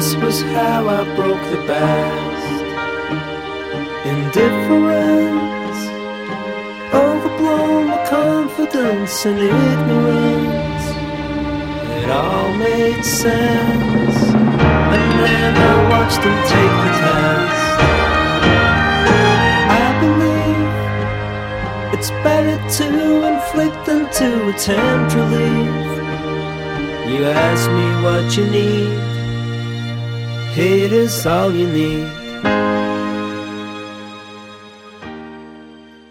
This was how I broke the best. Indifference, overblown with confidence and ignorance. It all made sense. And then I watched them take the test. I believe it's better to inflict than to attempt relief. You ask me what you need. Is all you need.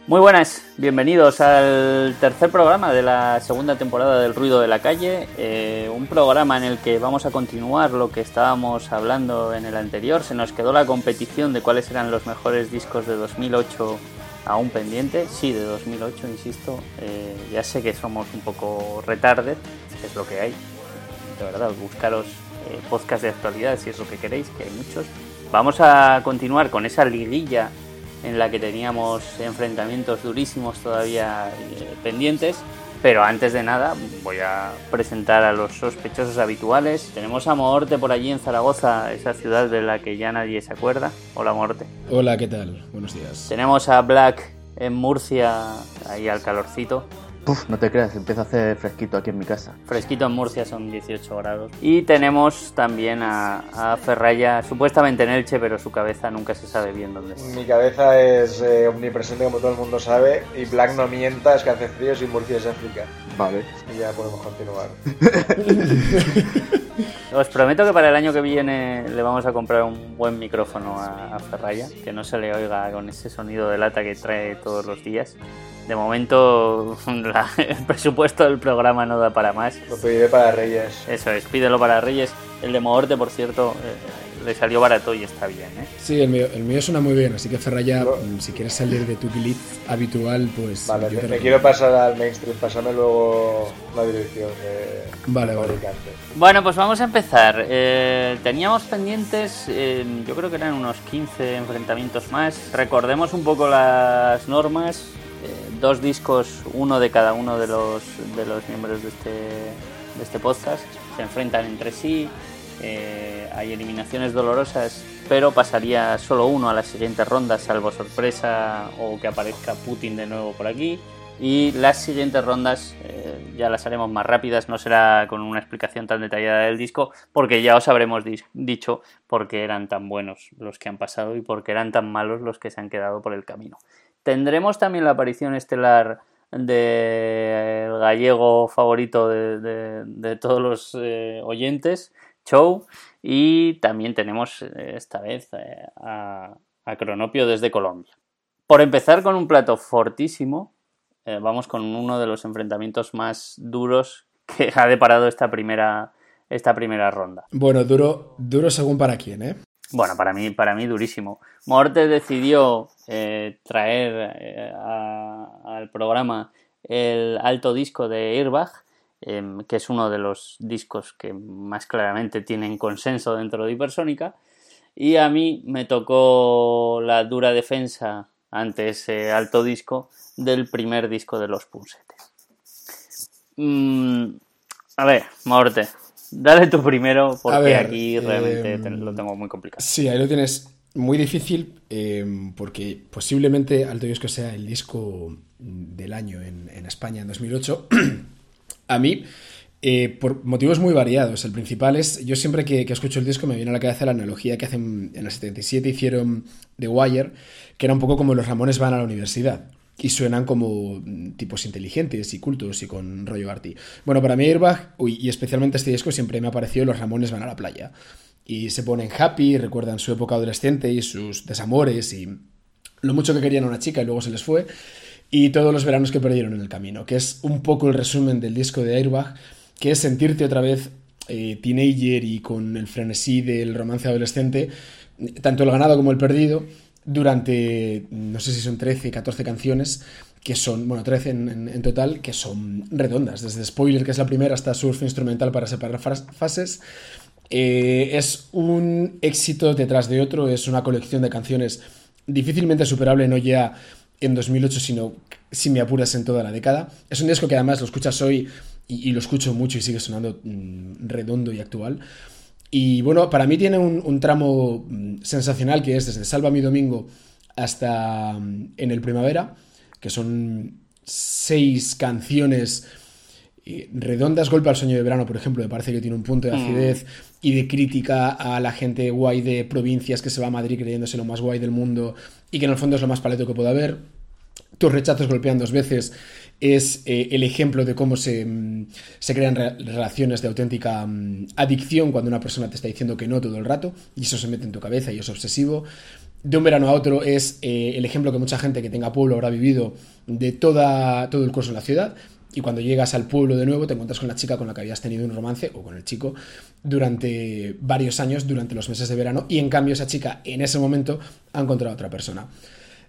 Muy buenas, bienvenidos al tercer programa de la segunda temporada del Ruido de la Calle, eh, un programa en el que vamos a continuar lo que estábamos hablando en el anterior. Se nos quedó la competición de cuáles eran los mejores discos de 2008 aún pendiente, sí, de 2008, insisto. Eh, ya sé que somos un poco retarde, es lo que hay, de verdad, buscaros eh, podcast de actualidad si es lo que queréis, que hay muchos. Vamos a continuar con esa liguilla en la que teníamos enfrentamientos durísimos todavía eh, pendientes. Pero antes de nada voy a presentar a los sospechosos habituales. Tenemos a Morte por allí en Zaragoza, esa ciudad de la que ya nadie se acuerda. Hola Morte. Hola, ¿qué tal? Buenos días. Tenemos a Black en Murcia, ahí al calorcito. Puf, no te creas, empieza a hacer fresquito aquí en mi casa. Fresquito en Murcia son 18 grados. Y tenemos también a, a Ferraya, supuestamente en Elche, pero su cabeza nunca se sabe bien dónde está. Mi cabeza es eh, omnipresente, como todo el mundo sabe, y Black no mienta, es que hace frío y Murcia es África. Vale. Y ya podemos continuar. Os prometo que para el año que viene le vamos a comprar un buen micrófono a, a Ferraya, que no se le oiga con ese sonido de lata que trae todos los días. De momento la- el presupuesto del programa no da para más. Lo pediré para Reyes. Eso es, pídelo para Reyes. El de Mogorte, por cierto, eh, le salió barato y está bien. ¿eh? Sí, el mío, el mío suena muy bien, así que Ferraya, Lo- mm, si quieres salir de tu glitch habitual, pues. Vale, yo me, te me quiero pasar al mainstream, pásame luego la dirección de Vale, vale. Bueno, pues vamos a empezar. Eh, teníamos pendientes, eh, yo creo que eran unos 15 enfrentamientos más. Recordemos un poco las normas. eh, dos discos, uno de cada uno de los, de los miembros de este, de este podcast, se enfrentan entre sí. Eh, hay eliminaciones dolorosas, pero pasaría solo uno a la siguiente ronda, salvo sorpresa o que aparezca Putin de nuevo por aquí. Y las siguientes rondas eh, ya las haremos más rápidas, no será con una explicación tan detallada del disco, porque ya os habremos dicho por qué eran tan buenos los que han pasado y por qué eran tan malos los que se han quedado por el camino. Tendremos también la aparición estelar del gallego favorito de, de- de todos los eh, oyentes, Show, y también tenemos eh, esta vez eh, a, a Cronopio desde Colombia. Por empezar con un plato fortísimo, eh, vamos con uno de los enfrentamientos más duros que ha deparado esta primera, esta primera ronda. Bueno, duro, duro según para quién, ¿eh? Bueno, para mí, para mí durísimo. Morte decidió eh, traer eh, a- al programa el alto disco de Airbag, em, que es uno de los discos que más claramente tienen consenso dentro de Hipersónica. Y a mí me tocó la dura defensa ante ese alto disco del primer disco de los Punsetes. Mm, a ver, Morte, dale tú primero porque ver, aquí realmente em, lo tengo muy complicado. Sí, ahí lo tienes muy difícil, eh, porque posiblemente Alto Disco sea el disco del año en, en España en 2008. a mí, eh, por motivos muy variados. El principal es, yo siempre que, escucho el disco me viene a la cabeza la analogía que hacen en el 77 hicieron The Wire, que era un poco como los Ramones van a la universidad. Y suenan como mm, tipos inteligentes y cultos y con rollo arty. Bueno, para mí Airbag, y especialmente este disco, siempre me ha parecido los Ramones van a la playa. Y se ponen happy, recuerdan su época adolescente y sus desamores y lo mucho que querían a una chica y luego se les fue. Y todos los veranos que perdieron en el camino, que es un poco el resumen del disco de Airbag, que es sentirte otra vez eh, teenager y con el frenesí del romance adolescente, tanto el ganado como el perdido, durante, no sé si son 13, 14 canciones, que son, bueno, 13 en, total, que son redondas, desde Spoiler, que es la primera, hasta Surf Instrumental para separar fas- fases. Eh, es un éxito detrás de otro, es una colección de canciones difícilmente superable, no ya en 2008, sino, si me apuras, en toda la década. Es un disco que además lo escuchas hoy y, lo escucho mucho y sigue sonando mm, redondo y actual. Y bueno, para mí tiene un, tramo mm, sensacional que es desde Salva mi domingo hasta mm, En el Primavera, que son seis canciones redondas. Golpe al sueño de verano, por ejemplo, me parece que tiene un punto de acidez y de crítica a la gente guay de provincias que se va a Madrid creyéndose lo más guay del mundo y que en el fondo es lo más paleto que puede haber. Tus rechazos golpean dos veces es eh, el ejemplo de cómo se, mm, se crean re- relaciones de auténtica mm, adicción cuando una persona te está diciendo que no todo el rato y eso se mete en tu cabeza y es obsesivo. De un verano a otro es eh, el ejemplo que mucha gente que tenga pueblo habrá vivido de toda, todo el curso en la ciudad y cuando llegas al pueblo de nuevo te encuentras con la chica con la que habías tenido un romance o con el chico durante varios años, durante los meses de verano y en cambio esa chica en ese momento ha encontrado a otra persona.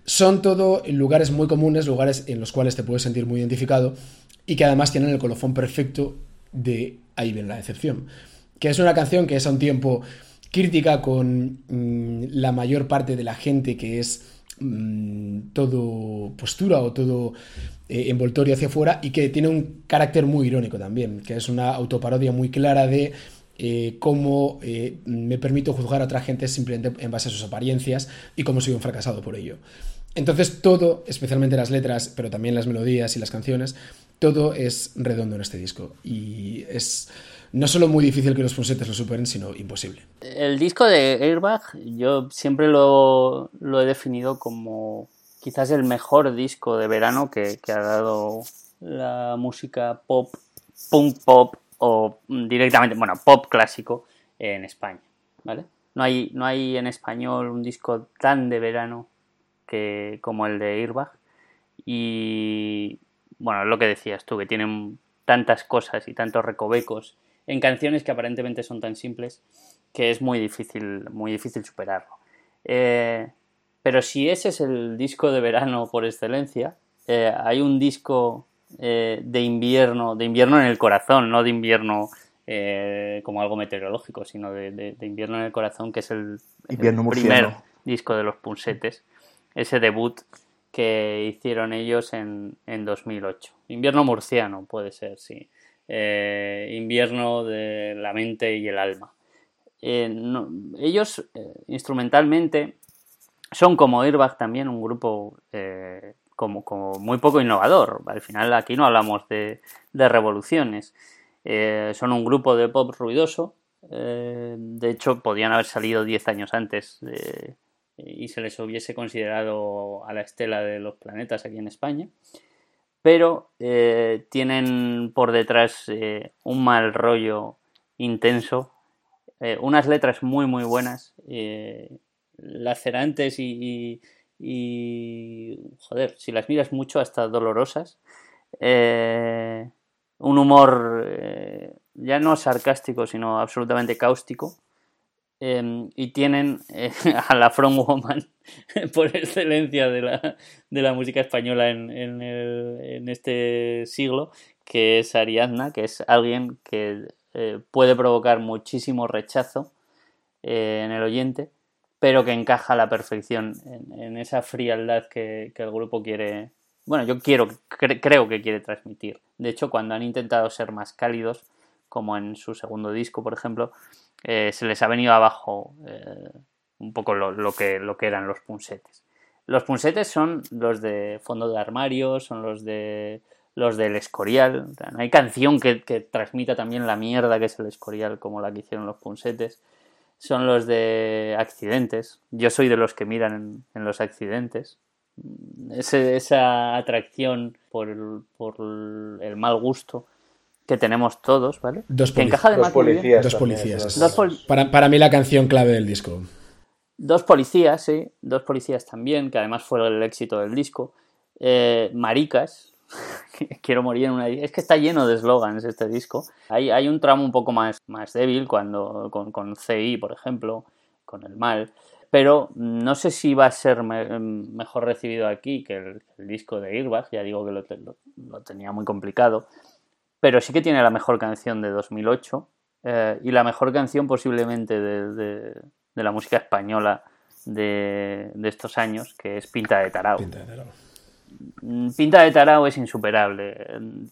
Son todo lugares muy comunes, lugares en los cuales te puedes sentir muy identificado y que además tienen el colofón perfecto de Ahí viene la decepción, que es una canción que es a un tiempo crítica con mm, la mayor parte de la gente que es mm, todo postura o todo eh, envoltorio hacia afuera y que tiene un carácter muy irónico también, que es una autoparodia muy clara de eh, cómo eh, me permito juzgar a otra gente simplemente en base a sus apariencias y cómo soy un fracasado por ello. Entonces todo, especialmente las letras, pero también las melodías y las canciones, todo es redondo en este disco y es no solo muy difícil que los Punsetes lo superen, sino imposible. El disco de Airbag yo siempre lo he definido como quizás el mejor disco de verano que, ha dado la música pop, punk pop o directamente, bueno, pop clásico en España, ¿vale? No hay, no hay en español un disco tan de verano que, como el de Airbag y bueno, lo que decías tú, que tienen tantas cosas y tantos recovecos en canciones que aparentemente son tan simples que es muy difícil, muy difícil superarlo. Eh, pero si ese es el disco de verano por excelencia, eh, hay un disco eh, de invierno, de invierno en el corazón, no de invierno eh, como algo meteorológico, sino de, de- de invierno en el corazón, que es el, el Invierno primer disco de los Punsetes, ese debut que hicieron ellos en, en 2008. Invierno murciano, puede ser, sí. Invierno de la mente y el alma. No- ellos, instrumentalmente, son como Airbag también un grupo eh, como, muy poco innovador. Al final aquí no hablamos de, de revoluciones. Eh, son un grupo de pop ruidoso. eh, de hecho, podían haber salido 10 años antes y se les hubiese considerado a la estela de los planetas aquí en España. Pero tienen por detrás un mal rollo intenso, unas letras muy muy buenas, lacerantes y, y- joder, si las miras mucho hasta dolorosas. Eh, un humor eh, ya no sarcástico, sino absolutamente cáustico. Eh, y tienen eh, a la frontwoman por excelencia de la, de la música española en, en en este siglo, que es Ariadna, que es alguien que puede provocar muchísimo rechazo en el oyente, pero que encaja a la perfección en, en esa frialdad que, que el grupo quiere, bueno, yo quiero, cre- creo que quiere transmitir. De hecho, cuando han intentado ser más cálidos, como en su segundo disco, por ejemplo, eh, se les ha venido abajo eh, un poco lo, lo que, lo que eran los punsetes. Los punsetes son los de fondo de armario, son los de los del Escorial. No hay canción que, que transmita también la mierda que es el Escorial como la que hicieron los punsetes. Son los de accidentes. Yo soy de los que miran en, en los accidentes. Ese- esa atracción por el, por el mal gusto que tenemos todos, ¿vale? Dos que encaja Dos policías. Dos policías. Dos pol- Para, para mí la canción clave del disco. Dos policías, sí. Dos policías también, que además fue el éxito del disco. Eh, maricas. Quiero morir en una... Es que está lleno de eslogans este disco. Hay, hay un tramo un poco más, más débil cuando con, con CI, por ejemplo, con el mal. Pero no sé si va a ser me- mejor recibido aquí que el, el disco de Airbag. Ya digo que lo, lo- lo tenía muy complicado. Pero sí que tiene la mejor canción de 2008 eh, y la mejor canción posiblemente de, de- de la música española de, de estos años, que es Pinta de Tarao. Pinta de tarao. Mm, Pinta de Tarao es insuperable.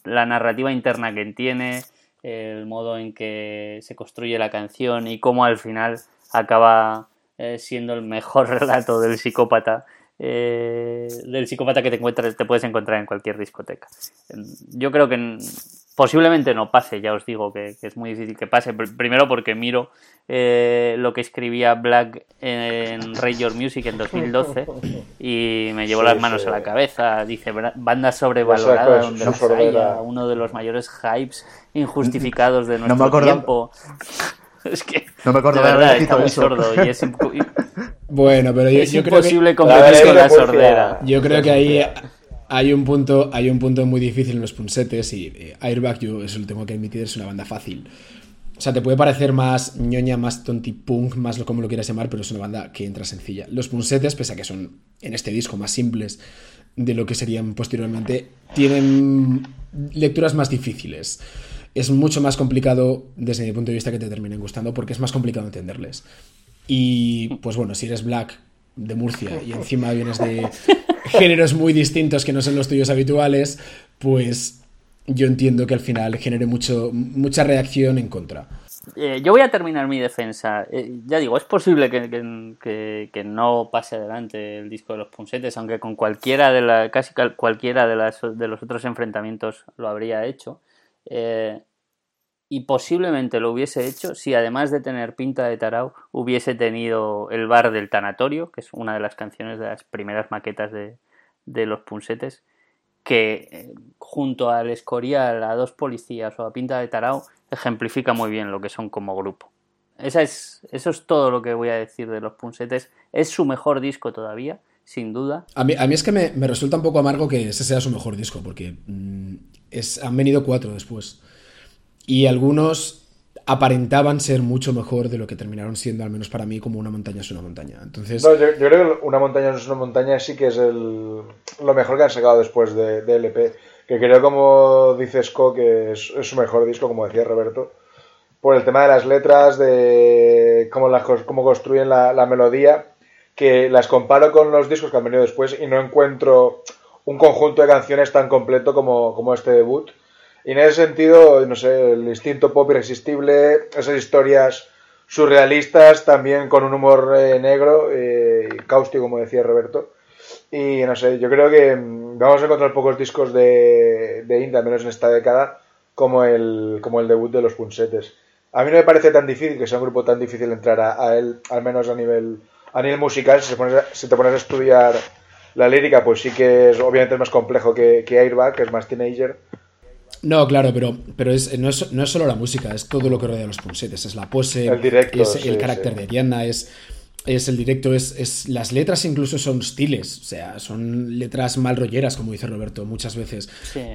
La narrativa interna que tiene, el modo en que se construye la canción y cómo al final acaba eh, siendo el mejor relato del psicópata eh, del psicópata que te encuentras te puedes encontrar en cualquier discoteca. Yo creo que posiblemente no pase ya os digo que, es muy difícil que pase. Primero porque miro eh, lo que escribía Black en Rate Your Music en 2012 y me llevó las manos a la cabeza. Dice banda sobrevalorada donde no haya uno de los mayores hypes injustificados de nuestro tiempo es que no me acuerdo de verdad está muy sordo y es, bueno, pero yo, es yo imposible creo que, competir con la sordera. Yo creo que ahí hay un punto, hay un punto muy difícil en los punsetes y eh, Airbag, yo eso lo tengo que admitir, es una banda fácil. O sea, te puede parecer más ñoña, más tontipunk, más lo como lo quieras llamar, pero es una banda que entra sencilla. Los punsetes, pese a que son en este disco más simples de lo que serían posteriormente, tienen lecturas más difíciles es mucho más complicado desde mi punto de vista que te terminen gustando porque es más complicado entenderles. Y pues bueno, si eres black de Murcia y encima vienes de géneros muy distintos que no son los tuyos habituales, pues yo entiendo que al final genere mucho, mucha reacción en contra. Eh, yo voy a terminar mi defensa. Eh, ya digo, es posible que, que, no pase adelante el disco de los punsetes, aunque con cualquiera de la, casi cualquiera de, las, de los otros enfrentamientos lo habría hecho. Eh, y posiblemente lo hubiese hecho si además de tener pinta de tarao hubiese tenido el bar del tanatorio, que es una de las canciones de las primeras maquetas de, los punsetes, que eh, junto al Escorial, a dos policías o a pinta de tarao ejemplifica muy bien lo que son como grupo. Esa es, eso es todo lo que voy a decir de los punsetes. Es su mejor disco todavía, sin duda. A mí, a mí es que me, resulta un poco amargo que ese sea su mejor disco, porque mm, es, han venido cuatro después. Y algunos aparentaban ser mucho mejor de lo que terminaron siendo, al menos para mí, como una montaña es una montaña. Entonces... yo, creo que una montaña es una montaña sí que es el, lo mejor que han sacado después de, LP. Que creo, como dice Scott, que es, su mejor disco, como decía Roberto, por el tema de las letras, de cómo, cómo construyen la, la melodía, que las comparo con los discos que han venido después y no encuentro un conjunto de canciones tan completo como, como este debut y en ese sentido, no sé, el instinto pop irresistible, esas historias surrealistas, también con un humor eh, negro eh, cáustico, como decía Roberto. Y no sé, yo creo que mm, vamos a encontrar pocos discos de, de Inda, menos en esta década, como el, como el debut de los Punsetes. A mí no me parece tan difícil, que sea un grupo tan difícil entrar a, él, al menos a nivel, a nivel musical. Si, te pones a estudiar la lírica, pues sí que es obviamente es más complejo que, que Airbag, que es más teenager no, claro, pero, pero es, no, es, no, es, solo la música, es todo lo que rodea los pulsetes. Es la pose, el directo, es el carácter de Ariana, es es el directo, es, es, las letras incluso son hostiles, o sea, son letras mal rolleras, como dice Roberto, muchas veces.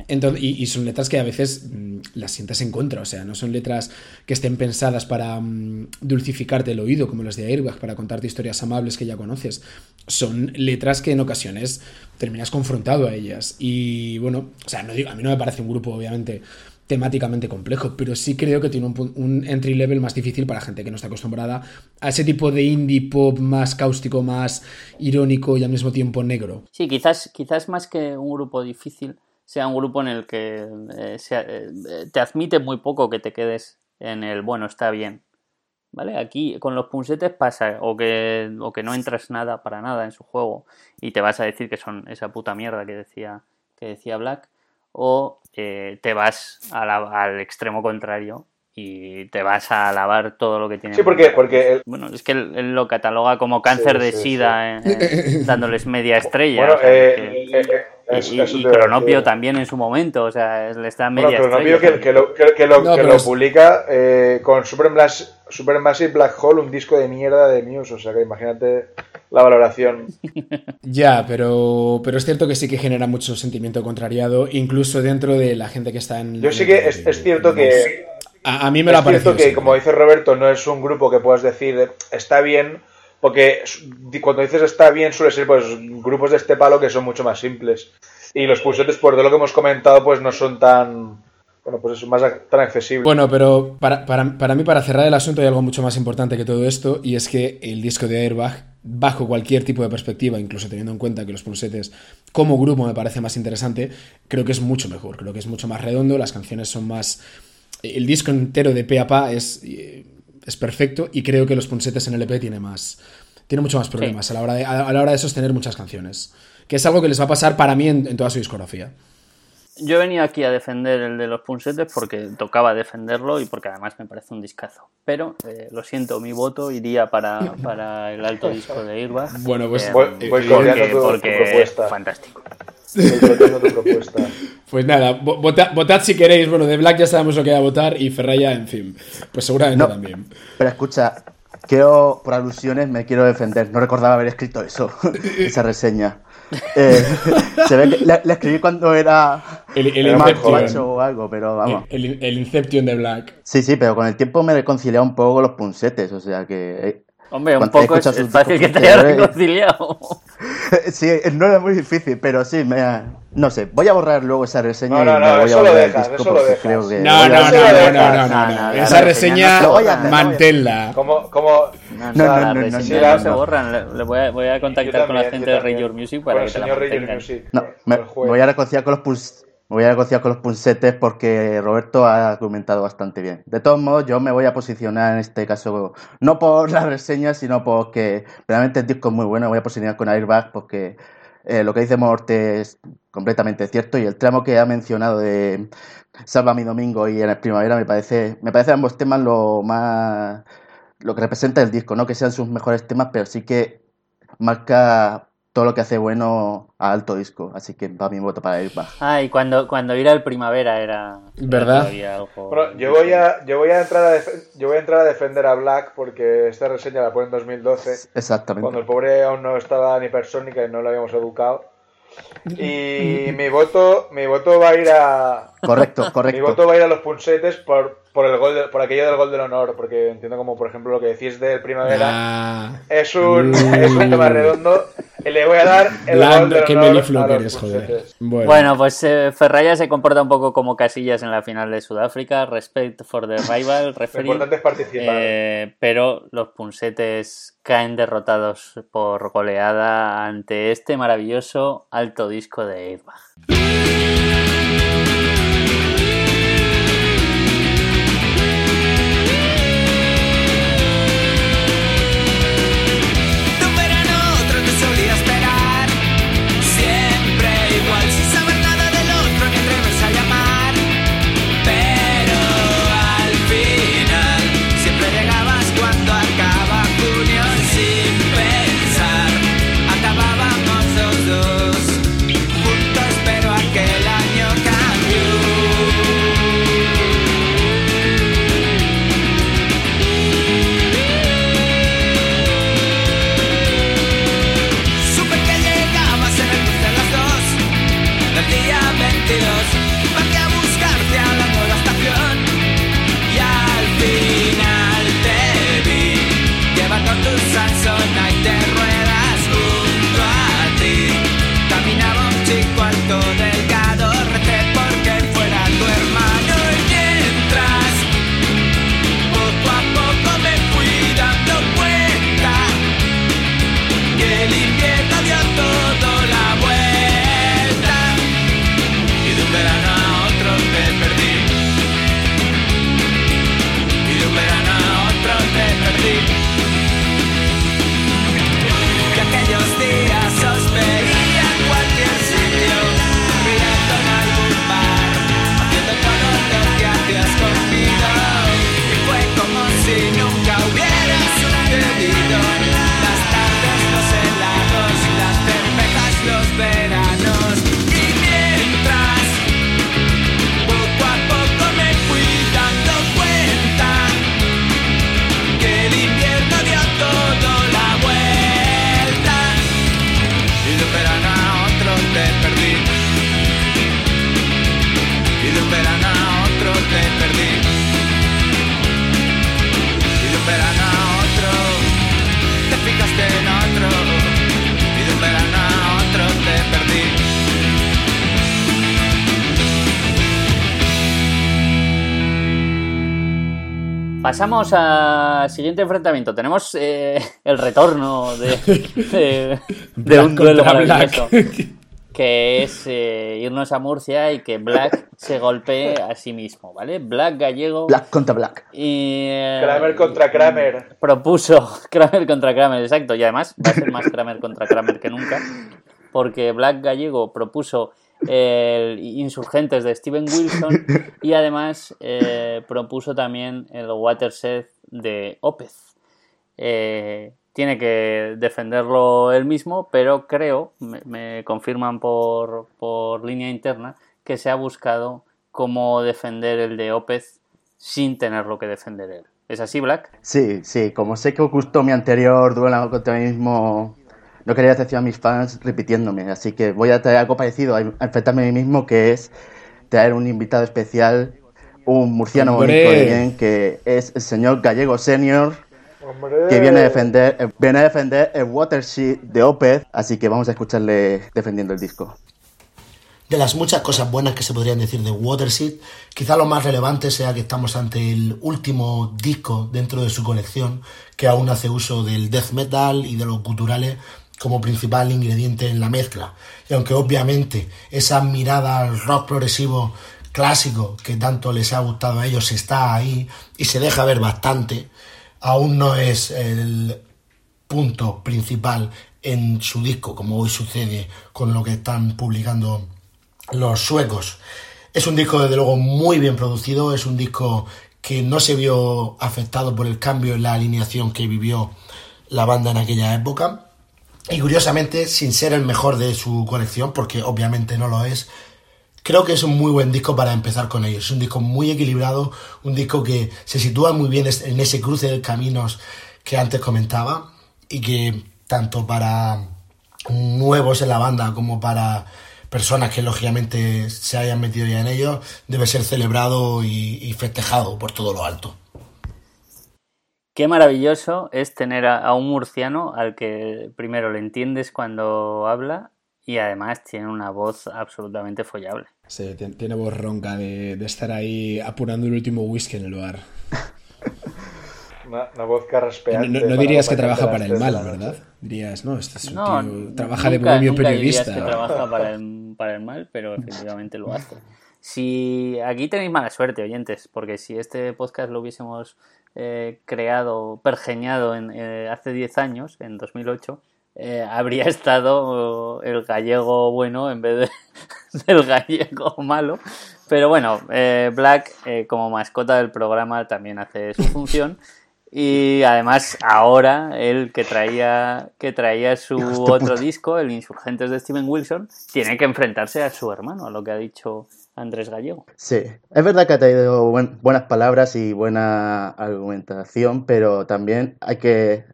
Entonces, y, son letras que a veces mm, las sientes en contra, o sea, no son letras que estén pensadas para mm, dulcificarte el oído, como las de Airbag, para contarte historias amables que ya conoces. Son letras que en ocasiones terminas confrontado a ellas. Y bueno, o sea, no digo, a mí no me parece un grupo, obviamente temáticamente complejo, pero sí creo que tiene un, entry level más difícil para gente que no está acostumbrada a ese tipo de indie pop más cáustico, más irónico y al mismo tiempo negro. Sí, quizás, quizás más que un grupo difícil, sea un grupo en el que eh, eh, te admite muy poco que te quedes en el bueno, está bien. ¿Vale? Aquí con los punsetes pasa o que, o que no entras nada para nada en su juego y te vas a decir que son esa puta mierda que decía, que decía Black o eh, te vas al extremo contrario y te vas a alabar todo lo que tiene. Sí, porque, porque bueno, es que él, lo cataloga como cáncer de sida, eh, dándoles media estrella. Bueno, eh, y, Cronopio también en su momento, o sea, le está media bueno, Cronopio que, que, lo, que, lo, que lo publica con Supermassive Black Hole, un disco de mierda de Muse, o sea que imagínate la valoración. Ya, pero, pero es cierto que sí que genera mucho sentimiento contrariado, incluso dentro de la gente que está en... Yo sí que es, es cierto que... A, mí me lo ha parecido. Es cierto que, como dice Roberto, no es un grupo que puedas decir está bien, porque cuando dices está bien suele ser pues grupos de este palo que son mucho más simples. Y los pulsetes, por de lo que hemos comentado, pues no son tan bueno, pues es más tan accesible. Bueno, pero para, para, para, mí, para cerrar el asunto, hay algo mucho más importante que todo esto, y es que el disco de Airbag, bajo cualquier tipo de perspectiva, incluso teniendo en cuenta que los Punsetes como grupo me parece más interesante, creo que es mucho mejor, creo que es mucho más redondo, las canciones son más el disco entero de pe a pa es, eh, es perfecto y creo que los punsetes en LP tiene más tiene mucho más problemas a, la hora de, a la hora de sostener muchas canciones. Que es algo que les va a pasar para mí en, en toda su discografía. Yo he venido aquí a defender el de los punsetes porque tocaba defenderlo y porque además me parece un discazo. Pero eh, lo siento, mi voto iría para, para el alto disco de Irba. Bueno, pues, eh, Voy, voy copiando tu, tu porque propuesta. es fantástico. Tu propuesta. Pues nada, vo- vota- votad si queréis. Bueno, de Black ya sabemos lo que va a votar y Ferraya, en fin. Pues seguramente No. también. Pero escucha, quiero, por alusiones, me quiero defender. No recordaba haber escrito eso, esa reseña. Eh, se ve que la, la escribí cuando era El, el Era más macho o algo, pero vamos. El, el- el Inception de Black. Sí, sí, pero con el tiempo me he reconciliado un poco con los punsetes, o sea que... eh, Hombre, un poco es, es fácil que te haya anteriores- reconciliado. sí, no era muy difícil, pero sí, me ha- no sé, voy a borrar luego esa reseña No, no, y me no, voy a eso lo volver al dejas, disco eso lo porque dejas. creo que... No, voy no, no, no, no, dejas. no, no, No, no. no, Esa reseña, manténla. Como, como, No, No, no, no, las no, no, reseñas no, no no. se borran. Le, le voy, a, voy a contactar con la gente de Your Music para que te la mantengan. Music. No, me, voy a reconciliar con los puls- me voy a reconciliar con los punsetes porque Roberto ha argumentado bastante bien. De todos modos, yo me voy a posicionar en este caso, no por la reseña, sino porque realmente el disco es muy bueno. Me voy a posicionar con Airbag porque eh, lo que dice Morte es completamente cierto y el tramo que ha mencionado de Salva mi domingo y en el primavera me parece, me parece ambos temas lo más, lo que representa el disco, no que sean sus mejores temas, pero sí que marca todo lo que hace bueno a alto disco. Así que va mi voto para Airbag. Ah, y cuando, cuando ir al primavera era. era ¿Verdad? todavía algo Bueno, yo voy a, yo voy a entrar a def- yo voy a entrar a defender a Black porque esta reseña la pone en 2012, Exactamente. cuando el pobre aún no estaba ni persónica y no lo habíamos educado. Y mi voto, mi voto va a ir a Correcto, mi correcto. voto va a ir a los punsetes por, por el gol de- por aquello del gol del honor, porque entiendo como por ejemplo lo que decís del primavera Ah, es un Mm. es un tema redondo y le voy a dar el Black, gol qué honor a los joder. Bueno, Bueno, pues eh, Ferraya se comporta un poco como Casillas en la final de Sudáfrica. Respect for the rival, Lo referee. importante es participar. Eh, pero los punsetes caen derrotados por goleada ante este maravilloso alto disco de Airbag. Pasamos al siguiente enfrentamiento. Tenemos eh, el retorno de, de, de un duelo contra maravilloso. Black. que es eh, irnos a Murcia y que Black se golpee a sí mismo, ¿vale? Black gallego Black contra Black. y... eh, Kramer contra Kramer. propuso Kramer contra Kramer, exacto, y además va a ser más Kramer contra Kramer que nunca, porque Black Gallego propuso el Insurgentes de Steven Wilson y además eh, propuso también el Watershed de Opez. Eh, tiene que defenderlo él mismo, pero creo, me, me confirman por, por línea interna, que se ha buscado cómo defender el de Opez sin tenerlo que defender él. ¿Es así, Black? Sí, sí, como sé que os gustó mi anterior duelo contra mí mismo, no quería decepcionar a mis fans repitiéndome, así que voy a traer algo parecido a, enfrentarme a mí mismo, que es traer un invitado especial, un murciano ¡Hombre! bonito bien, que es el señor Gallego Senior, Hombre. que viene a defender, viene a defender el Watershed de Opeth, así que vamos a escucharle defendiendo el disco. de las muchas cosas buenas que se podrían decir de Waterseed, quizá lo más relevante sea que estamos ante el último disco dentro de su colección que aún hace uso del death metal y de los guturales como principal ingrediente en la mezcla. Y aunque obviamente esa mirada al rock progresivo clásico que tanto les ha gustado a ellos está ahí y se deja ver bastante, aún no es el punto principal en su disco, como hoy sucede con lo que están publicando los suecos. Es un disco desde luego muy bien producido, es un disco que no se vio afectado por el cambio en la alineación que vivió la banda en aquella época. Y curiosamente, sin ser el mejor de su colección, porque obviamente no lo es, creo que es un muy buen disco para empezar con ellos. Es un disco muy equilibrado, un disco que se sitúa muy bien en ese cruce de caminos que antes comentaba y que tanto para nuevos en la banda como para personas que lógicamente se hayan metido ya en ello, debe ser celebrado y, y festejado por todo lo alto. Qué maravilloso es tener a, a un murciano al que primero le entiendes cuando habla y además tiene una voz absolutamente follable. Sí, ti- tiene voz ronca de, de estar ahí apurando el último whisky en el bar. Una, una voz carraspeante. no- no dirías que trabaja a para el mal. ¿verdad? Dirías, no, este es un No, tío, trabaja de bohemio nunca dirías periodista. que trabaja para el, para el mal, pero efectivamente lo hace. Si aquí tenéis mala suerte, oyentes, porque si este podcast lo hubiésemos eh, creado, pergeñado en, eh, hace 10 años, en 2008, eh, habría estado el gallego bueno en vez de, del gallego malo. Pero bueno, Black, como mascota del programa, también hace su función. Y además, ahora, él que traía, que traía su otro disco, el Insurgentes de Steven Wilson, tiene que enfrentarse a su hermano, a lo que ha dicho Andrés Gallego. Sí, es verdad que ha traído buen- buenas palabras y buena argumentación, pero también hay que...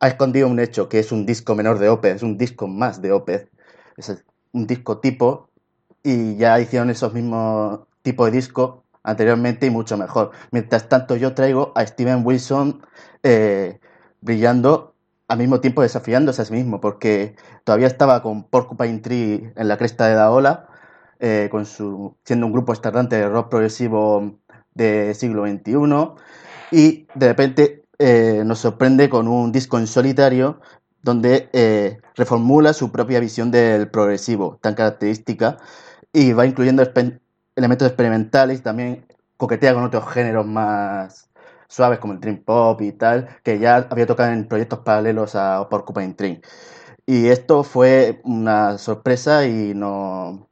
Ha escondido un hecho, que es un disco menor de Opeth, es un disco más de Opeth. Es un disco tipo y ya hicieron esos mismos tipos de disco anteriormente y mucho mejor. Mientras tanto yo traigo a Steven Wilson eh, brillando al mismo tiempo desafiándose a sí mismo, porque todavía estaba con Porcupine Tree en la cresta de la ola, eh, con su, siendo un grupo estardante de rock progresivo de siglo XXI, y de repente eh, nos sorprende con un disco en solitario donde eh, reformula su propia visión del progresivo, tan característica, y va incluyendo elementos experimentales también coquetea con otros géneros más suaves como el dream pop y tal, que ya había tocado en proyectos paralelos a Porcupine Tree. Y esto fue una sorpresa y no...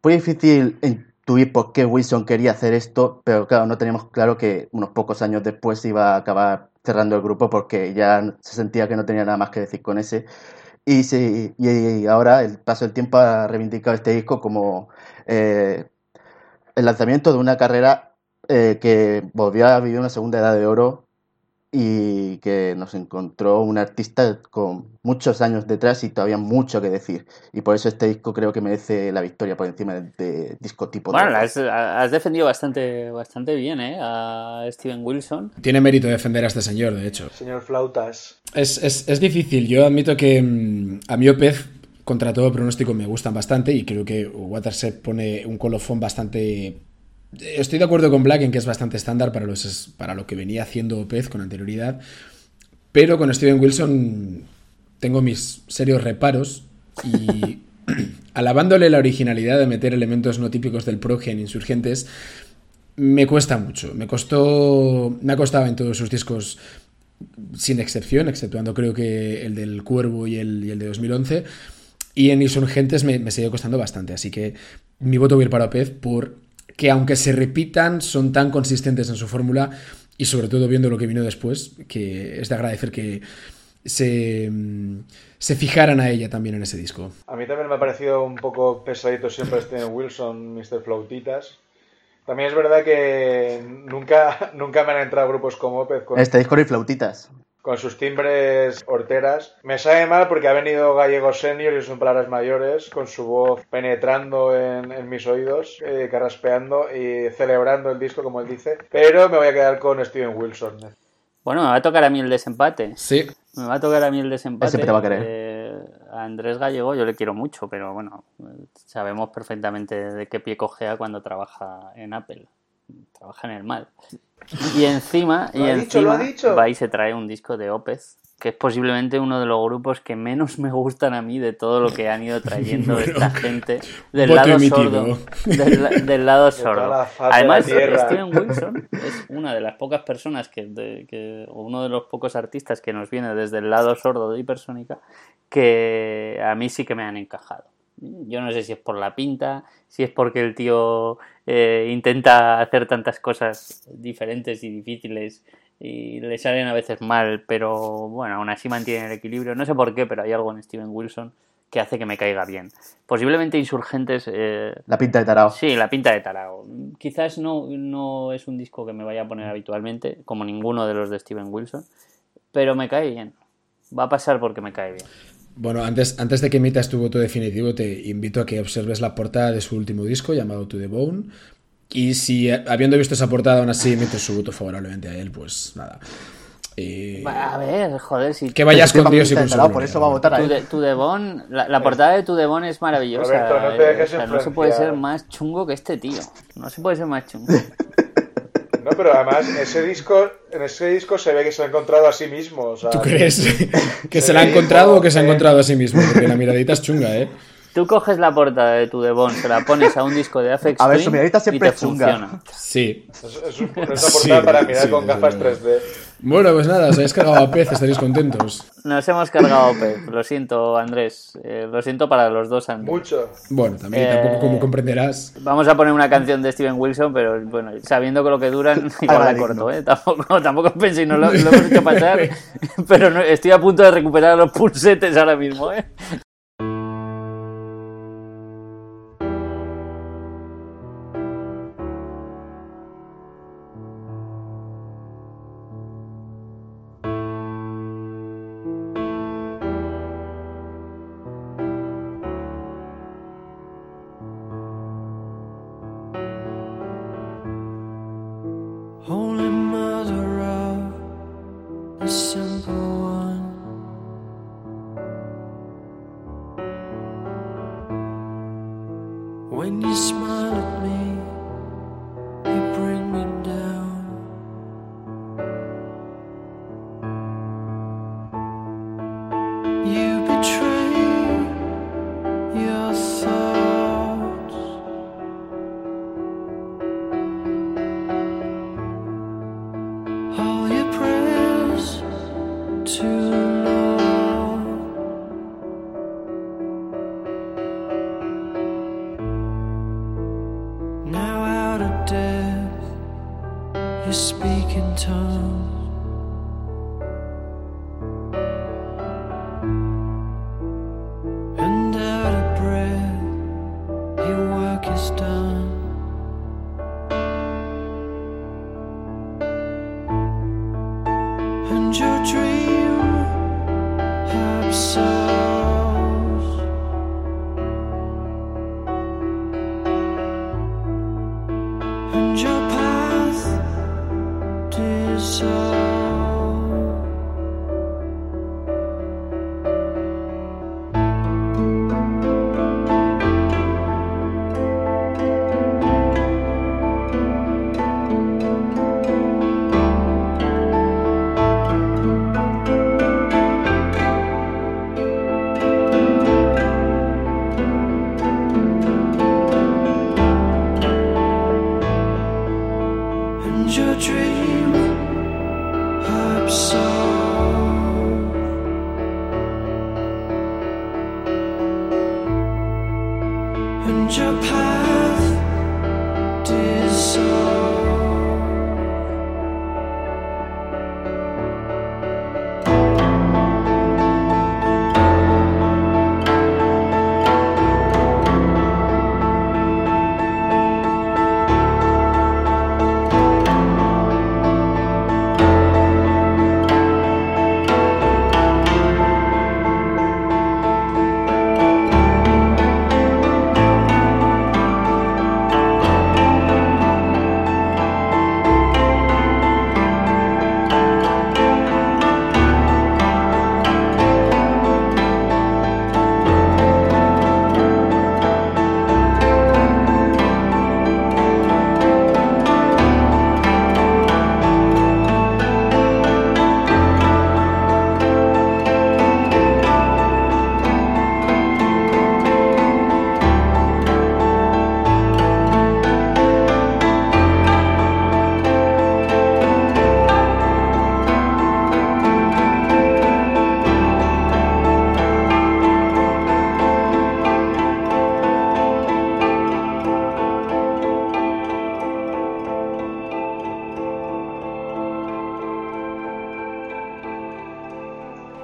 Fue difícil intuir por qué Wilson quería hacer esto, pero claro, no teníamos claro que unos pocos años después iba a acabar cerrando el grupo porque ya se sentía que no tenía nada más que decir con ese. Y, sí, y ahora el paso del tiempo ha reivindicado este disco como eh, el lanzamiento de una carrera eh, que volvió a vivir una segunda edad de oro y que nos encontró un artista con muchos años detrás y todavía mucho que decir. Y por eso este disco creo que merece la victoria por encima de, de disco tipo. Bueno, de has, has defendido bastante, bastante bien ¿eh? a Steven Wilson. Tiene mérito defender a este señor, de hecho. Señor Flautas. Es, es, es difícil. Yo admito que mm, a mí Opez, contra todo pronóstico, me gustan bastante y creo que Watershed pone un colofón bastante... Estoy de acuerdo con Black en que es bastante estándar para, los, para lo que venía haciendo Opez con anterioridad, pero con Steven Wilson tengo mis serios reparos y alabándole la originalidad de meter elementos no típicos del proge en Insurgentes, me cuesta mucho. Me costó. Me ha costado en todos sus discos, sin excepción, exceptuando creo que el del Cuervo y el, y el de 2011. Y en Insurgentes me, me sigue costando bastante. Así que mi voto va a ir para Opez por que aunque se repitan, son tan consistentes en su fórmula y sobre todo viendo lo que vino después, que es de agradecer que se, mm, se fijaran a ella también en ese disco. A mí también me ha parecido un poco pesadito siempre Steven Wilson, Mr. Flautitas. También es verdad que nunca, nunca me han entrado grupos como Opeth con, Este disco y flautitas. Con sus timbres horteras. Me sabe mal porque ha venido Gallego Senior y son palabras mayores, con su voz penetrando en, en mis oídos, eh, carraspeando y celebrando el disco, como él dice. Pero me voy a quedar con Steven Wilson. Bueno, me va a tocar a mí el desempate. Sí, Me va a tocar a mí el desempate. Siempre te va a querer. Eh, a Andrés Gallego yo le quiero mucho, pero bueno, sabemos perfectamente de qué pie cojea cuando trabaja en Apple. Trabaja en el mal. Y encima, y encima ha dicho. va y se trae un disco de Opez, que es posiblemente uno de los grupos que menos me gustan a mí de todo lo que han ido trayendo Bueno, esta gente del lado emitido. sordo. Del, del lado toda la sordo. faz de Además. Steven Wilson es una de las pocas personas que, de- que- o uno de los pocos artistas que nos viene desde el lado sordo de Hipersónica que a mí sí que me han encajado. Yo no sé si es por la pinta, si es porque el tío eh, intenta hacer tantas cosas diferentes y difíciles y le salen a veces mal, pero bueno, aún así mantiene el equilibrio. No sé por qué, pero hay algo en Steven Wilson que hace que me caiga bien. Posiblemente Insurgentes eh, La pinta de tarao. Sí, la pinta de tarao. Quizás no, no es un disco que me vaya a poner habitualmente, como ninguno de los de Steven Wilson, pero me cae bien. Va a pasar porque me cae bien. Bueno, antes, antes de que emitas tu voto definitivo, te invito a que observes la portada de su último disco llamado To The Bone. Y si, eh, habiendo visto esa portada, aún así emites su voto favorablemente a él, pues nada. Eh, A ver, joder, si que vayas con Dios y con su por eso va a ¿no? votar a él. Tu de Bon- la, la portada de Tu de Bon es maravillosa. Roberto, no te eh, dejes o sea, no se puede ser más chungo que este tío. No se puede ser más chungo. No, pero además ese disco, en ese disco se ve que se ha encontrado a sí mismo. O sea, ¿Tú crees que se la ha encontrado o que se ha encontrado a sí mismo? Porque la miradita es chunga, ¿eh? Tú coges la portada de Tu de Bon, se la pones a un disco de Afex A ver, su miradita siempre y te funciona. Sí. Es, es un- es una portada Sí, para mirar sí, con gafas luego. 3D. Bueno, pues nada, os habéis cargado a pez, estaréis contentos. Nos hemos cargado Opeth. Lo siento, Andrés. Eh, lo siento para los dos Andrés. Mucho. Bueno, también, Eh, tampoco como comprenderás. Vamos a poner una canción de Steven Wilson, pero bueno, sabiendo que lo que duran, igual la corto, ¿eh? Tampoco, tampoco penséis, no lo, lo hemos hecho pasar, pero no- estoy a punto de recuperar los pulsetes ahora mismo, ¿eh?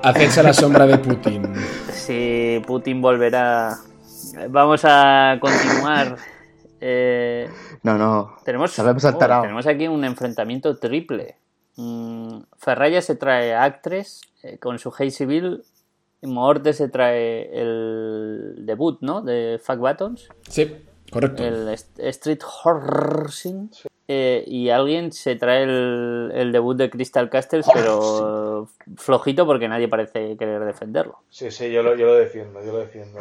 Hacerse a la sombra de Putin. Si Putin volverá. Vamos a continuar. Eh, No, no. tenemos, Sabemos oh, alterado. tenemos aquí un enfrentamiento triple. Mm, Ferraya se trae a Actres eh, con su Hey Civil. Moorte se trae el debut, ¿no? De Fuck Buttons. Sí, correcto. el Street Horsing. Eh, y alguien se trae el, el debut de Crystal Castles, pero flojito porque nadie parece querer defenderlo. Sí, sí, yo lo, yo lo defiendo, yo lo defiendo.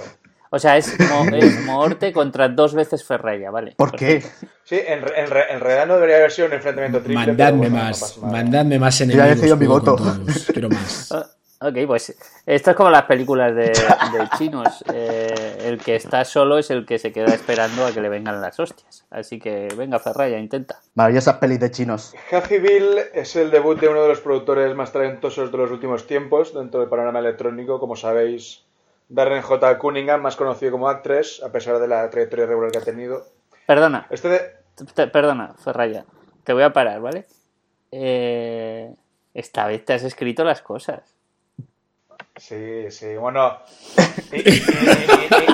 O sea, es, Mo- es Moorte contra dos veces Ferreira, ¿vale? ¿Por qué? Sí, en, re- en, en realidad no debería haber sido un enfrentamiento triple. Mandadme bueno, no más, nada. mandadme más ya he enemigos. decidido mi voto. todos, Quiero más. Ok, pues esto es como las películas de, de chinos. Eh, el que está solo es el que se queda esperando a que le vengan las hostias. Así que venga, Ferraya, intenta. Maravillosas pelis de chinos. Hazyville es el debut de uno de los productores más talentosos de los últimos tiempos dentro del panorama electrónico. Como sabéis, Darren J. Cunningham, más conocido como Actress, a pesar de la trayectoria regular que ha tenido. Perdona, Este de... Te- Perdona, Ferraya. Te voy a parar, ¿vale? Eh, esta vez te has escrito las cosas. Sí, sí, bueno. Y, y- y- y- y-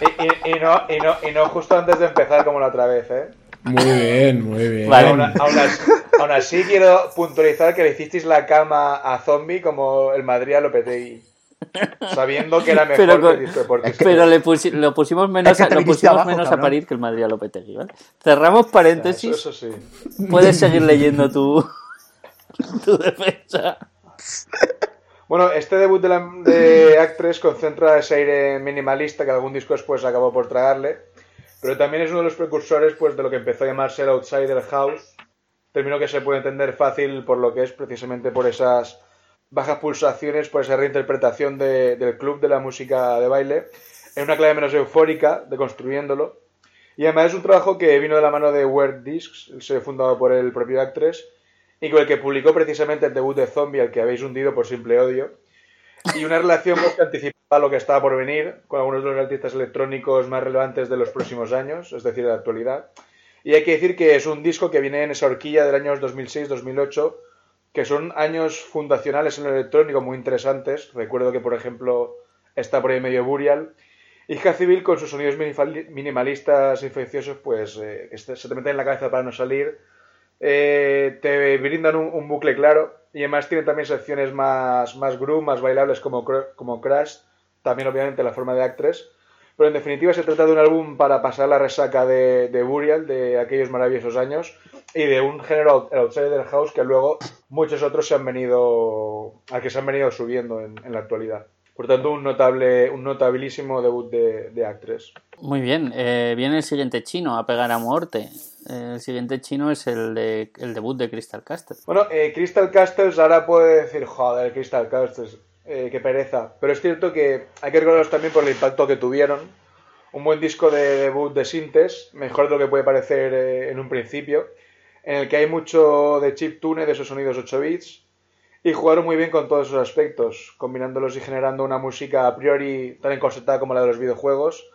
y- y- y no, y, no, y no justo antes de empezar como la otra vez, ¿eh? Muy bien, muy bien. Vale. Aún, aún así, aún así quiero puntualizar que le hicisteis la cama a Zombie como el Madrid a Lopetegui. Sabiendo que era mejor Pero que Disco Deportes. Pero le pusi- lo pusimos menos, Es que a, te lo pusimos abajo, menos a parir que el Madrid a Lopetegui, ¿vale? Cerramos paréntesis. Eso, eso sí. Puedes seguir leyendo tu, tu defensa. Bueno, este debut de, la, de concentra ese aire minimalista que algún disco después acabó por tragarle, pero también es uno de los precursores pues, de lo que empezó a llamarse el Outsider House, término que se puede entender fácil por lo que es precisamente por esas bajas pulsaciones, por esa reinterpretación de- del club de la música de baile, en una clave menos eufórica, deconstruyéndolo. Y además es un trabajo que vino de la mano de Weird Discs, el sello fundado por el propio Actress, y con el que publicó precisamente el debut de Zombie, al que habéis hundido por simple odio. Y una relación pues, que anticipaba lo que estaba por venir con algunos de los artistas electrónicos más relevantes de los próximos años, es decir, de la actualidad. Y hay que decir que es un disco que viene en esa horquilla del años 2006-2008, que son años fundacionales en el electrónico muy interesantes. Recuerdo que, por ejemplo, está por ahí medio Burial. Y Civil con sus sonidos minimalistas infecciosos, pues eh, se se te meten en la cabeza para no salir. Eh, te brindan un, bucle claro y además tiene también secciones más, más groove, más bailables como, como Crash, también obviamente la forma de Actress. Pero en definitiva se trata de un álbum para pasar la resaca de, de Burial, de aquellos maravillosos años, y de un género, el Outsider House, que luego muchos otros se han venido, a que se han venido subiendo en, en la actualidad. Por tanto, un notable, un notabilísimo debut de, de Actress. Muy bien, eh, viene el siguiente chino a pegar a muerte. El siguiente chino es el, de, el debut de Crystal Castle. Bueno, eh, Crystal Castles ahora puede decir, joder, Crystal Castles, eh, qué pereza. Pero es cierto que hay que recordarlos también por el impacto que tuvieron. Un buen disco de debut de Sintes, mejor de lo que puede parecer eh, en un principio, en el que hay mucho de chip tune de esos sonidos 8 bits, y jugaron muy bien con todos esos aspectos, combinándolos y generando una música a priori tan encorsetada como la de los videojuegos,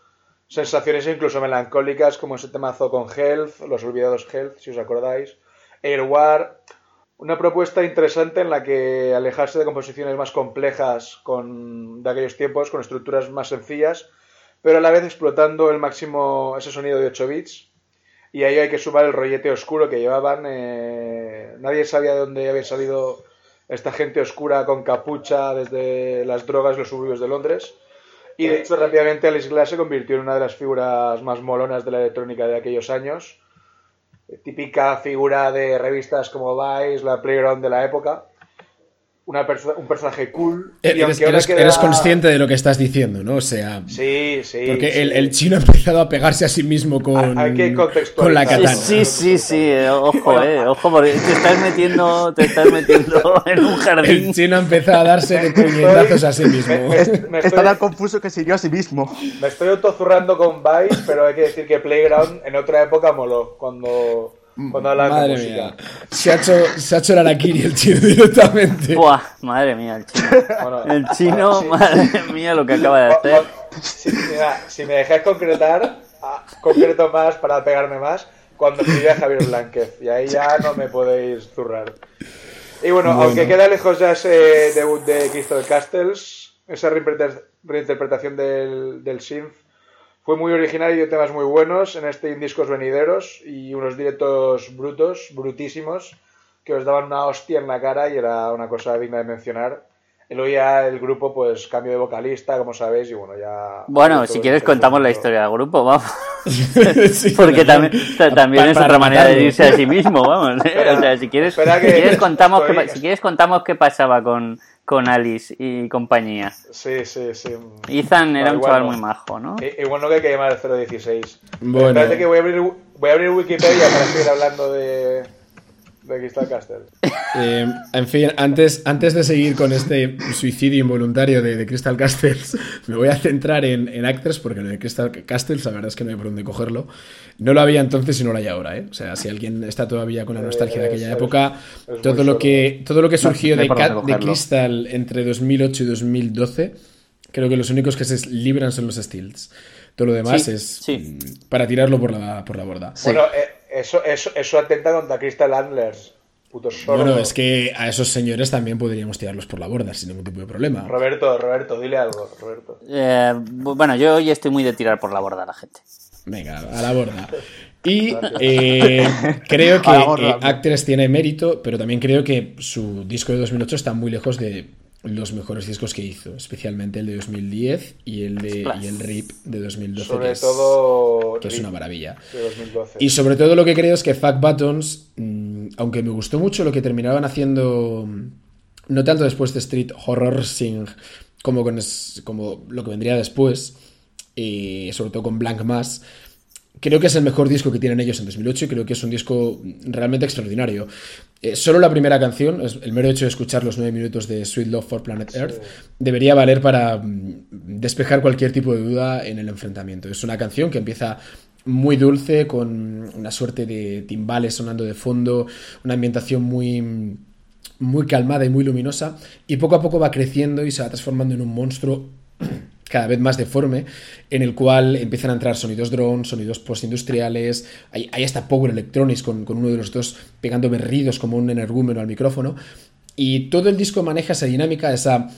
sensaciones incluso melancólicas como ese temazo con Health, los olvidados Health, si os acordáis, Air War, una propuesta interesante en la que alejarse de composiciones más complejas con, de aquellos tiempos, con estructuras más sencillas, pero a la vez explotando el máximo ese sonido de 8 bits. Y ahí hay que sumar el rollete oscuro que llevaban. eh, nadie sabía de dónde había salido esta gente oscura con capucha desde las drogas y los suburbios de Londres. Y de hecho, rápidamente Alice Glass se convirtió en una de las figuras más molonas de la electrónica de aquellos años. Típica figura de revistas como Vice, la Playground de la época. Una perso- un personaje cool. y Eres, queda- eres consciente de lo que estás diciendo, ¿no? O sea, Sí, sí. porque sí. el, el chino ha empezado a pegarse a sí mismo con, Hay que con la katana. sí, sí, sí, eh, ojo, eh, ojo, porque te estás metiendo, te estás metiendo en un El jardín. chino ha empezado a darse de puñetazos a sí mismo. Me- me- me Está estoy- tan confuso que se hirió a sí mismo. Me estoy autozurrando con Vice, pero hay que decir que Playground en otra época moló. Cuando, cuando hablaban de Madre música. mía. Se ha hecho, se ha hecho el Arakiri el chino directamente. Buah, madre mía, el chino. Bueno, El chino, sí. madre mía, lo que acaba de hacer. si, mira, si me dejáis concretar, ah, concreto más para pegarme más, cuando escribí a Javier Blanquez. Y ahí ya no me podéis zurrar. Y bueno, Bueno. aunque queda lejos ya ese debut de Crystal Castles, esa reinterpreta- reinterpretación del, del synth fue muy original y dio temas muy buenos en este discos venideros y unos directos brutos, brutísimos, que os daban una hostia en la cara y era una cosa digna de mencionar. Y luego ya el grupo, pues cambio de vocalista, como sabéis, y bueno, ya... Bueno, si quieres contamos la historia del grupo, vamos. Sí, Porque también, ta- también para- es para otra manera de irse a sí mismo, vamos. ¿eh? Espera, o sea, si quieres, si quieres contamos qué, estoy- si quieres contamos qué pasaba con, con Alice y compañía. Sí, sí, sí. Ethan era No, un chaval no. muy majo, ¿no? I- Igual no que hay que llamar al 016. Bueno. Espérate que voy a abrir, voy a abrir Wikipedia para seguir hablando de, de Crystal Castle. Eh, en fin, antes, antes de seguir con este suicidio involuntario de, de Crystal Castles, me voy a centrar en, en Actors, porque lo de Crystal Castles, la verdad es que no hay por dónde cogerlo. No lo había entonces y no lo hay ahora, ¿eh? O sea, si alguien está todavía con la nostalgia de Eh, aquella es- época, es todo lo, que, todo lo que surgió no de, de. Crystal entre 2008 y 2012, creo que los únicos que se libran son los Steels. Todo lo demás Sí, es sí. para tirarlo por la, por la borda. Bueno, eh, eso, eso, eso atenta contra Crystal Antlers. Puto sordo. Bueno, es que a esos señores también podríamos tirarlos por la borda sin ningún tipo de problema. Roberto, Roberto, dile algo, Roberto. Eh, bu- bueno, yo hoy estoy muy de tirar por la borda a la gente. Venga, a la borda. Y eh, creo que eh, Actors tiene mérito, pero también creo que su disco de 2008 está muy lejos de los mejores discos que hizo, especialmente el de 2010 y el de y el RIP de 2012, Sobre que, es, todo. que es una maravilla. De 2012. Y sobre todo lo que creo es que Fuck Buttons, mm, aunque me gustó mucho lo que terminaban haciendo, mm, no tanto después de Street Horror Sing como, con es- como lo que vendría después, y sobre todo con Blank Mass, creo que es el mejor disco que tienen ellos en 2008 y creo que es un disco realmente extraordinario. Eh, solo la primera canción, el mero hecho de escuchar los nueve minutos de Sweet Love for Planet Earth, debería valer para mm, despejar cualquier tipo de duda en el enfrentamiento. Es una canción que empieza muy dulce, con una suerte de timbales sonando de fondo, una ambientación muy, muy calmada y muy luminosa, y poco a poco va creciendo y se va transformando en un monstruo cada vez más deforme, en el cual empiezan a entrar sonidos drone, sonidos postindustriales, hay, hay hasta Power Electronics con, con uno de los dos pegando berridos como un energúmeno al micrófono, y todo el disco maneja esa dinámica, esa,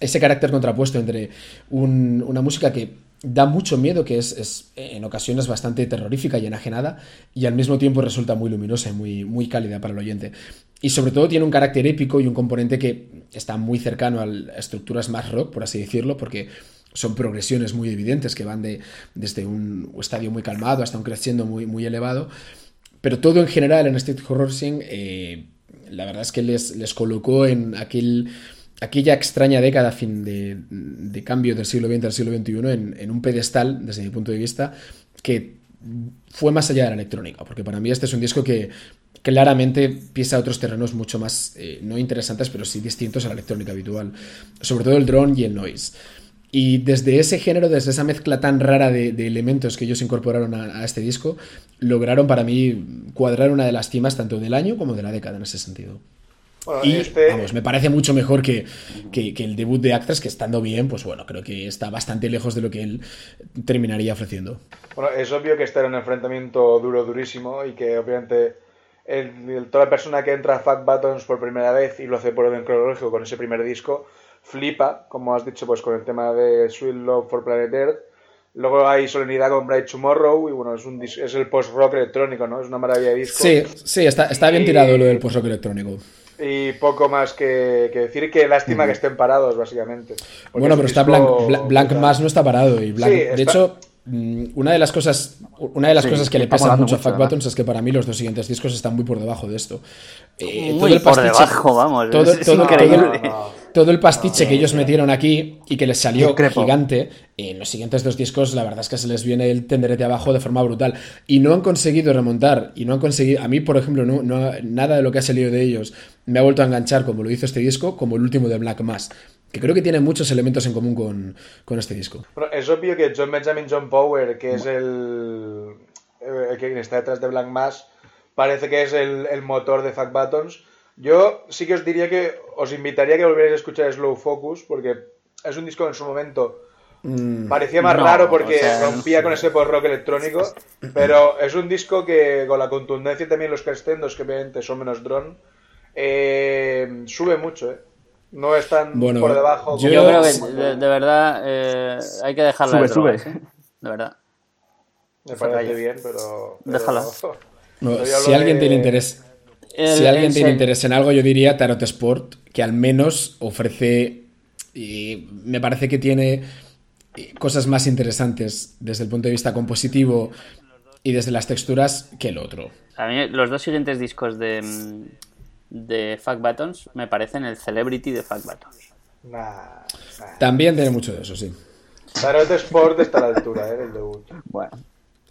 ese carácter contrapuesto entre un- una música que da mucho miedo, que es, es, en ocasiones bastante terrorífica y enajenada, y al mismo tiempo resulta muy luminosa y muy, muy cálida para el oyente. Y sobre todo tiene un carácter épico y un componente que está muy cercano a estructuras más rock, por así decirlo, porque son progresiones muy evidentes que van de, desde un estadio muy calmado hasta un creciendo muy, muy elevado. Pero todo en general en Street Horror Sing, eh, la verdad es que les, les colocó en aquel, aquella extraña década fin de, cambio del siglo XX al siglo XXI en, en un pedestal, desde mi punto de vista, que fue más allá de la electrónica, porque para mí este es un disco que claramente pisa otros terrenos mucho más, eh, no interesantes, pero sí distintos a la electrónica habitual, sobre todo el drone y el noise. Y desde ese género, desde esa mezcla tan rara de, de elementos que ellos incorporaron a, a, este disco, lograron para mí cuadrar una de las cimas tanto del año como de la década en ese sentido. Bueno, y este- vamos, me parece mucho mejor que, que, que el debut de Actors, que estando bien, pues bueno, creo que está bastante lejos de lo que él terminaría ofreciendo. Bueno, es obvio que este era un enfrentamiento duro, durísimo y que obviamente el- el- toda persona que entra a Fat Buttons por primera vez y lo hace por orden cronológico con ese primer disco, flipa, como has dicho, pues con el tema de Sweet Love for Planet Earth. Luego hay Solemnidad con Bright Tomorrow y bueno, es, un dis- es el post-rock electrónico, ¿no? Es una maravilla de disco. Sí, sí, está, está bien tirado lo del post-rock electrónico. Y poco más que, que decir que lástima que estén parados, básicamente. Bueno, pero está Blank, Bla- Blank brutal. Mass no está parado. Y Blank, Sí, De hecho, mm, una de las cosas, una de las Sí, cosas que le pesan mucho a además. Buttons es que para mí los dos siguientes discos están muy por debajo de esto. Eh, Muy por debajo, vamos, Todo, es todo- increíble. todo el- todo el pastiche que ellos metieron aquí y que les salió gigante, en los siguientes dos discos la verdad es que se les viene el tenderete abajo de forma brutal. Y no han conseguido remontar, y no han conseguido... A mí, por ejemplo, no, no- nada de lo que ha salido de ellos me ha vuelto a enganchar como lo hizo este disco, como el último de Black Mass, que creo que tiene muchos elementos en común con, con este disco. Bueno, es obvio que John Benjamin John Power, que es el, el que está detrás de Blank Mass, parece que es el, el motor de Fuck Buttons. Yo sí que os diría que os invitaría a que volvierais a escuchar Slow Focus, porque es un disco que en su momento parecía más no, raro porque o sea, rompía no con ese post-rock electrónico, pero es un disco que con la contundencia y también los crescendos, que obviamente son menos drone, eh, sube mucho, ¿eh? No es tan Bueno, por debajo. yo- Yo como- creo que de, de verdad eh, hay que dejarla Sube, de drogas, sube. ¿eh? De verdad. Me parece bien, pero. pero- Déjala. No, si alguien de- tiene interés, El- si alguien el tiene interés en algo, yo diría Tarot Sport, que al menos ofrece y me parece que tiene eh, cosas más interesantes desde el punto de vista compositivo y desde las texturas que el otro. A mí los dos siguientes discos de, de Fuck Buttons me parecen el Celebrity de Fuck Buttons. Nah, nah. También tiene mucho de eso, sí. Tarot Sport está a la altura, ¿eh? Del debut. Bueno,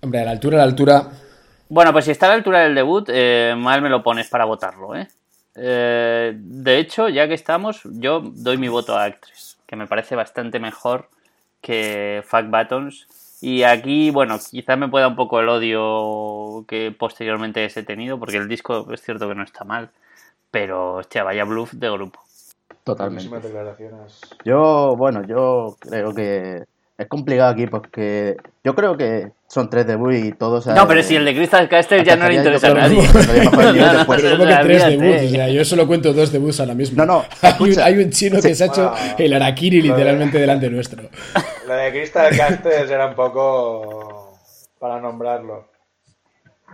Hombre, a la altura, a la altura. Bueno, pues si está a la altura del debut, eh, mal me lo pones para votarlo, ¿eh? Eh, de hecho, ya que estamos, yo doy mi voto a Actress, que me parece bastante mejor que Fuck Buttons. Y aquí, bueno, quizás me pueda un poco el odio que posteriormente he tenido, porque el disco es cierto que no está mal, pero, hostia, vaya bluff de grupo. totalmente. Muchísimas declaraciones. Yo, bueno, yo creo que es complicado aquí porque yo creo que son tres debuts y todos. No, pero si el de Crystal Castle ya no le interesa a nadie. tres debuts, o sea, yo solo cuento dos debuts ahora mismo. No, no, hay, un, escucha. hay un chino que se ha hecho el Arakiri literalmente delante nuestro. La de Crystal Castles era un poco. para nombrarlo.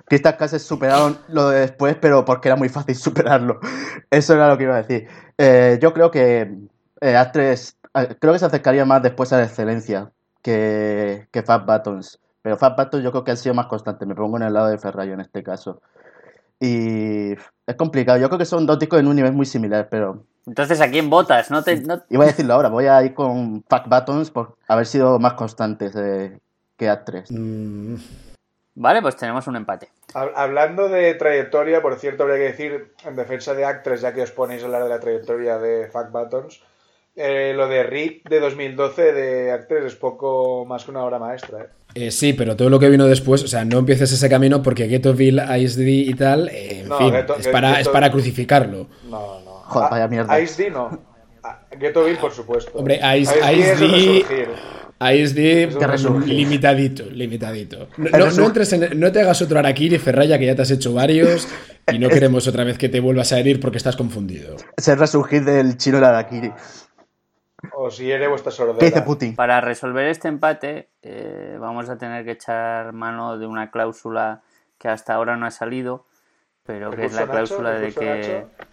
Crystal Castles superaron lo de después, pero porque era muy fácil superarlo. Eso era lo que iba a decir. Eh, yo creo que eh, Astres, eh, creo que se acercaría más después a la excelencia que, que Fat Buttons. Pero Fat Buttons yo creo que han sido más constantes. Me pongo en el lado de Ferrayo en este caso. Y es complicado. Yo creo que son dos discos en un nivel muy similar, pero Entonces, ¿a quién votas? No te, no- iba a decirlo ahora. Voy a ir con Fat Buttons por haber sido más constantes eh, que Astres. Mm, Vale, pues tenemos un empate. Hab- Hablando de trayectoria, por cierto, habría que decir, en defensa de Actress, ya que os ponéis a hablar de la trayectoria de Fuck Buttons, eh, lo de RIP de 2012 de Actress es poco más que una obra maestra. ¿eh? eh, sí, pero todo lo que vino después, o sea, no empieces ese camino porque Ghettoville, ISD y tal, eh, en No, fin, Ghetto- es, para, Ghetto- es para crucificarlo. No, no. Joder, vaya mierda. Ice D no. Ghetto Bill, por supuesto. Hombre, Ice- Ice D Ice D-. ISD, limitadito, limitadito. No, no- entres en- no te hagas otro Arakiri, Ferraya, que ya te has hecho varios y no queremos otra vez que te vuelvas a herir porque estás confundido. Es el resurgir del chino Larakiri. O si eres vuestra sordera. ¿Qué dice Putin? Para resolver este empate, eh, vamos a tener que echar mano de una cláusula que hasta ahora no ha salido, pero que es la cláusula de ¿Recurso que Nacho?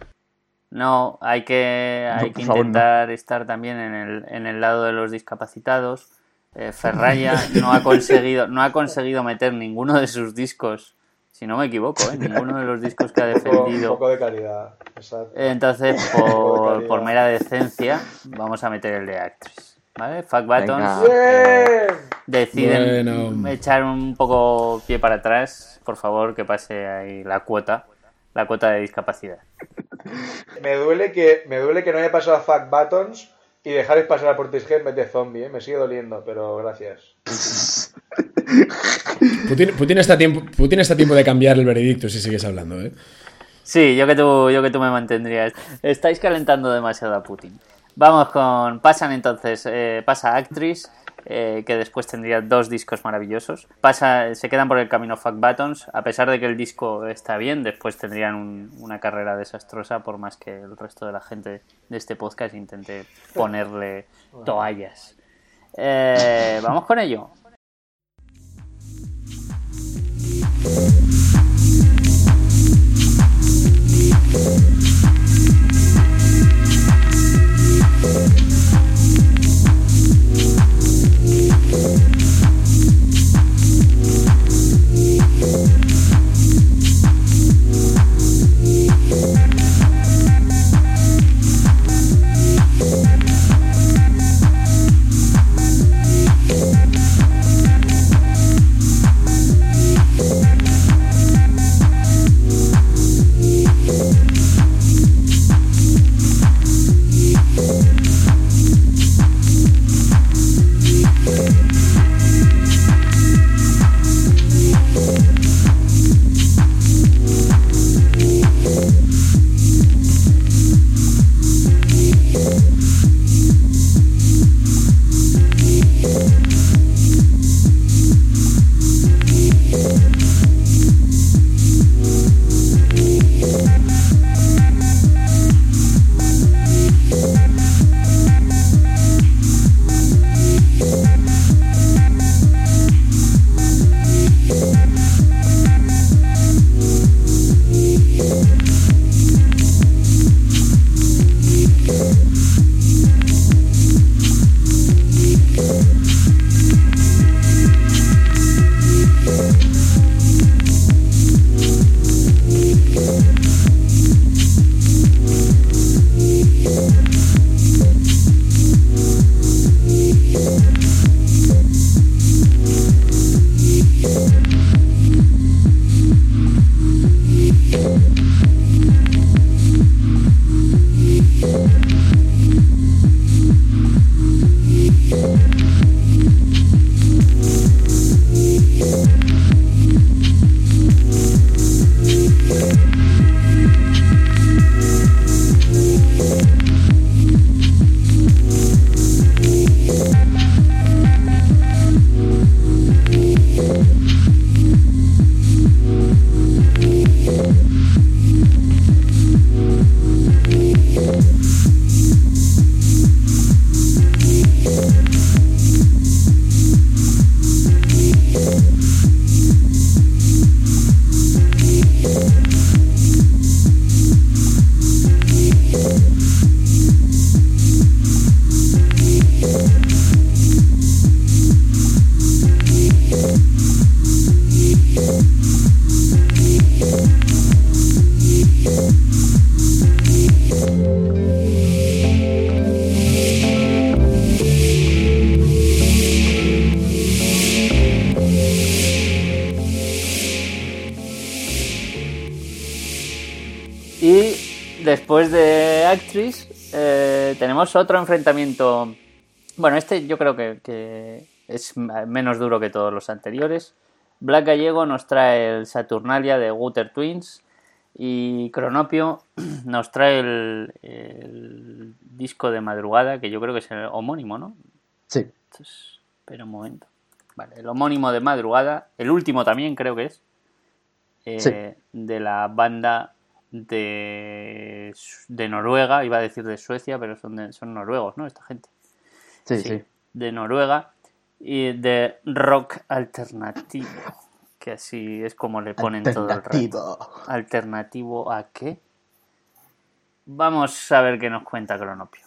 no hay que hay No, que por favor, no. intentar estar también en el, en el lado de los discapacitados. Eh, Ferraya no ha conseguido no ha conseguido meter ninguno de sus discos, si no me equivoco, ¿eh? ninguno de los discos que ha poco, un defendido. poco de calidad. Exacto. Entonces, por, por mera decencia, vamos a meter el de Actress. ¿Vale? Fuck Buttons. Eh, ¡Bien! deciden Bueno. echar un poco pie para atrás, por favor, que pase ahí la cuota, la cuota de discapacidad. Me duele que me duele que no haya pasado a Fuck Buttons Y dejaréis pasar a Portishead en vez de zombie, ¿eh? Me sigue doliendo, pero gracias. Putin, Putin está a tiempo, Putin está a tiempo de cambiar el veredicto si sigues hablando, ¿eh? Sí, yo que tú, yo que tú me mantendría. Estáis calentando demasiado a Putin. Vamos con. Pasan entonces. eh, pasa Actress, eh, que después tendría dos discos maravillosos. Pasa, se quedan por el camino Fuck Buttons. A pesar de que el disco está bien, después tendrían un- una carrera desastrosa, por más que el resto de la gente de este podcast intente ponerle toallas. Eh, Vamos con ello. Otro enfrentamiento. Bueno, este yo creo que, que es menos duro que todos los anteriores. Black Gallego nos trae el Saturnalia de Guter Twins y Cronopio nos trae el, el disco de madrugada, que yo creo que es el homónimo, ¿no? Sí. Entonces, espera un momento. Vale, el homónimo de madrugada, el último también creo que es, eh, Sí. de la banda de, de Noruega, iba a decir de Suecia, pero son, de- son noruegos, ¿no? Esta gente. Sí, sí. De Noruega y de rock alternativo, que así es como le ponen todo el rato. Alternativo. ¿Alternativo a qué? Vamos a ver qué nos cuenta Cronopio.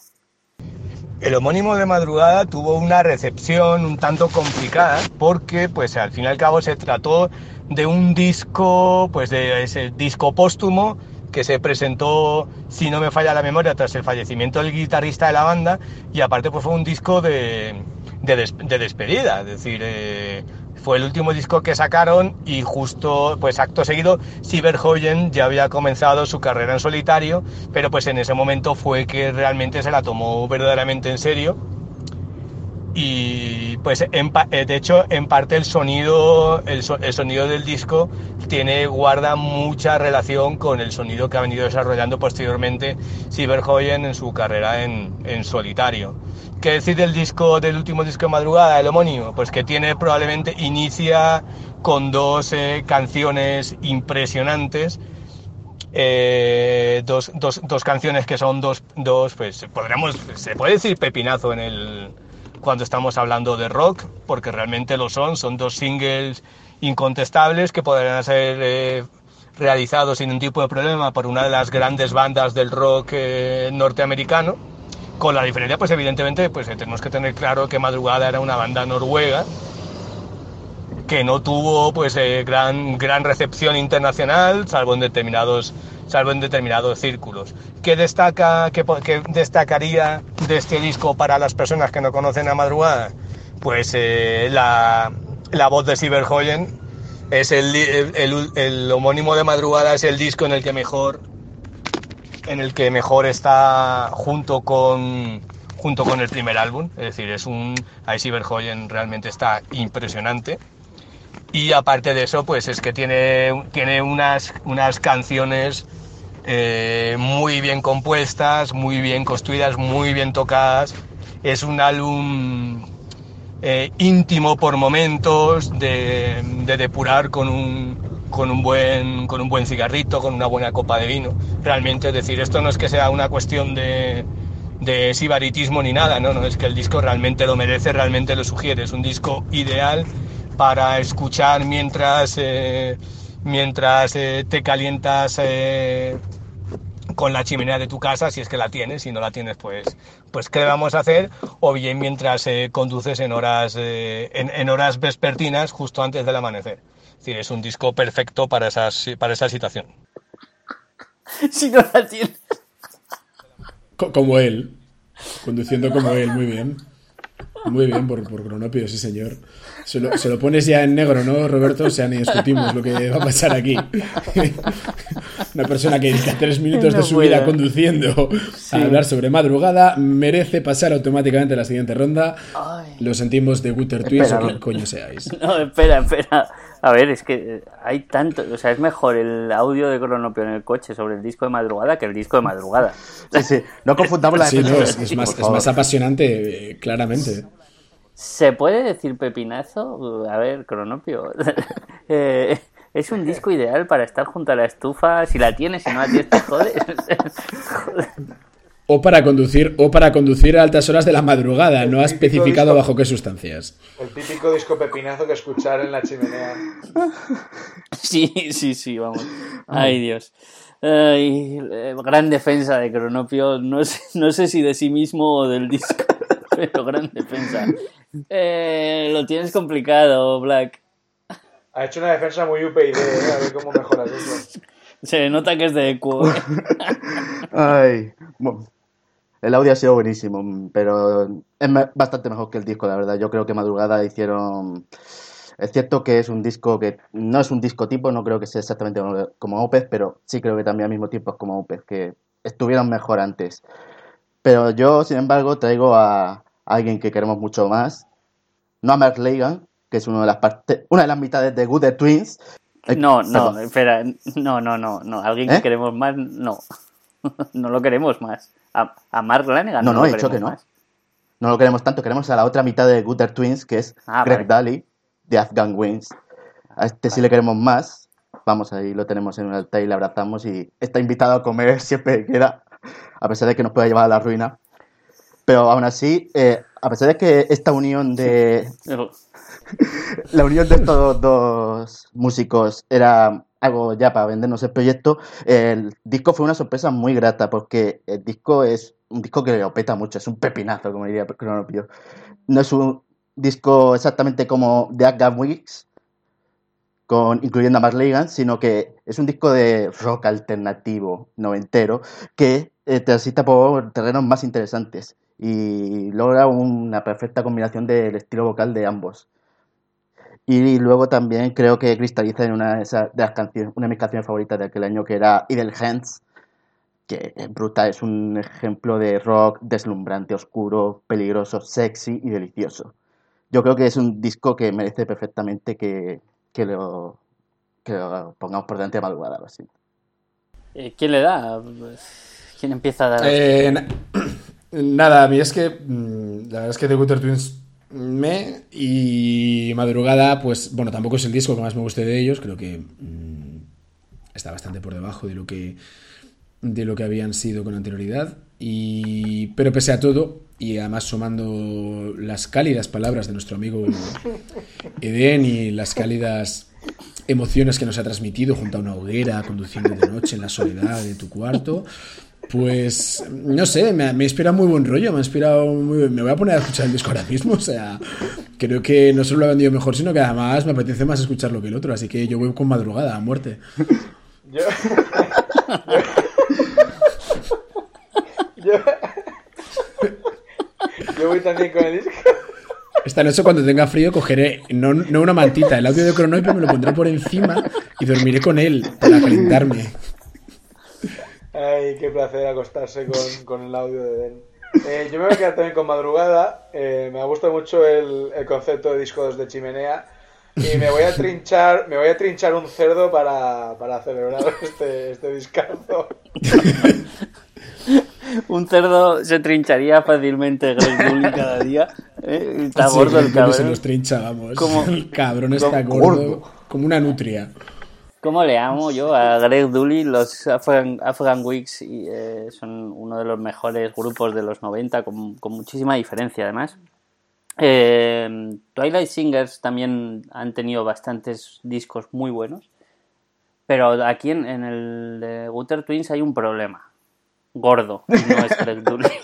El homónimo de madrugada tuvo una recepción un tanto complicada porque pues al fin y al cabo se trató de un disco, pues de ese disco póstumo que se presentó, si no me falla la memoria, tras el fallecimiento del guitarrista de la banda y aparte pues fue un disco de, de, des- de despedida, es decir, eh, Fue el último disco que sacaron y justo, pues acto seguido, Cyberhoyen ya había comenzado su carrera en solitario, pero pues en ese momento fue que realmente se la tomó verdaderamente en serio. Y pues eh, de hecho en parte el sonido, el, so- el sonido del disco tiene, guarda mucha relación con el sonido que ha venido desarrollando posteriormente Cyberhoyen en su carrera en, en solitario. ¿Qué decir del disco, del último disco de madrugada, el homónimo? Pues que tiene probablemente, inicia con dos eh, canciones impresionantes, eh, dos, dos, dos canciones que son dos, dos, pues podríamos, se puede decir pepinazo en el, cuando estamos hablando de rock, porque realmente lo son, son dos singles incontestables que podrán ser eh, realizados sin ningún tipo de problema por una de las grandes bandas del rock eh, norteamericano, con la diferencia, pues evidentemente, pues eh, tenemos que tener claro que Madrugada era una banda noruega, que no tuvo pues eh, gran, gran recepción internacional, salvo en determinados, salvo en determinados círculos. ¿Qué, destaca, qué, qué destacaría de este disco para las personas que no conocen a Madrugada? Pues eh, la, la voz de Cyberhoyen es el, el, homónimo de Madrugada, es el disco en el que mejor en el que mejor está junto con junto con el primer álbum, es decir, es un Cyberhoyen realmente está impresionante. Y aparte de eso, pues es que tiene, tiene unas, unas canciones eh, muy bien compuestas, muy bien construidas, muy bien tocadas. Es un álbum eh, íntimo por momentos, de, de depurar con un, con, un buen, con un buen cigarrito, con una buena copa de vino. Realmente, es decir, esto no es que sea una cuestión de, de sibaritismo ni nada, no, no, es que el disco realmente lo merece, realmente lo sugiere. Es un disco ideal para escuchar mientras, eh, mientras eh, te calientas eh, con la chimenea de tu casa, si es que la tienes, si no la tienes, pues, pues ¿qué vamos a hacer? O bien mientras eh, conduces en horas, eh, en, en horas vespertinas, justo antes del amanecer. Es decir, es un disco perfecto para, esas, para esa situación. si no la tienes. Co- Como él. Conduciendo como él, muy bien. Muy bien, por, por cronopio, sí, señor. Se lo, se lo pones ya en negro, ¿no, Roberto? O sea, ni discutimos lo que va a pasar aquí. Una persona que dedica tres minutos de No su puedo. vida conduciendo a hablar sobre madrugada merece pasar automáticamente a la siguiente ronda. Ay. Lo sentimos de Gutter Twins o no. coño seáis. No, espera, espera. A ver, es que eh, hay tanto. O sea, es mejor el audio de Cronopio en el coche sobre el disco de madrugada que el disco de madrugada. Sí, sí. No confundamos la Sí, no, es, es más, es más apasionante, eh, claramente. ¿Se puede decir pepinazo? A ver, Cronopio. Eh, es un disco ideal para estar junto a la estufa. Si la tienes, si no la tienes, te jodes. Joder. O para conducir, o para conducir a altas horas de la madrugada. No ha especificado disco- bajo qué sustancias. El típico disco pepinazo que escuchar en la chimenea. Sí, sí, sí, vamos. Ay, Dios. Ay, eh, gran defensa de Cronopio. No sé, no sé si de sí mismo o del disco, pero gran defensa. Eh, lo tienes complicado, Black. Ha hecho una defensa muy UPyD, ¿eh? a ver cómo mejoras eso. Se nota que es de Equo. ¿eh? Ay, bueno, el audio ha sido buenísimo, pero es bastante mejor que el disco, la verdad. Yo creo que Madrugada hicieron... Es cierto que es un disco que no es un disco tipo, no creo que sea exactamente como- Opeth, pero sí creo que también al mismo tiempo es como Opeth, que estuvieron mejor antes. Pero yo, sin embargo, traigo a alguien que queremos mucho más, no a Mark Lagan, que es una de las partes, una de las mitades de Good The Twins. Eh, No, no, perdón. espera. No, no, no, no. Alguien ¿Eh? que queremos más, no. No lo queremos más. A, a Mark Lanegan No, no, no, lo he dicho que no. más. No lo queremos tanto, queremos a la otra mitad de Gutter Twins, que es Ah, Greg vale. Daly, de Afghan Wings. A este sí le queremos más. Vamos, ahí lo tenemos en un altar y le abrazamos y está invitado a comer siempre que quiera, a pesar de que nos pueda llevar a la ruina. Pero aún así, eh, a pesar de que esta unión de la unión de estos dos músicos era algo ya para vendernos el proyecto, el disco fue una sorpresa muy grata porque el disco es un disco que lo peta mucho, es un pepinazo, como diría Cronopio. No es un disco exactamente como The Afghan Weeks, con, incluyendo a Mark Lagan, sino que es un disco de rock alternativo, noventero, que eh, transita por terrenos más interesantes y logra una perfecta combinación del estilo vocal de ambos. Y luego también creo que cristaliza en una de, esas, de las canciones, una de mis canciones favoritas de aquel año, que era Idle Hands, que es brutal, es un ejemplo de rock deslumbrante, oscuro, peligroso, sexy y delicioso. Yo creo que es un disco que merece perfectamente que, que lo, que lo pongamos por delante de madrugada. así. Eh, ¿Quién le da? ¿Quién empieza a dar? Eh, nada, a mí es que mm, la verdad es que The Gutter Twins me y Madrugada, pues bueno, tampoco es el disco que más me guste de ellos, creo que mm, está bastante por debajo de lo que de lo que habían sido con anterioridad y pero pese a todo y además sumando las cálidas palabras de nuestro amigo Eden y las cálidas emociones que nos ha transmitido junto a una hoguera, conduciendo de noche en la soledad de tu cuarto. Pues, no sé, me, me inspira muy buen rollo, me ha inspirado muy... Me voy a poner a escuchar el disco ahora mismo, o sea, creo que no solo lo ha vendido mejor, sino que además me apetece más escucharlo que el otro, así que yo voy con madrugada, a muerte. Yo... yo... yo voy también con el disco. Esta noche cuando tenga frío cogeré, no, no una mantita, el audio de Cronoipe me lo pondré por encima y dormiré con él para calentarme. Ay, qué placer acostarse con, con el audio de Den. Eh, yo me voy a quedar también con madrugada. Eh, me ha gustado mucho el, el concepto de discos de chimenea. Y me voy a trinchar, me voy a trinchar un cerdo para, para celebrar este, este discazo. Un cerdo se trincharía fácilmente Greg Dully cada día. ¿eh? Está Sí, gordo el Dully Se cabrón. los trincha, vamos. Como- El cabrón está gordo, gordo. como una nutria. ¿Cómo le amo yo a Greg Dully? Los Afghan, y, eh, son uno de los mejores grupos de los 90, con, con muchísima diferencia además. Eh, Twilight Singers también han tenido bastantes discos muy buenos, pero aquí en, en el de Gutter Twins hay un problema. Gordo, no es Greg Dully.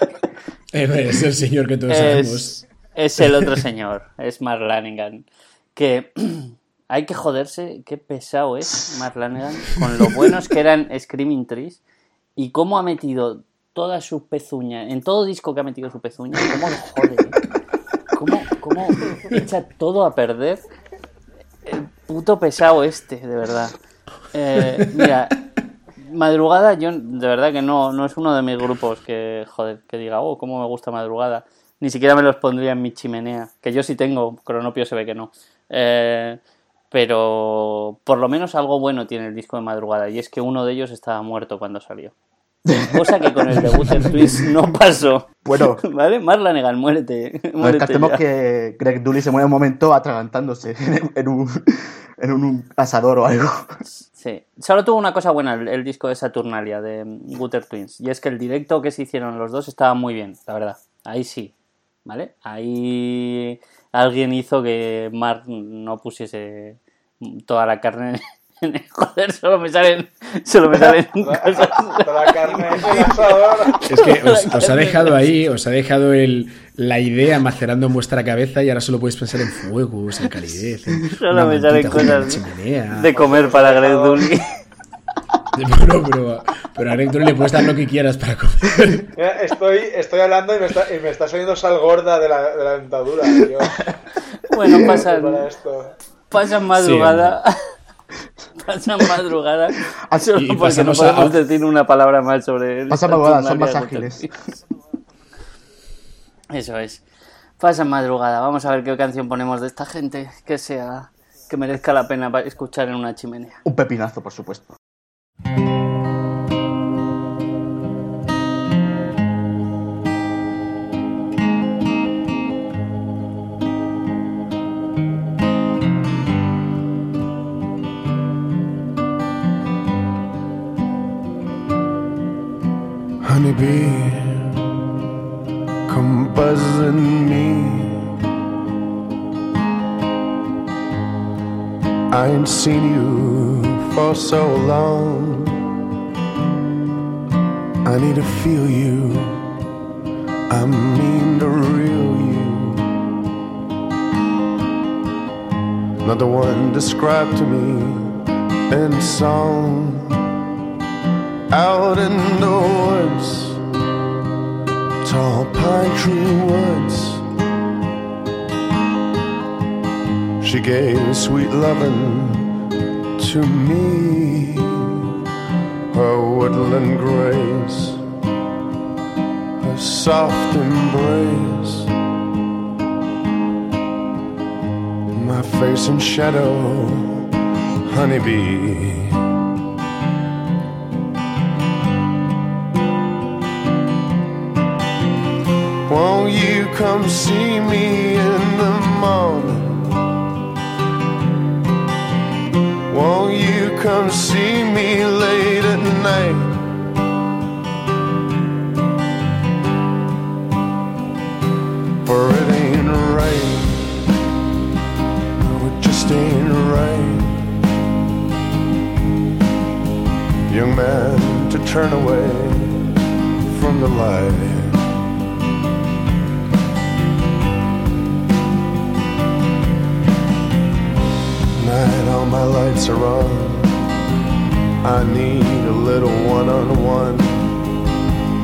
Eh, Es el señor que todos sabemos. es, es el otro señor, es Mark Lanigan. Que hay que joderse, qué pesado es Mark Lanigan, con lo buenos que eran Screaming Trees y cómo ha metido toda su pezuña, en todo disco que ha metido su pezuña, cómo lo jode, ¿eh? cómo, cómo echa todo a perder el puto pesado este, de verdad. Eh, mira, Madrugada, yo de verdad que no, no es uno de mis grupos que, joder, que diga, oh, cómo me gusta Madrugada. Ni siquiera me los pondría en mi chimenea, que yo sí tengo, Cronopio se ve que no. Eh, pero por lo menos algo bueno tiene el disco de Madrugada, y es que uno de ellos estaba muerto cuando salió. Cosa que con el de Gutter Twist no pasó. Bueno. ¿Vale? Marlanegan, muérete. No descartemos que Greg Dully se muere un momento atragantándose en un, en un asador o algo. Sí, solo tuvo una cosa buena el, el disco de Saturnalia de Gutter Twins y es que el directo que se hicieron los dos estaba muy bien, la verdad. Ahí sí, ¿vale? Ahí alguien hizo que Mark no pusiese toda la carne en el joder, solo me salen, solo me salen cosas. Toda la carne en el asador. Es que os, os ha dejado ahí, os ha dejado el, la idea macerando en vuestra cabeza y ahora solo podéis pensar en fuegos, en calidez. En Solo me salen cosas chimenea. de comer para Greg Dully. Pero, pero, pero a Greg Dully le puedes dar lo que quieras para comer. Mira, Estoy, estoy hablando y me, está, y me está saliendo sal gorda de la, de la dentadura. tío. Bueno, pasan, pasan madrugada. pasan madrugada. Solo Y porque no podemos a- decir una palabra más sobre él. Pasan madrugada, son más ágiles. Eso es. Pasan madrugada. Vamos a ver qué canción ponemos de esta gente que sea que merezca la pena escuchar en una chimenea. Un pepinazo, por supuesto. Honeybee, come buzzing me. I ain't seen you for so long. I need to feel you. I mean the real you. Not the one described to me in song out in the woods, tall pine tree woods. She gave sweet loving to me, her woodland grace, her soft embrace, my face in shadow, honeybee. Won't you come see me in the morning? Won't you come see me late at night? For it ain't right. No, it just ain't right. Young man, to turn away from the light. My lights are on. I need a little one on one.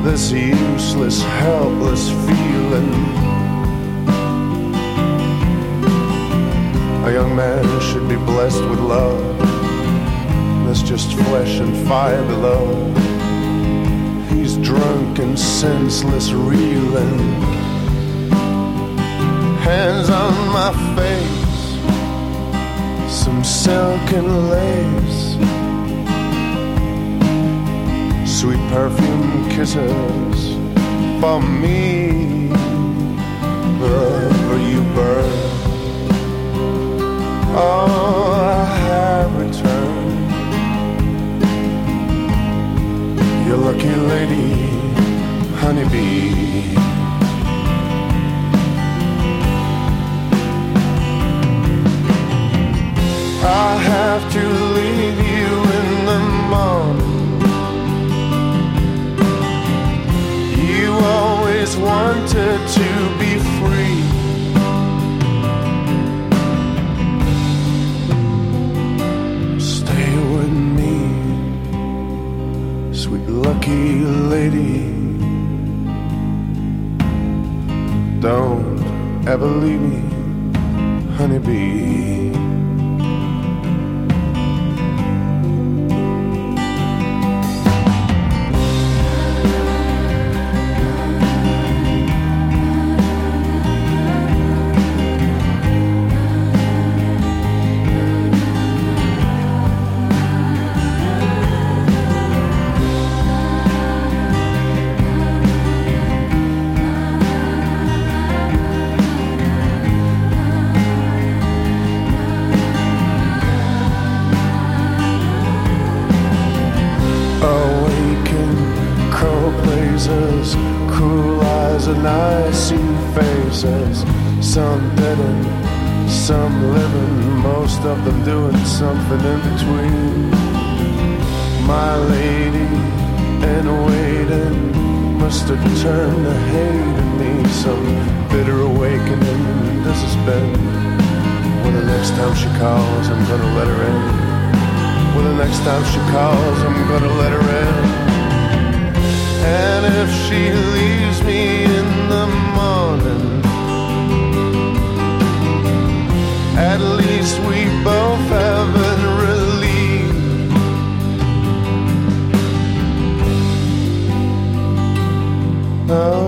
This useless, helpless feeling. A young man should be blessed with love. There's just flesh and fire below. He's drunk and senseless, reeling. Hands on my face some silken lace, sweet perfume kisses for me. Wherever you burn, oh, I have returned. Your lucky lady, honeybee. I have to leave you in the morning. You always wanted to be free. Stay with me, sweet lucky lady. Don't ever leave me, honeybee. Some dead and some living, most of them doing something in between. My lady in waiting must have turned to hate in me. Some bitter awakening this has been. When the next time she calls, I'm gonna let her in. Well, the next time she calls, I'm gonna let her in. And if she leaves me in the morning, we both have relieved. Oh,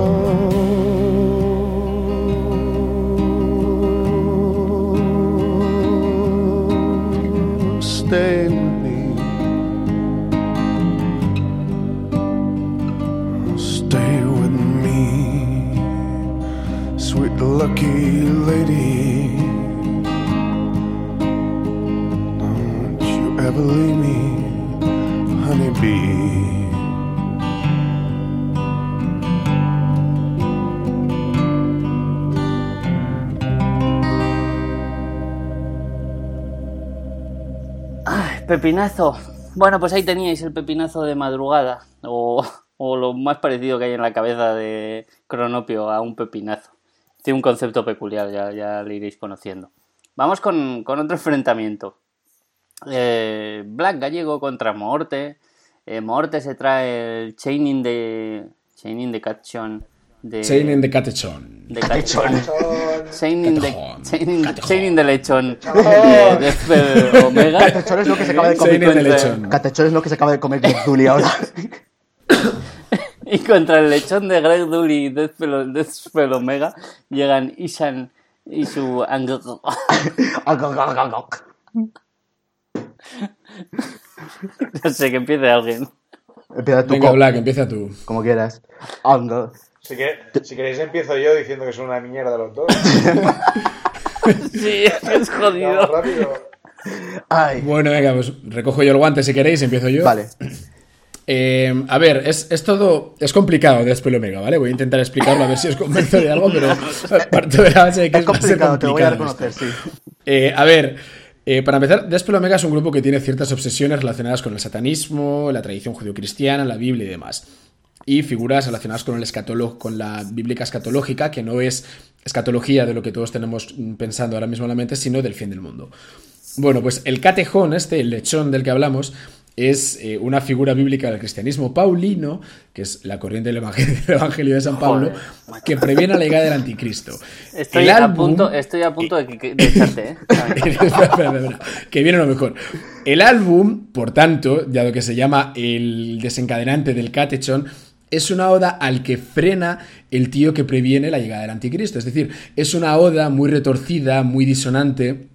pepinazo. Bueno, pues ahí teníais el pepinazo de madrugada. O, o lo más parecido que hay en la cabeza de Cronopio a un pepinazo. Tiene un concepto peculiar, ya, ya le iréis conociendo. Vamos con, con otro enfrentamiento. Eh, Black Gallego contra Morte. Eh, Morte se trae el Chaining de Chaining de Catchon de, in the Catechon. de Catechon. Chain in the, Catechon. Catechon. lechón. de Death Omega. Catechón es lo que se acaba de comer. Lechon. Es lo que se acaba de comer Greg Dully ahora. Y contra el lechón de Greg Dooley y Deathspell Omega llegan Ishan y su No sé, que empiece alguien. Empieza tú Venga, Black, empieza tú. como quieras. Angle. Si, que- si queréis empiezo yo diciendo que son una mierda los dos. Sí, es Vamos jodido. rápido. Ay, Bueno, venga, pues recojo yo el guante si queréis, empiezo yo. vale. Eh, a ver, es, es todo. Es complicado Deathspell Omega, ¿vale? Voy a intentar explicarlo a ver si os convenzo de algo, pero parto de la base de que Es a ser complicado, te lo voy a complicado reconocer, esto. sí. Eh, a ver, eh, para empezar, Deathspell Omega es un grupo que tiene ciertas obsesiones relacionadas con el satanismo, la tradición judio-cristiana, la Biblia y demás. Y figuras relacionadas con el escatolo- con la bíblica escatológica, que no es escatología de lo que todos tenemos mm, pensando ahora mismo en la mente, sino del fin del mundo. Bueno, pues el catejón, este, el lechón del que hablamos, es eh, una figura bíblica del cristianismo paulino, que es la corriente del evangelio, del evangelio de San Pablo, que previene la llegada del anticristo. Estoy El a álbum- punto, estoy a punto de, que- de echarte, ¿eh? espera, espera, espera, que viene lo mejor. El álbum, por tanto, dado que se llama el desencadenante del catechón, es una oda al que frena el tío que previene la llegada del anticristo. Es decir, es una oda muy retorcida, muy disonante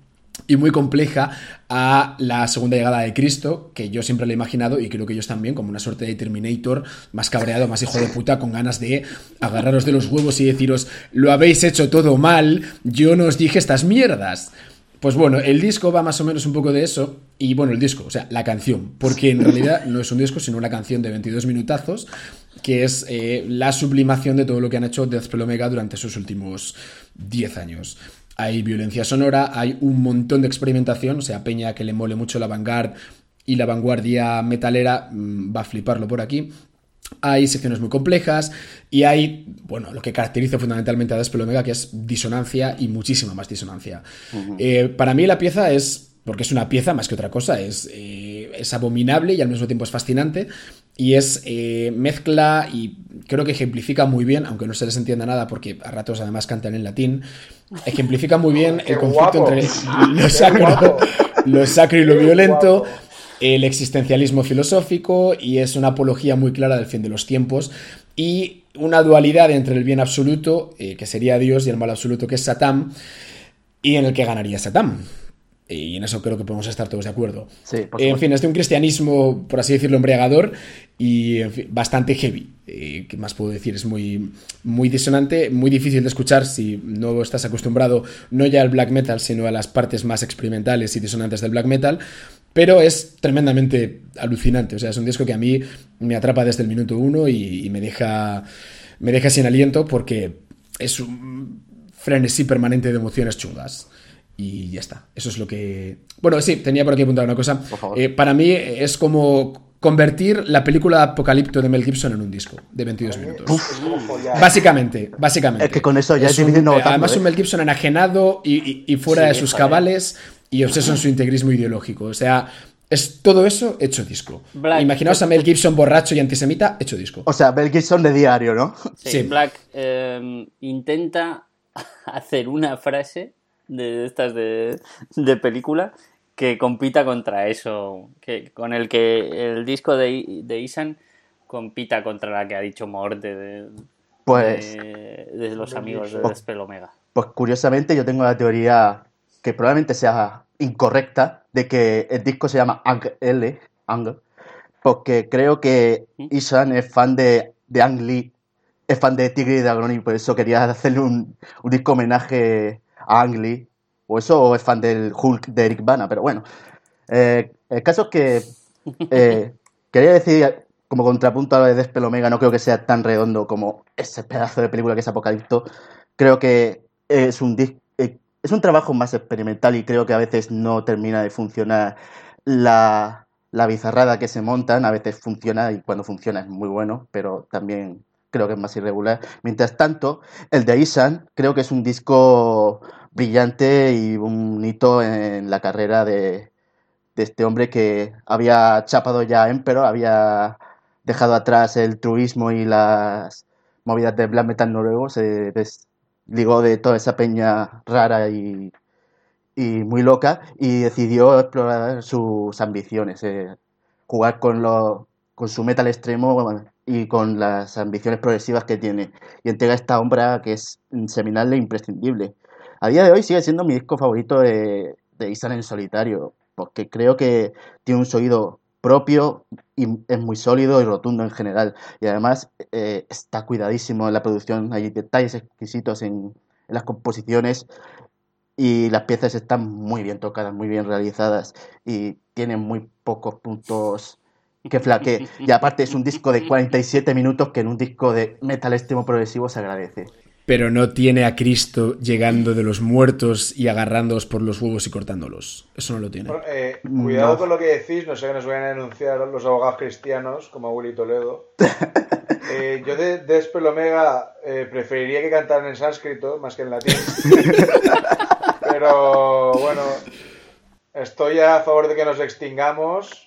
y muy compleja a la segunda llegada de Cristo, que yo siempre le he imaginado y creo que ellos también, como una suerte de Terminator, más cabreado, más hijo de puta, con ganas de agarraros de los huevos y deciros, lo habéis hecho todo mal, yo no os dije estas mierdas. Pues bueno, el disco va más o menos un poco de eso. Y bueno, el disco, o sea, la canción. Porque en realidad no es un disco, sino una canción de 22 minutazos. Que es eh, la sublimación de todo lo que han hecho Deathspell Omega durante sus últimos 10 años. Hay violencia sonora, hay un montón de experimentación. O sea, Peña que le mole mucho la vanguard y la vanguardia metalera mm, va a fliparlo por aquí. Hay secciones muy complejas y hay, bueno, lo que caracteriza fundamentalmente a Deathspell Omega, que es disonancia y muchísima más disonancia. Eh, para mí la pieza es, porque es una pieza más que otra cosa, es, eh, es abominable y al mismo tiempo es fascinante y es eh, mezcla y creo que ejemplifica muy bien, aunque no se les entienda nada porque a ratos además cantan en latín, ejemplifica muy bien el conflicto guapo. entre lo sacro, guapo. lo sacro y lo Qué violento guapo. el existencialismo filosófico y es una apología muy clara del fin de los tiempos y una dualidad entre el bien absoluto, eh, que sería Dios, y el mal absoluto, que es Satán, y en el que ganaría Satán. Y en eso creo que podemos estar todos de acuerdo. Sí, por en fin, es de un cristianismo, por así decirlo, embriagador y en fin, bastante heavy. Eh, ¿Qué más puedo decir? Es muy, muy disonante, muy difícil de escuchar si no estás acostumbrado no ya al black metal, sino a las partes más experimentales y disonantes del black metal. Pero es tremendamente alucinante. O sea, es un disco que a mí me atrapa desde el minuto uno y, y me, deja, me deja sin aliento porque es un frenesí permanente de emociones chungas. Y ya está. Eso es lo que. Bueno, sí, tenía por aquí apuntada una cosa. Por favor. Eh, para mí es como convertir la película Apocalipto de Mel Gibson en un disco de 22 minutos. Es follar. Básicamente, básicamente. Es que con eso ya es un- difícil no votarlo, Además, ¿eh? un Mel Gibson enajenado y, y- y fuera Sí, de sus cabales y obseso en su integrismo ideológico. O sea, es todo eso hecho disco. Black. Imaginaos a Mel Gibson borracho y antisemita hecho disco. O sea, Bel Gibson de diario, ¿no? Sí, Sí. Black eh, intenta hacer una frase de estas de, de película que compita contra eso, que con el que el disco de, de Isan compita contra la que ha dicho Morte de, Pues, de, de los amigos de Pues- Despel Omega. pues curiosamente yo tengo la teoría que probablemente sea incorrecta de que el disco se llama Ang L, Ang, porque creo que Isan es fan de, de Ang Lee, es fan de Tigre y Dragón y por eso quería hacerle un, un disco homenaje a Ang Lee, o eso, o es fan del Hulk de Eric Bana, pero bueno. Eh, el caso es que eh, quería decir, como contrapunto a lo de Despel Omega, no creo que sea tan redondo como ese pedazo de película que es Apocalipto. Creo que es un, eh, es un trabajo más experimental y creo que a veces no termina de funcionar la, la bizarrada que se montan. A veces funciona y cuando funciona es muy bueno, pero también creo que es más irregular. Mientras tanto, el de Isan creo que es un disco brillante y un hito en la carrera de, este hombre que había chapado ya Emperor, había dejado atrás el truismo y las movidas de black metal noruego, se desligó de toda esa peña rara y, muy loca y decidió explorar sus ambiciones, eh, jugar con, los, con su metal extremo y con las ambiciones progresivas que tiene y entrega esta obra que es seminal e imprescindible. A día de hoy sigue siendo mi disco favorito de, de en solitario, porque creo que tiene un sonido propio y es muy sólido y rotundo en general. Y además eh, está cuidadísimo en la producción, hay detalles exquisitos en, en las composiciones y las piezas están muy bien tocadas, muy bien realizadas y tienen muy pocos puntos que flaquee. Y aparte es un disco de 47 minutos que en un disco de metal extremo progresivo se agradece. Pero no tiene a Cristo llegando de los muertos y agarrándolos por los huevos y cortándolos. Eso no lo tiene. Bueno, eh, cuidado No. con lo que decís, no sé que nos vayan a denunciar los abogados cristianos, como Willy Toledo. Eh, yo de Omega eh, preferiría que cantaran en sánscrito más que en latín. Pero bueno, estoy a favor de que nos extingamos,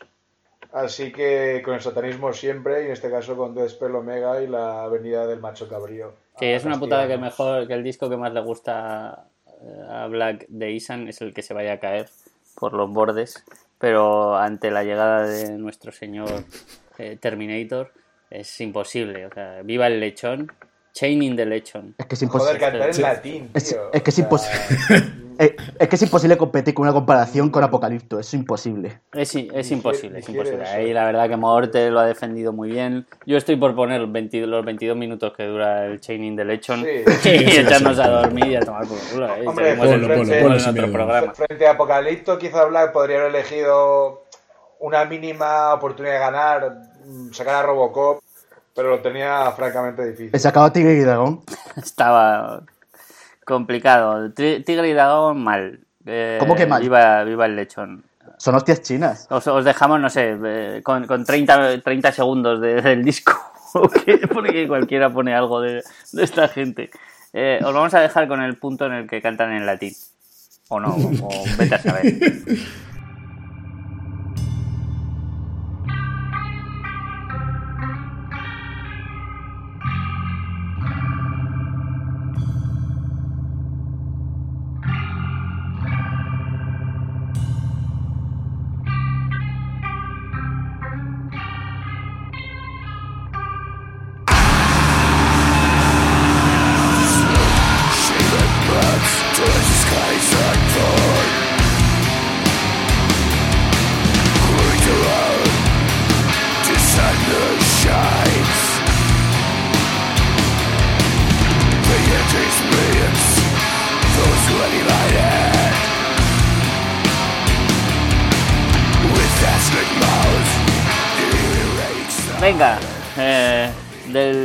así que con el satanismo siempre, y en este caso con Despel Omega y la venida del macho cabrío. Sí, es una putada que mejor que el disco que más le gusta eh, a Black de Isan es el que se vaya a caer por los bordes, pero ante la llegada de nuestro señor eh, Terminator es imposible. O sea, viva el lechón, chaining the lechón. Es que es Joder, imposible. cantar en Sí. latín, tío. es que es imposible. Eh, es que es imposible competir con una comparación con Apocalipto, es imposible. Es, imposible, es imposible. Ahí la verdad que Morte lo ha defendido muy bien. Yo estoy por poner 20 los 22 minutos que dura el Chaining the Lechon Sí. y echarnos a dormir y a tomar por culo. ¿eh? Hombre, programa. Frente a Apocalipto, quizá Black podría haber elegido una mínima oportunidad de ganar, mm, sacar a Robocop, pero lo tenía francamente difícil. He sacado Tigre y Dragón. Estaba complicado. Tri- Tigre y Dragón mal. Eh, ¿Cómo que mal? Viva, viva el lechón. Son hostias chinas. Os, os dejamos, no sé, eh, con, con 30, 30 segundos de- del disco. Porque cualquiera pone algo de, de esta gente. Eh, os vamos a dejar con el punto en el que cantan en latín. O no, o vete a saber.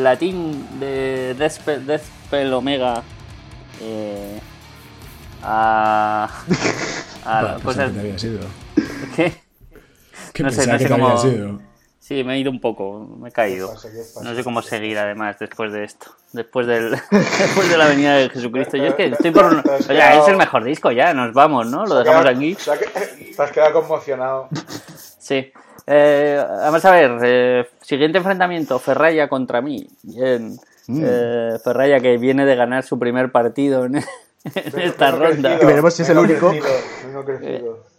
latín de Deathspell Omega eh, a, a cosas. que te había sido. ¿Qué? Que No sé, no sé cómo- sido. Sí, me he ido un poco, me he caído. No sé cómo seguir además después de esto. Después del después de la venida de Jesucristo. Yo es que estoy por un... Oye, quedado- es el mejor disco ya, nos vamos, ¿no? Lo dejamos quedado- aquí. Te has quedado conmocionado. Sí. Eh, vamos a ver, eh, siguiente enfrentamiento, Ferraya contra mí. Bien. Mm. Eh, Ferraya que viene de ganar su primer partido en, en esta ronda. crecido, Y veremos si es el único. crecido.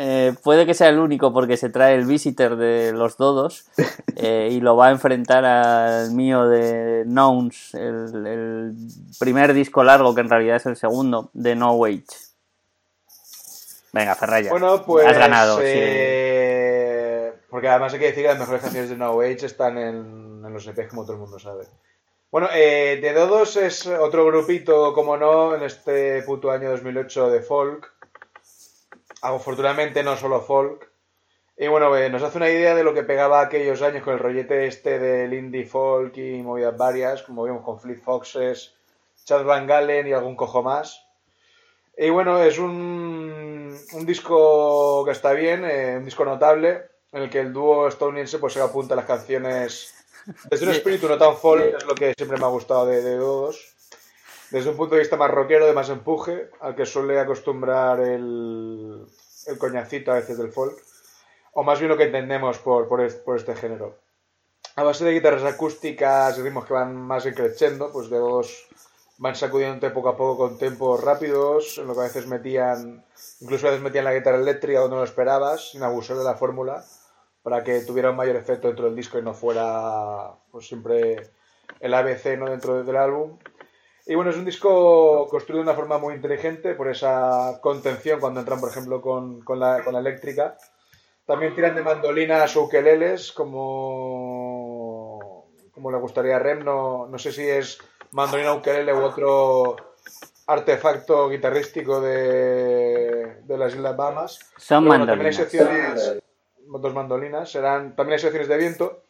Eh, puede que sea el único porque se trae el visitor de los dodos eh, y lo va a enfrentar al mío de Nouns, el, el primer disco largo que en realidad es el segundo de No Wage. Venga, Ferraya. Bueno, pues. Has ganado. sí. Porque además hay que decir que las mejores canciones de No Age están en, los EPs, como todo el mundo sabe. Bueno, eh, The Dodos es otro grupito, como no, en este puto año 2008 de folk. Afortunadamente no solo folk. Y bueno, eh, nos hace una idea de lo que pegaba aquellos años con el rollete este del indie folk y movidas varias, como vimos con Fleet Foxes, Chad Van Galen y algún cojo más. Y bueno, es un, un disco que está bien, eh, un disco notable, en el que el dúo estadounidense pues se apunta a las canciones desde un espíritu no tan folk, que es lo que siempre me ha gustado de, de Dodos. Desde un punto de vista más rockero, de más empuje, al que suele acostumbrar el, el coñacito a veces del folk. O más bien lo que entendemos por, por, es- por este género. a base de guitarras acústicas y ritmos que van más creciendo, pues de dos van sacudiéndote poco a poco con tempos rápidos, en lo que a veces metían, incluso a veces metían la guitarra eléctrica donde no lo esperabas, sin abusar de la fórmula, para que tuviera un mayor efecto dentro del disco y no fuera pues siempre el ABC ¿no? dentro del álbum. Y bueno, es un disco construido de una forma muy inteligente por esa contención cuando entran, por ejemplo, con, con la, con la eléctrica. También tiran de mandolinas o ukeleles, como, como le gustaría a Rem. No, no sé si es mandolina ukelele u otro artefacto guitarrístico de, de las Islas Bahamas. Son Pero mandolinas. Dos mandolinas, serán, también hay secciones de viento.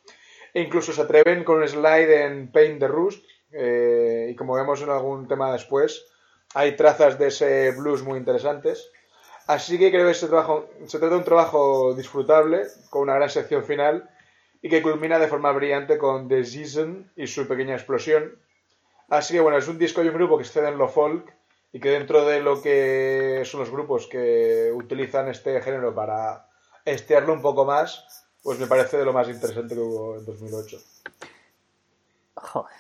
E incluso se atreven con un slide en Paint the Rust. eh, y como vemos en algún tema después, hay trazas de ese blues muy interesantes. Así que creo que este trabajo, se trata de un trabajo disfrutable, con una gran sección final, y que culmina de forma brillante con The Season y su pequeña explosión. Así que bueno, es un disco y un grupo que excede en lo folk y que dentro de lo que son los grupos que utilizan este género para estiarlo un poco más, pues me parece de lo más interesante que hubo en 2008. Joder.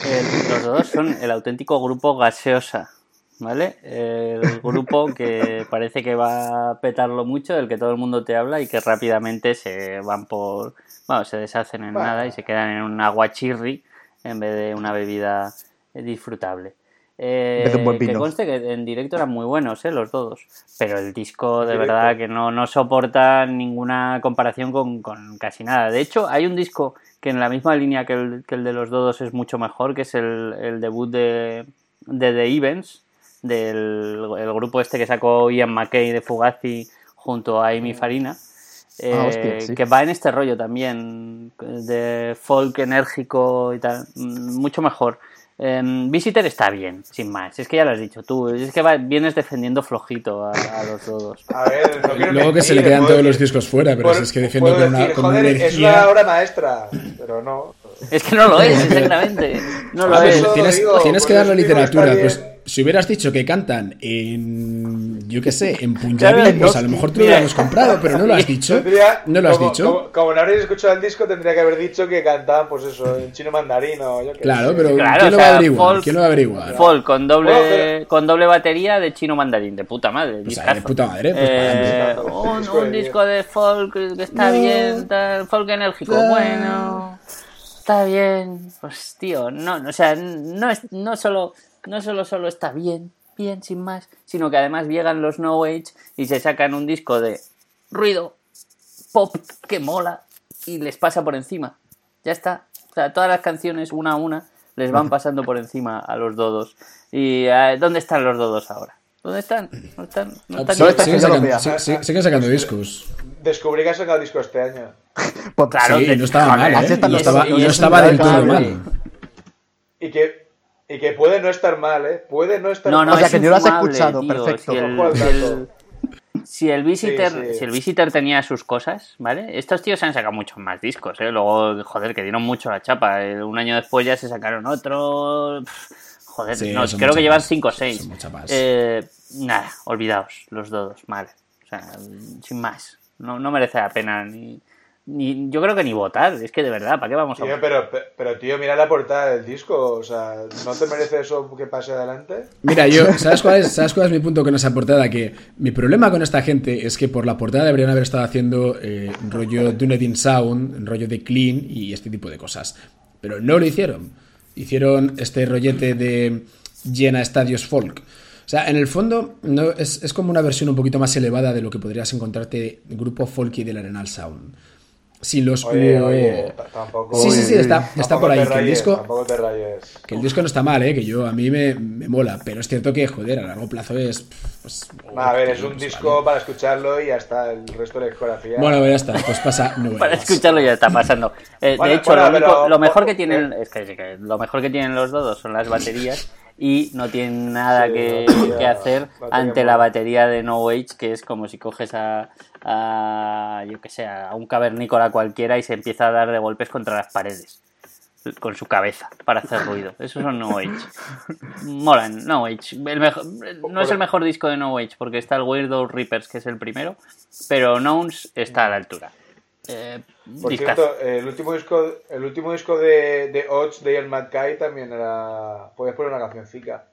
El- los dos son el auténtico grupo gaseosa, ¿vale? El grupo que parece que va a petarlo mucho, del que todo el mundo te habla y que rápidamente se van por... Bueno, se deshacen en Bueno. nada y se quedan en un aguachirri en vez de una bebida eh, disfrutable. Eh, que conste que en directo eran muy buenos, ¿eh? Los dos. Pero el disco de Directo. verdad que no, no soporta ninguna comparación con, con casi nada. De hecho, hay un disco que en la misma línea que el, que el de los Dodos es mucho mejor, que es el, el debut de, de The Events, del el grupo este que sacó Ian McKay de Fugazi junto a Amy Farina. eh, Ah, hostia, sí. que va en este rollo también de folk enérgico y tal, mm, mucho mejor. Em, Visitor está bien, sin más. Es que ya lo has dicho tú. Es que va- vienes defendiendo flojito a, a los dodos. A ver, no quiero Luego que se le quedan puedo todos los discos fuera, pero si es que defiendo con una, es una obra maestra, pero no. Es que no lo es, exactamente. No lo A ver, es. tienes, digo, tienes por que darle literatura. Pues si hubieras dicho que cantan en, yo qué sé, en Punjabi, Claro, pues no, a lo mejor te lo hubiéramos comprado, pero no lo has dicho. Tendría- No lo has como, dicho. Como, como no habréis escuchado el disco, tendría que haber dicho que cantaban, pues eso, en chino mandarín o yo qué Claro, sé. pero Claro, ¿quién o lo va a sea, averiguar? folk- ¿Quién lo va a averiguar? Folk con doble, Bueno, pero- con doble batería de chino mandarín, de puta madre. Pues, de puta madre, pues, Eh, para adelante. un, Disco de un disco de folk que está bien, tal, folk enérgico, bueno, está bien. Pues tío, no, o sea, no es, no solo, no solo, solo está bien, bien, sin más, sino que además llegan los No Age y se sacan un disco de ruido, pop, que mola, y les pasa por encima. Ya está. O sea, todas las canciones, una a una, les van pasando por encima a los dodos. ¿Y eh, dónde están los dodos ahora? ¿Dónde están? ¿No están? ¿No están siguen, sacando, siguen discos. Descubrí que ha sacado disco este año. Pues, Claro, Sí, no estaba mal, ¿eh? No estaba, no estaba es del todo mal. Y que, y que puede no estar mal, ¿eh? Puede no estar No, mal. no, O sea, es que ni lo has escuchado, tío. perfecto. Si el, si el- si el Visitor, Sí, sí. si el Visitor tenía sus cosas, ¿vale? Estos tíos se han sacado muchos más discos, ¿eh? Luego, joder, que dieron mucho la chapa. Eh, Un año después ya se sacaron otro. Joder, Sí, no, creo que llevan más, 5 o son 6. muchas más. nada, olvidaos, los dodos, mal. O sea, sin más. No, no merece la pena ni, ni. Yo creo que ni votar. Es que de verdad, ¿para qué vamos a votar? pero, pero, tío, mira la portada del disco. O sea, ¿no te merece eso que pase adelante? Mira, yo, ¿sabes cuál, es, ¿sabes cuál es mi punto con esa portada? Que mi problema con esta gente es que por la portada deberían haber estado haciendo eh, rollo Dunedin Sound, rollo de Clean y este tipo de cosas. Pero no lo hicieron. Hicieron este rollete de llena estadios folk. O sea, en el fondo no, es, es como una versión un poquito más elevada de lo que podrías encontrarte grupo folky del Arenal Sound. Sin los... Oye, oye, t- tampoco. Sí, sí, sí, está, está por ahí. te Que el rayes, disco, Tampoco te rayes. que el disco no está mal, ¿eh? que yo a mí me, me mola, pero es cierto que, joder, a largo plazo es... pues, A ver, es un pues, disco vale. para escucharlo y ya está. El resto de la discografía. Bueno, ya está, pues pasa. No Para escucharlo ya está pasando. Eh, Bueno, de hecho, bueno, lo, único- pero- lo mejor que eh, tienen es que, es que lo mejor que tienen los dodos son las baterías y no tienen nada Sí, que, hacer ante la batería de No Age, que es como si coges a, a yo que sé, a un cavernícola cualquiera y se empieza a dar de golpes contra las paredes con su cabeza para hacer ruido. Esos son No Age. Molan, No Age. El mejor- no es el mejor disco de No Age porque está el Weirdo Reapers, que es el primero, pero Nouns está a la altura. Eh, Por discazo. cierto, el último disco, el último disco de, de Odds de Ian McKay también era. Puedes poner una cancioncica.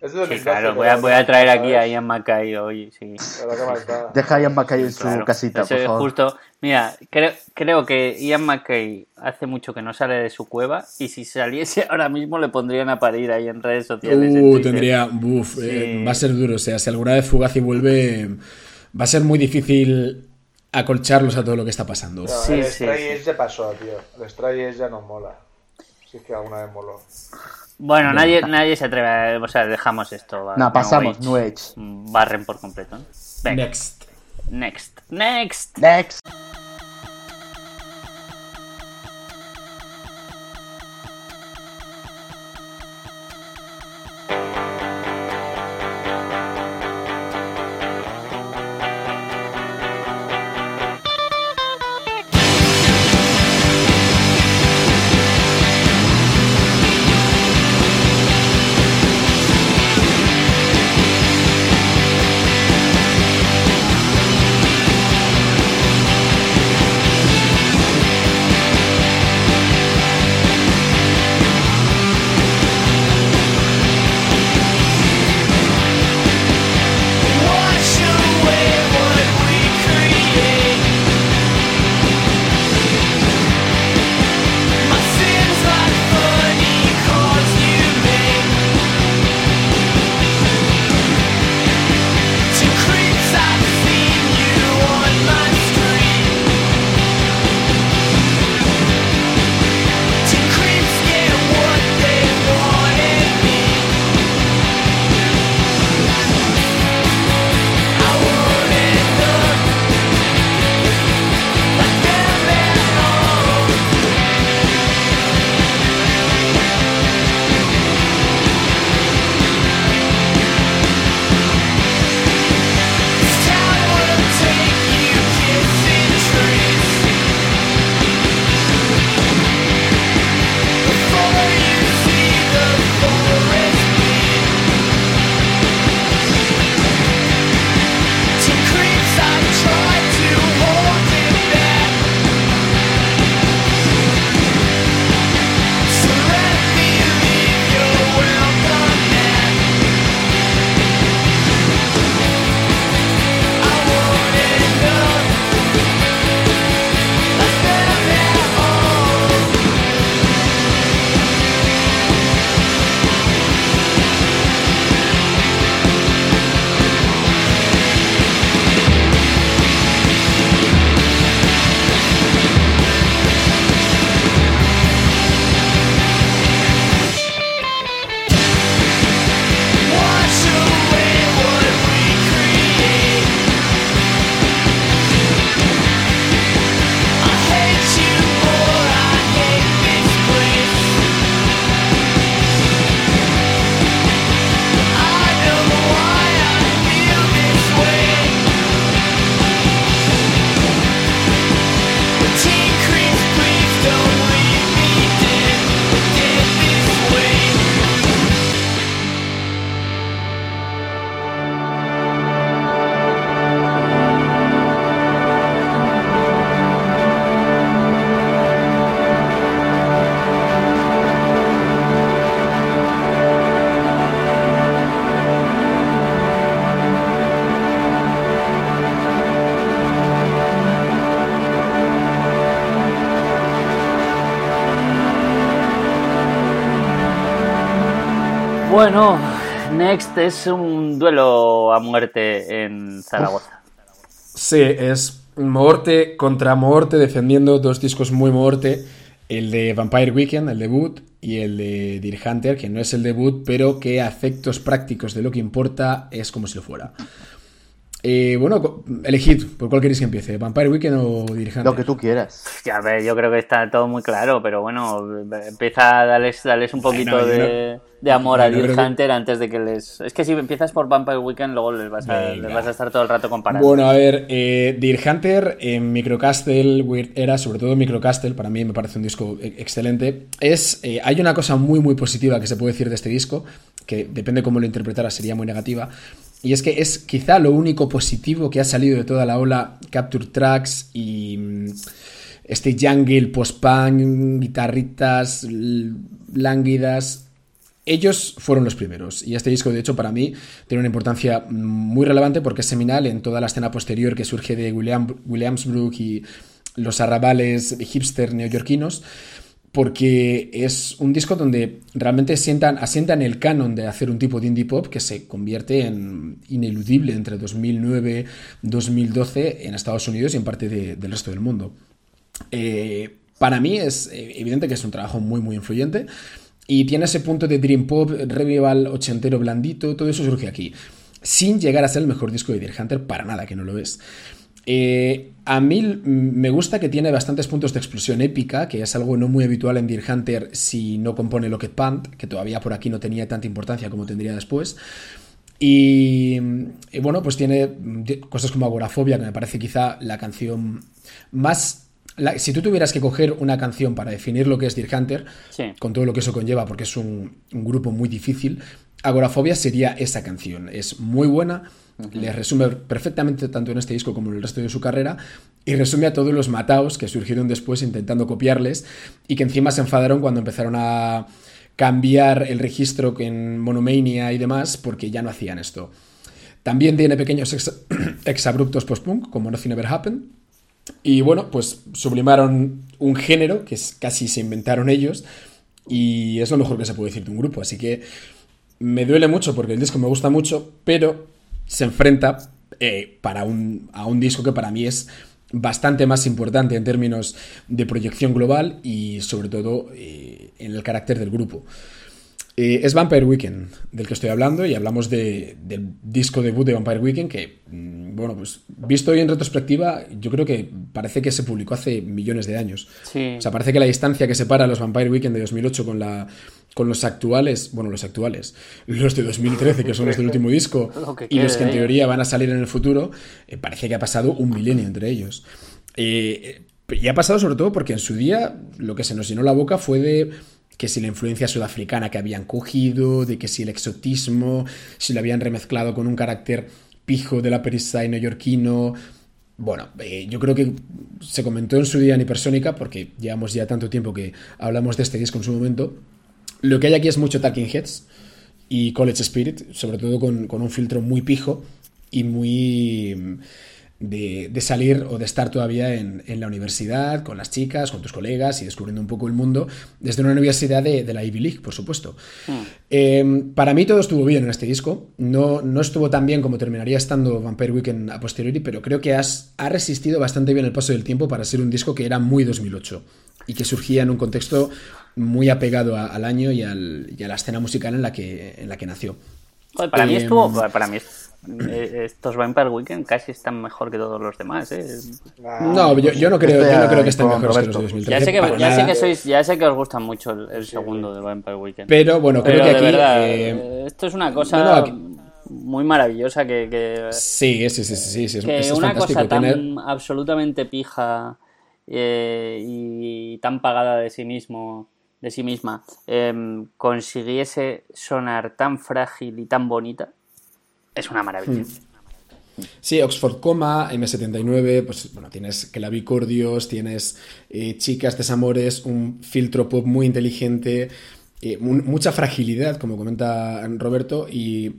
Es Sí, 2012, claro, voy a, voy a traer aquí a. Ian Mackay hoy, sí. Deja a Ian McKay en su Claro, casita, eso por favor. justo. Mira, creo, creo que Ian McKay hace mucho que no sale de su cueva y si saliese ahora mismo le pondrían a parir ahí en redes sociales. Uh, tendría. Uf, eh, Sí. va a ser duro. O sea, si alguna vez Fugazi vuelve, va a ser muy difícil acolcharlos a todo lo que está pasando. No, Sí, el sí, Stray sí. Ya pasó, tío. El Stray ya no mola. Si es que alguna vez moló. Bueno, nadie, nadie se atreve a... O sea, dejamos esto. No, pasamos, Age. Barren por completo. ¿no? Venga, Next. next. Next. Next. Bueno, next es un duelo a muerte en Zaragoza. Sí, es Moorte contra Moorte defendiendo dos discos muy Moorte. El de Vampire Weekend, el debut, y el de Deer Hunter, que no es el debut, pero que a efectos prácticos de lo que importa es como si lo fuera. Eh, bueno, elegid, ¿por cuál queréis que empiece? ¿Vampire Weekend o Hunter? Lo que tú quieras. Ya ves, yo creo que está todo muy claro, pero bueno, empieza a darles, darles un poquito yo de, de amor a bueno, Deer creo que- Hunter antes de que les... Es que si empiezas por Vampire Weekend, luego les vas a, les vas a estar todo el rato comparando. Bueno, a ver, eh, Deer Hunter en Microcastle, Weird Era, sobre todo Microcastle, para mí me parece un disco e- excelente. Es, eh, hay una cosa muy, muy positiva que se puede decir de este disco, que depende cómo lo interpretara, sería muy negativa. Y es que es quizá lo único positivo que ha salido de toda la ola Capture Tracks y. mm, este jungle post-punk, guitarritas lánguidas. Ellos fueron los primeros y este disco de hecho para mí tiene una importancia muy relevante porque es seminal en toda la escena posterior que surge de William, Williamsburg y los arrabales hipster neoyorquinos porque es un disco donde realmente sientan, asientan el canon de hacer un tipo de indie pop que se convierte en ineludible entre 2009-2012 en Estados Unidos y en parte de- del resto del mundo. Eh, para mí es eh, evidente que es un trabajo muy muy influyente y tiene ese punto de dream pop, revival ochentero blandito, todo eso surge aquí, sin llegar a ser el mejor disco de Deer Hunter, para nada que no lo es. Eh, a mí me gusta que tiene bastantes puntos de explosión épica, que es algo no muy habitual en Deer Hunter si no compone Locket Pant, que todavía por aquí no tenía tanta importancia como tendría después. Y, y bueno, pues tiene mm, cosas como Agorafobia, que me parece quizá la canción más... la- si tú tuvieras que coger una canción para definir lo que es Deer Hunter, Sí. con todo lo que eso conlleva, porque es un, un grupo muy difícil, Agorafobia sería esa canción. Es muy buena, le resume perfectamente tanto en este disco como en el resto de su carrera, y resume a todos los mataos que surgieron después intentando copiarles y que encima se enfadaron cuando empezaron a cambiar el registro en Monomania y demás, porque ya no hacían esto. También tiene pequeños ex- exabruptos post-punk, como Nothing Ever Happened, y bueno, pues sublimaron un género que es, casi se inventaron ellos y es lo mejor que se puede decir de un grupo. Así que me duele mucho porque el disco me gusta mucho, pero se enfrenta eh, para un, a un disco que para mí es bastante más importante en términos de proyección global y sobre todo eh, en el carácter del grupo. Eh, es Vampire Weekend del que estoy hablando y hablamos de- del disco debut de Vampire Weekend que, mm, bueno, pues visto hoy en retrospectiva, yo creo que parece que se publicó hace millones de años. Sí. O sea, parece que la distancia que separa a los Vampire Weekend de 2008 con, la, con los actuales, bueno, los actuales, los de 2013, que son los del último disco, Lo y los que en teoría van a salir en el futuro, eh, parece que ha pasado un milenio entre ellos. Eh, y ha pasado sobre todo porque en su día lo que se nos llenó la boca fue de que si la influencia sudafricana que habían cogido, de que si el exotismo, si lo habían remezclado con un carácter pijo de la Perisai neoyorquino. Bueno, eh, yo creo que se comentó en su día en Hipersónica, porque llevamos ya tanto tiempo que hablamos de este disco en su momento. Lo que hay aquí es mucho Talking Heads y College Spirit, sobre todo con, con un filtro muy pijo y muy mm, de, de salir o de estar todavía en, en la universidad, con las chicas, con tus colegas y descubriendo un poco el mundo desde una universidad de, de la Ivy League, por supuesto. Eh, para mí todo estuvo bien en este disco. No, no estuvo tan bien como terminaría estando Vampire Weekend a posteriori, pero creo que has, ha resistido bastante bien el paso del tiempo para ser un disco que era muy 2008 y que surgía en un contexto muy apegado a- al año y, al- y a la escena musical en la que, en la que nació. Joder, para mí Eh, estuvo. Para mí es- eh, estos Vampire Weekend casi están mejor que todos los demás. ¿eh? No, yo, yo no creo, yo no creo que estén mejores que los de Roberto. 2013. Ya sé que, para ya sé nada. que sois, ya sé que os gusta mucho el, el segundo de Vampire Weekend. Pero bueno, creo Pero que aquí. verdad, eh, esto es una cosa no, no, aquí- muy maravillosa que, que, sí, sí, sí, sí, sí, sí, es, que es una fantástico cosa tan tener- absolutamente pija eh, y tan pagada de sí mismo de sí misma em, consiguiese sonar tan frágil y tan bonita es una maravilla Hmm. Sí, Oxford Coma, M79, pues bueno, tienes clavicordios, tienes eh, chicas, desamores, un filtro pop muy inteligente, eh, mu- mucha fragilidad, como comenta Roberto, y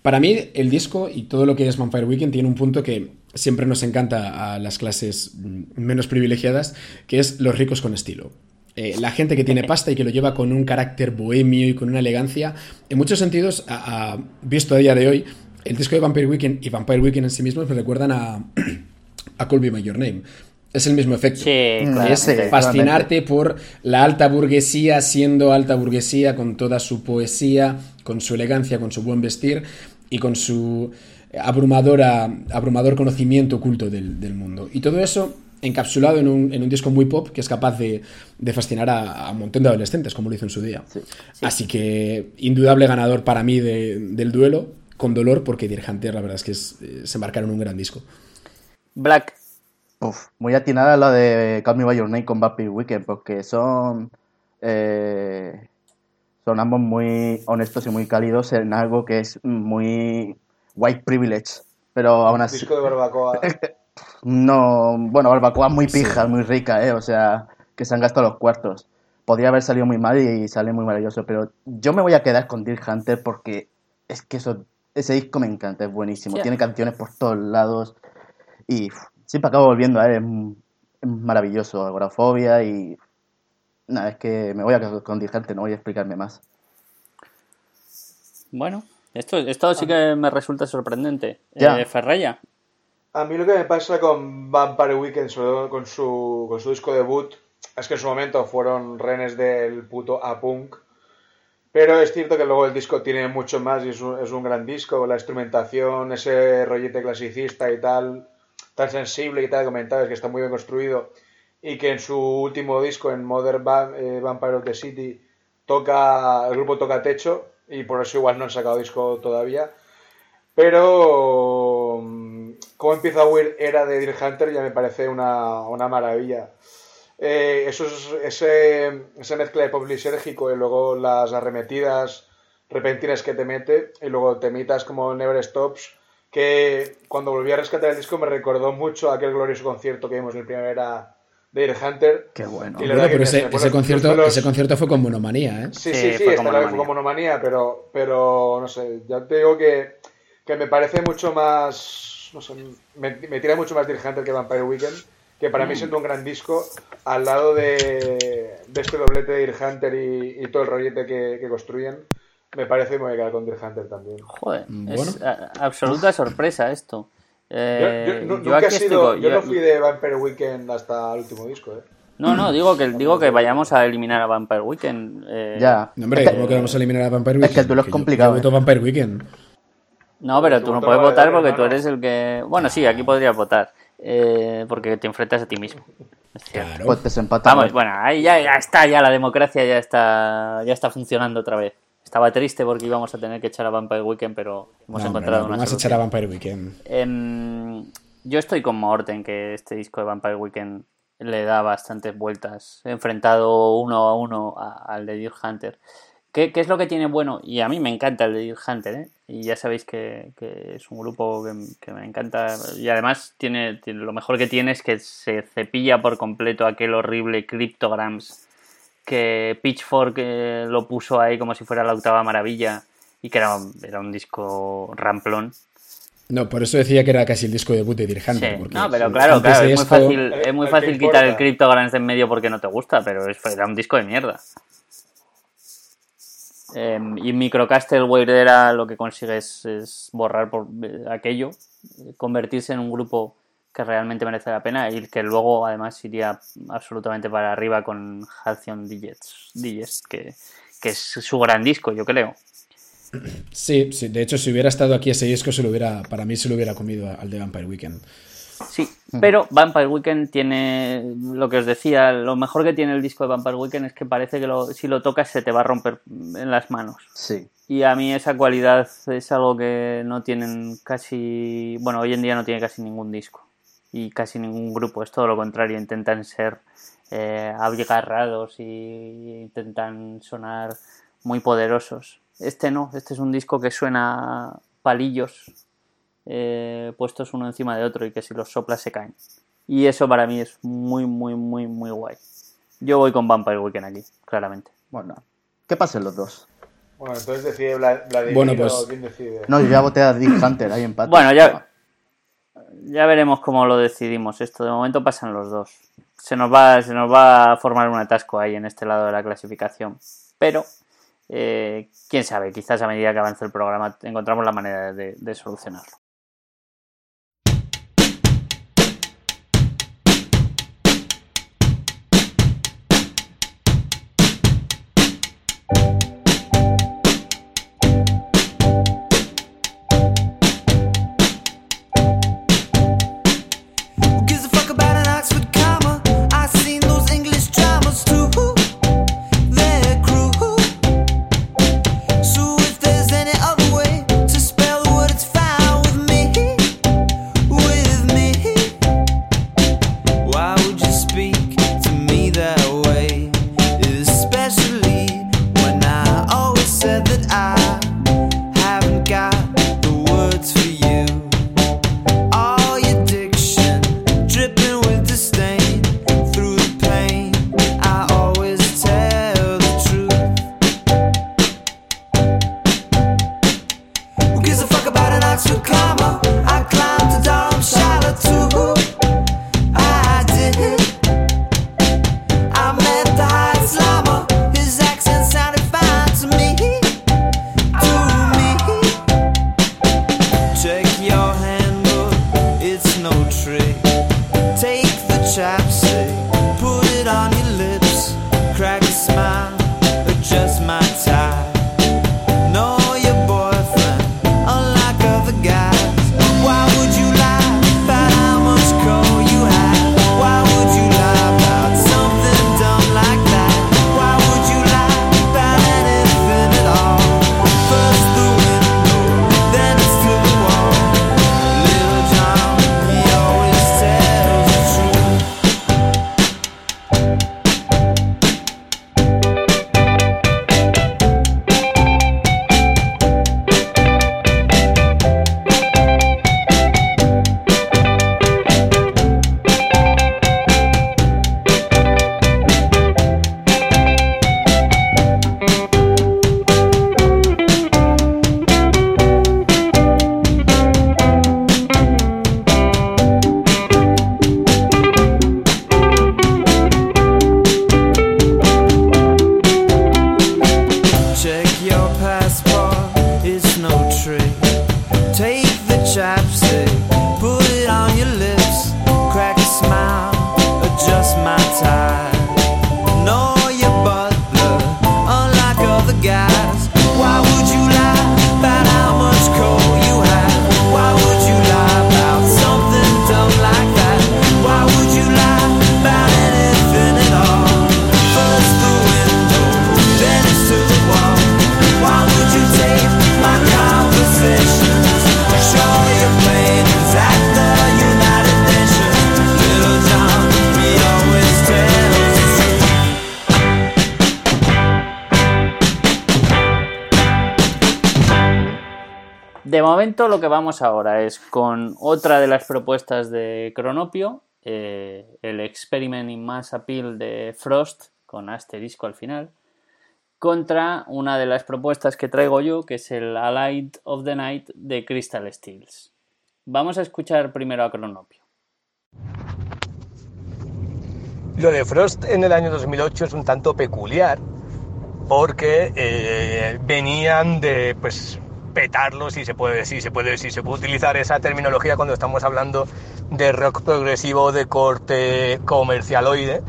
para mí el disco y todo lo que es Vampire Weekend tiene un punto que siempre nos encanta a las clases mm, menos privilegiadas, que es los ricos con estilo. Eh, la gente que tiene pasta y que lo lleva con un carácter bohemio y con una elegancia, en muchos sentidos, a- a- visto a día de hoy, el disco de Vampire Weekend y Vampire Weekend en sí mismos me recuerdan a, a Call Me By Your Name. Es el mismo efecto. sí claramente. Es Sí, fascinarte por la alta burguesía siendo alta burguesía con toda su poesía, con su elegancia, con su buen vestir y con su abrumadora, abrumador conocimiento oculto del, del mundo. Y todo eso encapsulado en un, en un disco muy pop que es capaz de, de fascinar a, a un montón de adolescentes, como lo hizo en su día. Así que indudable ganador para mí de- del duelo, con dolor, porque Deer Hunter la verdad es que es- eh, se marcaron un gran disco. Black Uf, muy atinada la de Call Me By Your Name con Vampire Weekend, porque son, eh, son ambos muy honestos y muy cálidos en algo que es muy white privilege, pero aún así... Disco de barbacoa. no, bueno, barbacoa muy pija, muy rica, ¿eh? O sea, que se han gastado los cuartos. Podría haber salido muy mal y sale muy maravilloso, pero yo me voy a quedar con Deer Hunter porque es que eso, ese disco me encanta, es buenísimo. Sí. Tiene canciones por todos lados y siempre acabo volviendo a él, es, maravilloso, agorafobia y... Nada, es que me voy a quedar con Deer Hunter, no voy a explicarme más. Bueno, esto, esto sí que me resulta sorprendente. Ya. Eh. A mí lo que me pasa con Vampire Weekend, sobre todo con su, con su disco debut, es que en su momento fueron renes del puto A-Punk. Pero es cierto que luego el disco tiene mucho más y es un, es un gran disco. La instrumentación, ese rollete clasicista y tal, tan sensible y tal, comentabas que está muy bien construido. Y que en su último disco, en Modern eh, Vampire of the City, toca el grupo toca techo y por eso igual no han sacado disco todavía. Pero cómo empieza Weird Era de Deer Hunter ya me parece una, una maravilla. Eh, eso es- ese, esa mezcla de pop lisérgico y luego las arremetidas repentinas que te mete y luego temitas como Never Stops que cuando volví a rescatar el disco me recordó mucho a aquel glorioso concierto que vimos en primavera de Deer Hunter. Qué bueno. Pero ese, ese concierto, los- ese concierto fue con monomanía, ¿eh? Sí, Sí, sí, sí, fue que monomanía. fue como monomanía, pero, pero no sé, ya te digo que, que me parece mucho más, no sé, me, me tira mucho más Deer Hunter que Vampire Weekend, que para mí Mm. siendo un gran disco, al lado de, de este doblete de Deer Hunter y, y todo el rollete que, que construyen, me parece que me voy a quedar con Deer Hunter también. Joder, Bueno. es a- absoluta sorpresa esto. Eh, yo, yo nu- yo nunca estoy sido, con- yo no fui de Vampire Weekend hasta el último disco, ¿eh? No, no, digo que, digo que vayamos a eliminar a Vampire Weekend. eh, Ya. No, hombre, Es que- ¿cómo que vamos a eliminar a Vampire es Weekend? que el duelo es complicado, Yo voto ¿eh? Vampire Weekend. No, pero Tu tú no puedes votar porque tú eres el que... Bueno, sí, aquí podrías votar. eh, porque te enfrentas a ti mismo. Claro. Pues desempatamos. Vamos, bueno, ahí ya, ya está, ya la democracia ya está, ya está funcionando otra vez. Estaba triste porque íbamos a tener que echar a Vampire Weekend, pero hemos No, hombre, encontrado no, una vamos a echar a Vampire Weekend. Em, yo estoy con Morten, que este disco de Vampire Weekend le da bastantes vueltas, enfrentado uno a uno a- al de Deer Hunter. ¿Qué, qué es lo que tiene bueno? Y a mí me encanta el de Deer Hunter, ¿eh? Y ya sabéis que, que es un grupo que, que me encanta. Y además tiene, tiene- lo mejor que tiene es que se cepilla por completo aquel horrible Cryptograms que Pitchfork eh, lo puso ahí como si fuera la octava maravilla y que era, un- era un disco ramplón. No, por eso decía que era casi el disco debut de Deer Sí, Hunter. porque no, pero claro, claro, es muy fácil, es muy ¿A fácil quitar el? Cryptograms de en medio porque no te gusta, pero es, era un disco de mierda. Eh, y Microcastle Weird era lo que consigue es, borrar por eh, aquello, convertirse en un grupo que realmente merece la pena y que luego además iría absolutamente para arriba con Halcyon Digits, Digits que, que es su gran disco, yo creo. Sí, sí, de hecho, si hubiera estado aquí ese disco, se lo hubiera, para mí se lo hubiera comido al de Vampire Weekend. Sí, pero Vampire Weekend tiene lo que os decía, lo mejor que tiene el disco de Vampire Weekend es que parece que lo- si lo tocas se te va a romper en las manos. Sí. Y a mí esa cualidad es algo que no tienen casi, bueno, hoy en día no tiene casi ningún disco y casi ningún grupo, es todo lo contrario, intentan ser eh, abigarrados y intentan sonar muy poderosos. Este no, este es un disco que suena palillos eh, puestos uno encima de otro y que si los soplas se caen. Y eso para mí es muy, muy, muy, muy guay. Yo voy con Vampire Weekend aquí, claramente. Bueno, ¿qué pasen los dos? Bueno, entonces decide Vla- Vladimir Bueno, pues- quién decide. No, yo ya voté a Deer Hunter, hay empate. Bueno, ya, ya veremos cómo lo decidimos. Esto de momento pasan los dos. Se nos va, se nos va a formar un atasco ahí en este lado de la clasificación. Pero, eh, quién sabe, quizás a medida que avance el programa encontramos la manera de, de solucionarlo. Lo que vamos ahora es con otra de las propuestas de Cronopio, eh, el Experiment in Mass Appeal de Frost, con asterisco al final, contra una de las propuestas que traigo yo, que es el Allied of the Night de Crystal Steels. Vamos a escuchar primero a Cronopio. Lo de Frost en el año 2008 es un tanto peculiar porque eh, venían de pues petarlo si se puede si se puede si se puede utilizar esa terminología cuando estamos hablando de rock progresivo de corte comercialoide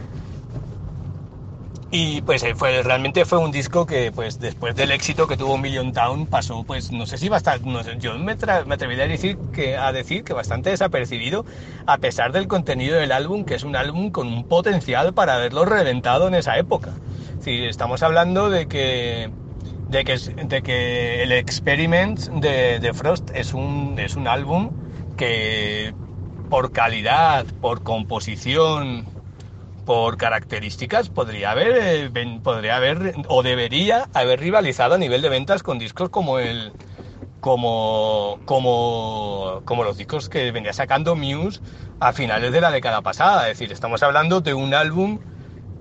y pues eh, fue, realmente fue un disco que pues después del éxito que tuvo Million Town pasó pues no sé si bastante, no sé, yo me, me atrevería a decir, que, a decir que bastante desapercibido a pesar del contenido del álbum que es un álbum con un potencial para haberlo reventado en esa época. Si estamos hablando de que de que, de que el Experiment de, de Frost es un, es un álbum que por calidad, por composición, por características podría haber, eh, podría haber o debería haber rivalizado a nivel de ventas con discos como el como como como los discos que venía sacando Muse a finales de la década pasada, es decir, estamos hablando de un álbum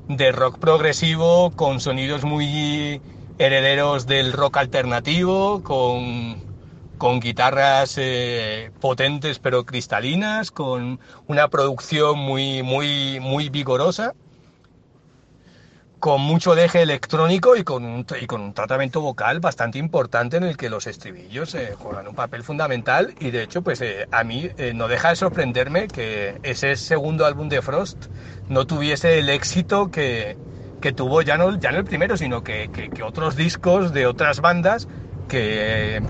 de rock progresivo con sonidos muy herederos del rock alternativo, con, con guitarras eh, potentes pero cristalinas, con una producción muy, muy, muy vigorosa, con mucho deje electrónico y con, un, y con un tratamiento vocal bastante importante en el que los estribillos eh, juegan un papel fundamental y de hecho pues eh, a mí no deja de sorprenderme que ese segundo álbum de Frost no tuviese el éxito que, que tuvo ya no, ya no el primero, sino que, que- otros discos de otras bandas que,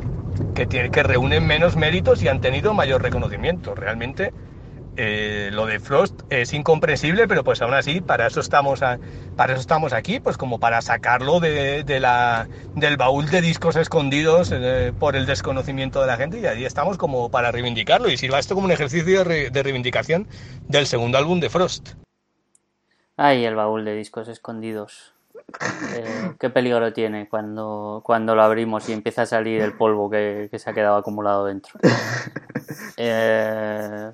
que, tiene- que reúnen menos méritos y han tenido mayor reconocimiento. Realmente eh, lo de Frost es incomprensible, pero pues aún así para eso estamos, para eso estamos aquí, pues como para sacarlo de, de la, del baúl de discos escondidos eh, por el desconocimiento de la gente y ahí estamos como para reivindicarlo y sirva esto como un ejercicio de reivindicación del segundo álbum de Frost. Ay, el baúl de discos escondidos. Eh, qué peligro tiene cuando, cuando lo abrimos y empieza a salir el polvo que, que se ha quedado acumulado dentro. Eh,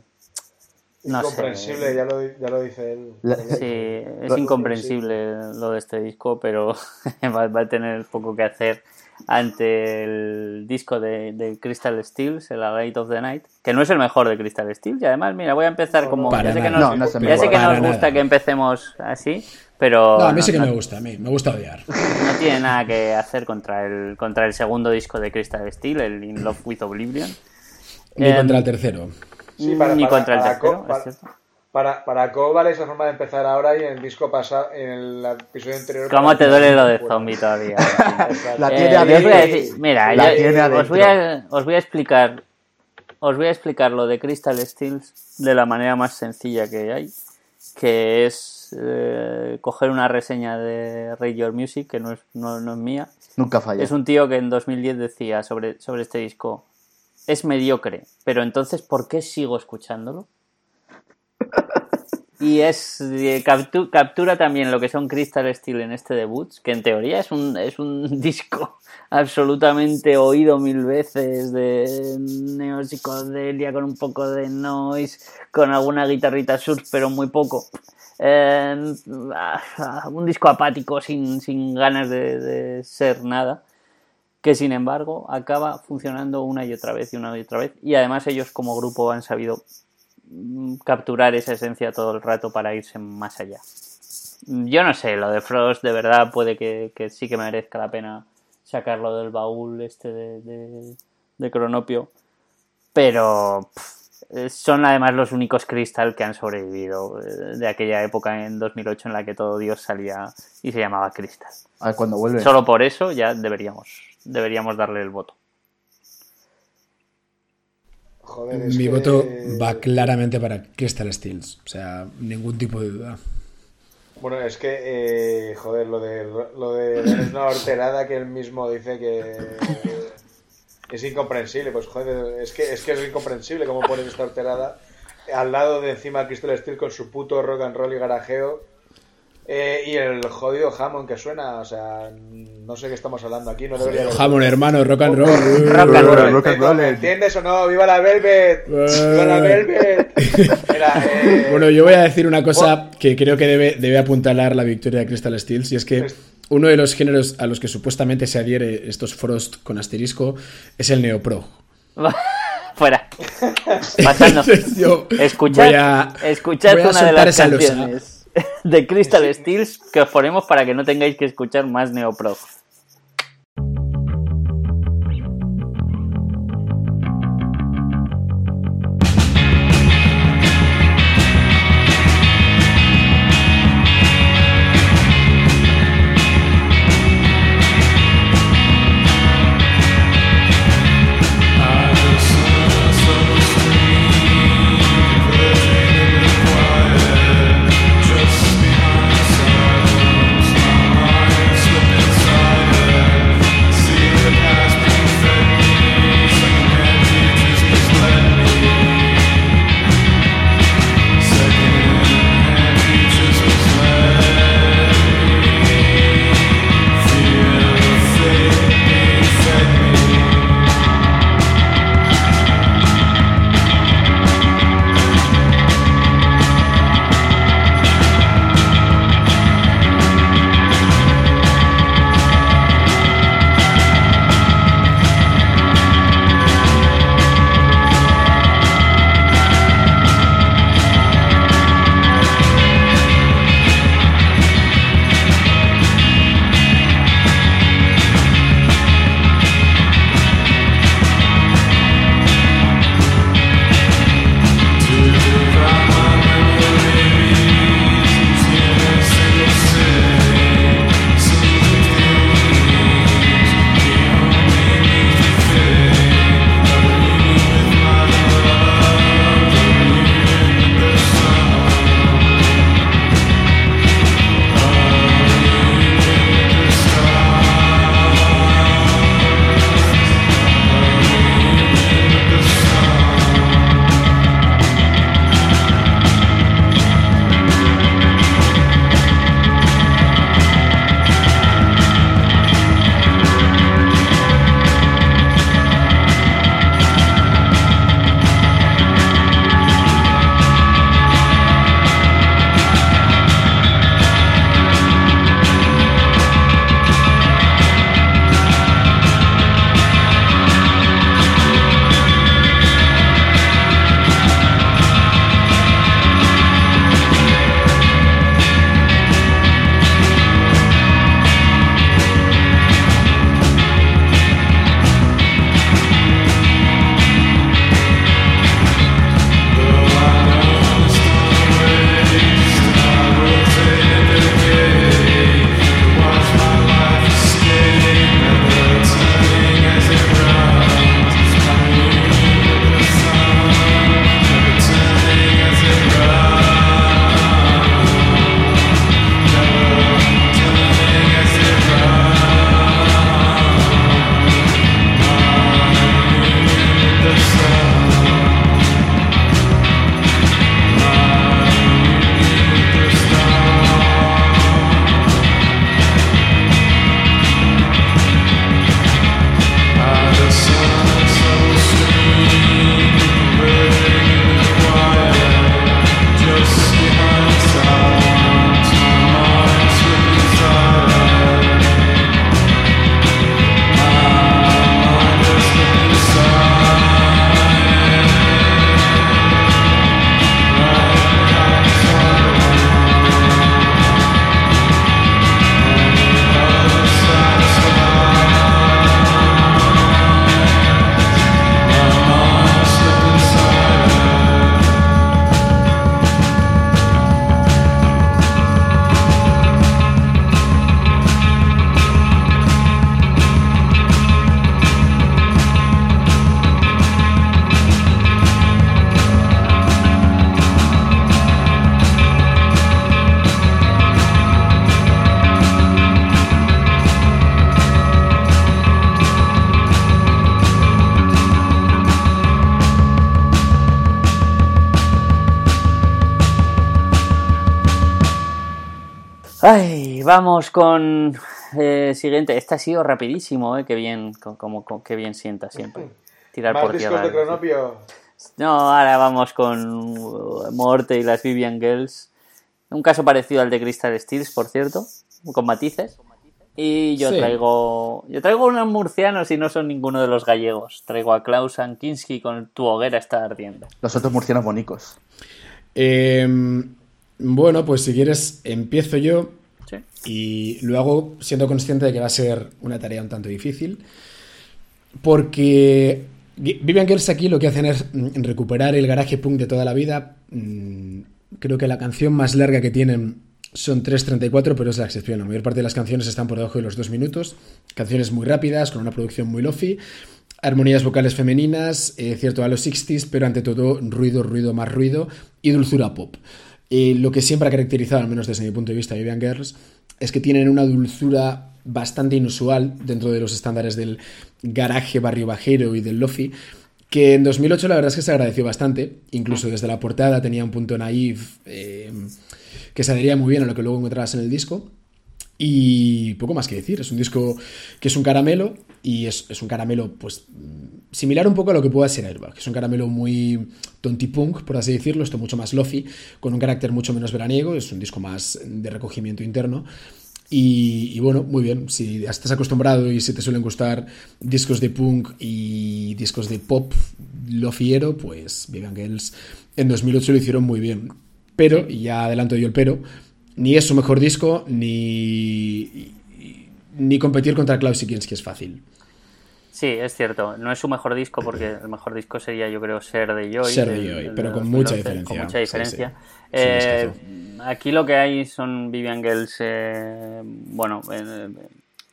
no sé. Incomprensible, ya, lo, ya lo dice él. La- Sí, es incomprensible lo de este disco, pero va, va a tener poco que hacer ante el disco de, de Crystal Steels, el A Light of the Night, que no es el mejor de Crystal Steels. Y además, mira, voy a empezar como. Para Ya sé que nos, No, no es el ya mejor. sé que nos gusta nada. que empecemos así, pero. No, a mí sí que no- me gusta, a mí me gusta odiar. no tiene nada que hacer contra el, contra el segundo disco de Crystal Steel, el In Love with Oblivion. Ni Em, contra el tercero. Sí, para- ni para- contra el tercero, para- es cierto. Para, para Co vale esa forma de empezar ahora y en el disco pasado, en el episodio anterior. ¿Cómo te duele lo de zombie todavía? La Eh, tiene os a adentro. decir- mira, La yo- tiene os, adentro. voy a, os voy a explicar os voy a explicar lo de Crystal Steels de la manera más sencilla que hay, que es eh, coger una reseña de Rate Your Music, que no es, no, no es mía. Nunca falla. Es un tío que en 2010 decía sobre, sobre este disco, es mediocre, pero entonces, ¿por qué sigo escuchándolo? Y es eh, captu- captura también lo que son Crystal Steel en este debut, que en teoría es un, es un disco absolutamente oído mil veces de neopsicodelia con un poco de noise, con alguna guitarrita surf, pero muy poco. Eh, ah, un disco apático sin, sin ganas de, de ser nada que sin embargo acaba funcionando una y otra vez y una y otra vez y además ellos como grupo han sabido capturar esa esencia todo el rato para irse más allá. Yo no sé, lo de Frost de verdad puede que, que sí que merezca la pena sacarlo del baúl este de, de, de Cronopio, pero pff, eh, son además los únicos Crystal que han sobrevivido eh, de aquella época en 2008 en la que todo Dios salía y se llamaba Crystal. A ver cuando vuelve. Solo por eso ya deberíamos, deberíamos darle el voto. Joder, es Mi que- voto va claramente para Crystal Steels. O sea, ningún tipo de duda. Bueno, es que, eh, joder, lo de, lo de es una horterada que él mismo dice que es incomprensible. Pues joder, es que es, que es incomprensible cómo pones esta horterada al lado de encima Crystal Steel con su puto rock and roll y garajeo. Eh, y el jodido Hammond que suena, o sea, no sé qué estamos hablando aquí, no debería Jamón, hermano, rock and roll. Rock and roll. ¿Me- Rock and roll, ¿Me eh. entiendes o no? ¡Viva la Velvet! ¡Viva la Velvet! Era, eh, Bueno, yo voy a decir una cosa que creo que debe, debe apuntalar la victoria de Crystal Steels y es que uno de los géneros a los que supuestamente se adhiere estos Frost con asterisco es el neopro. Fuera. Pasando. Escuchad, voy a- escuchad voy a una de las esa canciones de Crystal Steels que os ponemos para que no tengáis que escuchar más Neopro. Vamos con eh, siguiente. Este ha sido rapidísimo, ¿eh? Qué bien, co- como, co- qué bien sienta siempre. Tirar por tierra. de Cronopio. No, ahora vamos con uh, Morte y las Vivian Girls. Un caso parecido al de Crystal Steels, por cierto, con matices. Y yo Sí. traigo yo traigo unos murcianos y no son ninguno de los gallegos. Traigo a Klaus Ankinski con Tu hoguera está ardiendo. Los otros murcianos bonicos. Eh, bueno, pues si quieres, empiezo yo. Y lo hago siendo consciente de que va a ser una tarea un tanto difícil. Porque Vivian Girls aquí lo que hacen es mm, recuperar el garaje punk de toda la vida. Mm, Creo que la canción más larga que tienen son 3.34, pero es la excepción. La mayor parte de las canciones están por debajo de los dos minutos. Canciones muy rápidas, con una producción muy lofi. Armonías vocales femeninas, eh, cierto a los 60s, pero ante todo ruido, ruido, más ruido y dulzura pop. Eh, lo que siempre ha caracterizado, al menos desde mi punto de vista, Vivian Girls, es que tienen una dulzura bastante inusual dentro de los estándares del garaje barrio bajero y del lofi, que en 2008 la verdad es que se agradeció bastante, incluso desde la portada tenía un punto naif eh, que se muy bien a lo que luego encontrabas en el disco. Y poco más que decir, es un disco que es un caramelo y es, es un caramelo pues similar un poco a lo que pueda ser Airbag, que es un caramelo muy tontipunk, por así decirlo, esto mucho más lofi, con un carácter mucho menos veraniego, es un disco más de recogimiento interno. Y, y bueno, muy bien, si estás acostumbrado y si te suelen gustar discos de punk y discos de pop lofiero, pues Vivian Girls en 2008 lo hicieron muy bien. Pero, y ya adelanto yo el pero, ni es su mejor disco, ni, ni competir contra Klaus Kinski es fácil. Sí, es cierto. No es su mejor disco porque el mejor disco sería, yo creo, Ser de Joy. Ser de Joy, pero con 2011, mucha diferencia. Con mucha Sí, diferencia. sí. Sí, Eh, aquí lo que hay son Vivian Girls, eh, bueno, eh,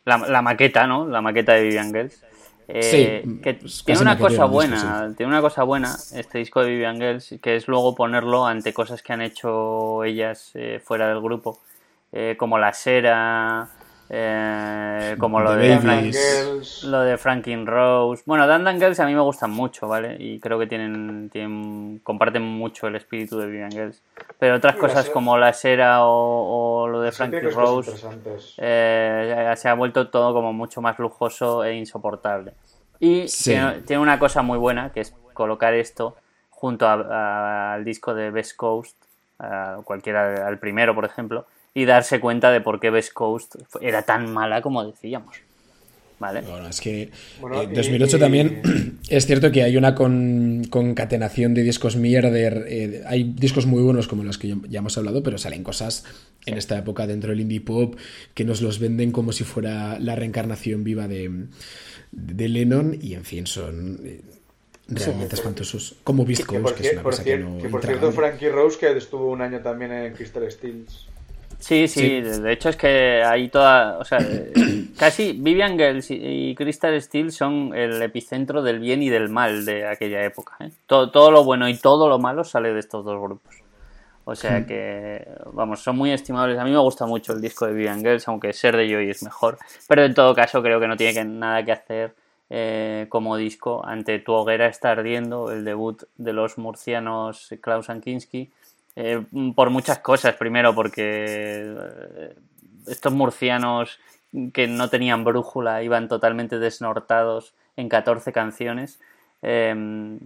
la, la maqueta, ¿no? La maqueta de Vivian Girls. Eh, Sí, que tiene una cosa disco, buena, tiene una cosa buena este disco de Vivian Girls, que es luego ponerlo ante cosas que han hecho ellas eh, fuera del grupo, eh, como la Sera, eh, como lo The de. Frank- Girls. lo de Franklin Rose. Bueno, Dan Dan Girls a mí me gustan mucho, ¿vale? Y creo que tienen, tienen comparten mucho el espíritu de Vivian Girls. Pero otras cosas como la Sera o, o lo de Franklin Rose eh, se ha vuelto todo como mucho más lujoso e insoportable. Y Sí. tiene, tiene una cosa muy buena, que es colocar esto junto a- a- al disco de Best Coast, a cualquiera, al primero, por ejemplo, y darse cuenta de por qué Best Coast era tan mala como decíamos. ¿Vale? Bueno, es que Bueno, eh, y- 2008 y- también es cierto que hay una con- concatenación de discos mierder. eh, hay discos muy buenos como los que ya- ya hemos hablado, pero salen cosas en esta época dentro del indie pop que nos los venden como si fuera la reencarnación viva de, de Lennon y en fin, son eh, realmente espantosos. Como Beast Que por, Coast, que es una por cosa que no que por intragable. cierto, Frankie Rose, que estuvo un año también en Crystal Steels. Sí, sí, de hecho es que hay toda, o sea, casi Vivian Girls y- y Crystal Steel son el epicentro del bien y del mal de aquella época. ¿eh? Todo, todo lo bueno y todo lo malo sale de estos dos grupos. O sea que, vamos, son muy estimables. A mí me gusta mucho el disco de Vivian Girls, aunque Ser de Joy es mejor. Pero en todo caso creo que no tiene que- nada que hacer eh, como disco ante Tu hoguera está ardiendo, el debut de los murcianos Klaus Ankinski. Eh, por muchas cosas. Primero, porque eh, estos murcianos que no tenían brújula iban totalmente desnortados en 14 canciones. eh,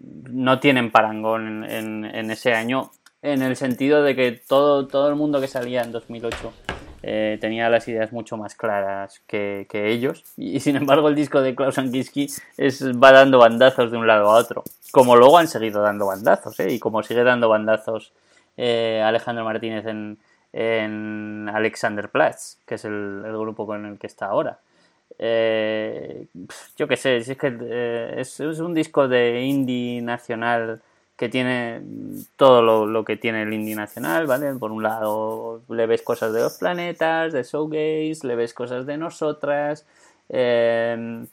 no tienen parangón en, en- en ese año, en el sentido de que todo, todo el mundo que salía en 2008 eh, tenía las ideas mucho más claras que, que ellos. Y, sin embargo, el disco de Klaus Ankinski es, va dando bandazos de un lado a otro. Como luego han seguido dando bandazos, ¿eh? y como sigue dando bandazos eh, Alejandro Martínez en, en Alexanderplatz, que es el, grupo con el que está ahora. Eh, yo qué sé, si es que es un disco de indie nacional que tiene todo lo, que tiene el indie nacional, ¿vale? Por un lado le ves cosas de los planetas, de Showgaze, le ves cosas de nosotras, eh,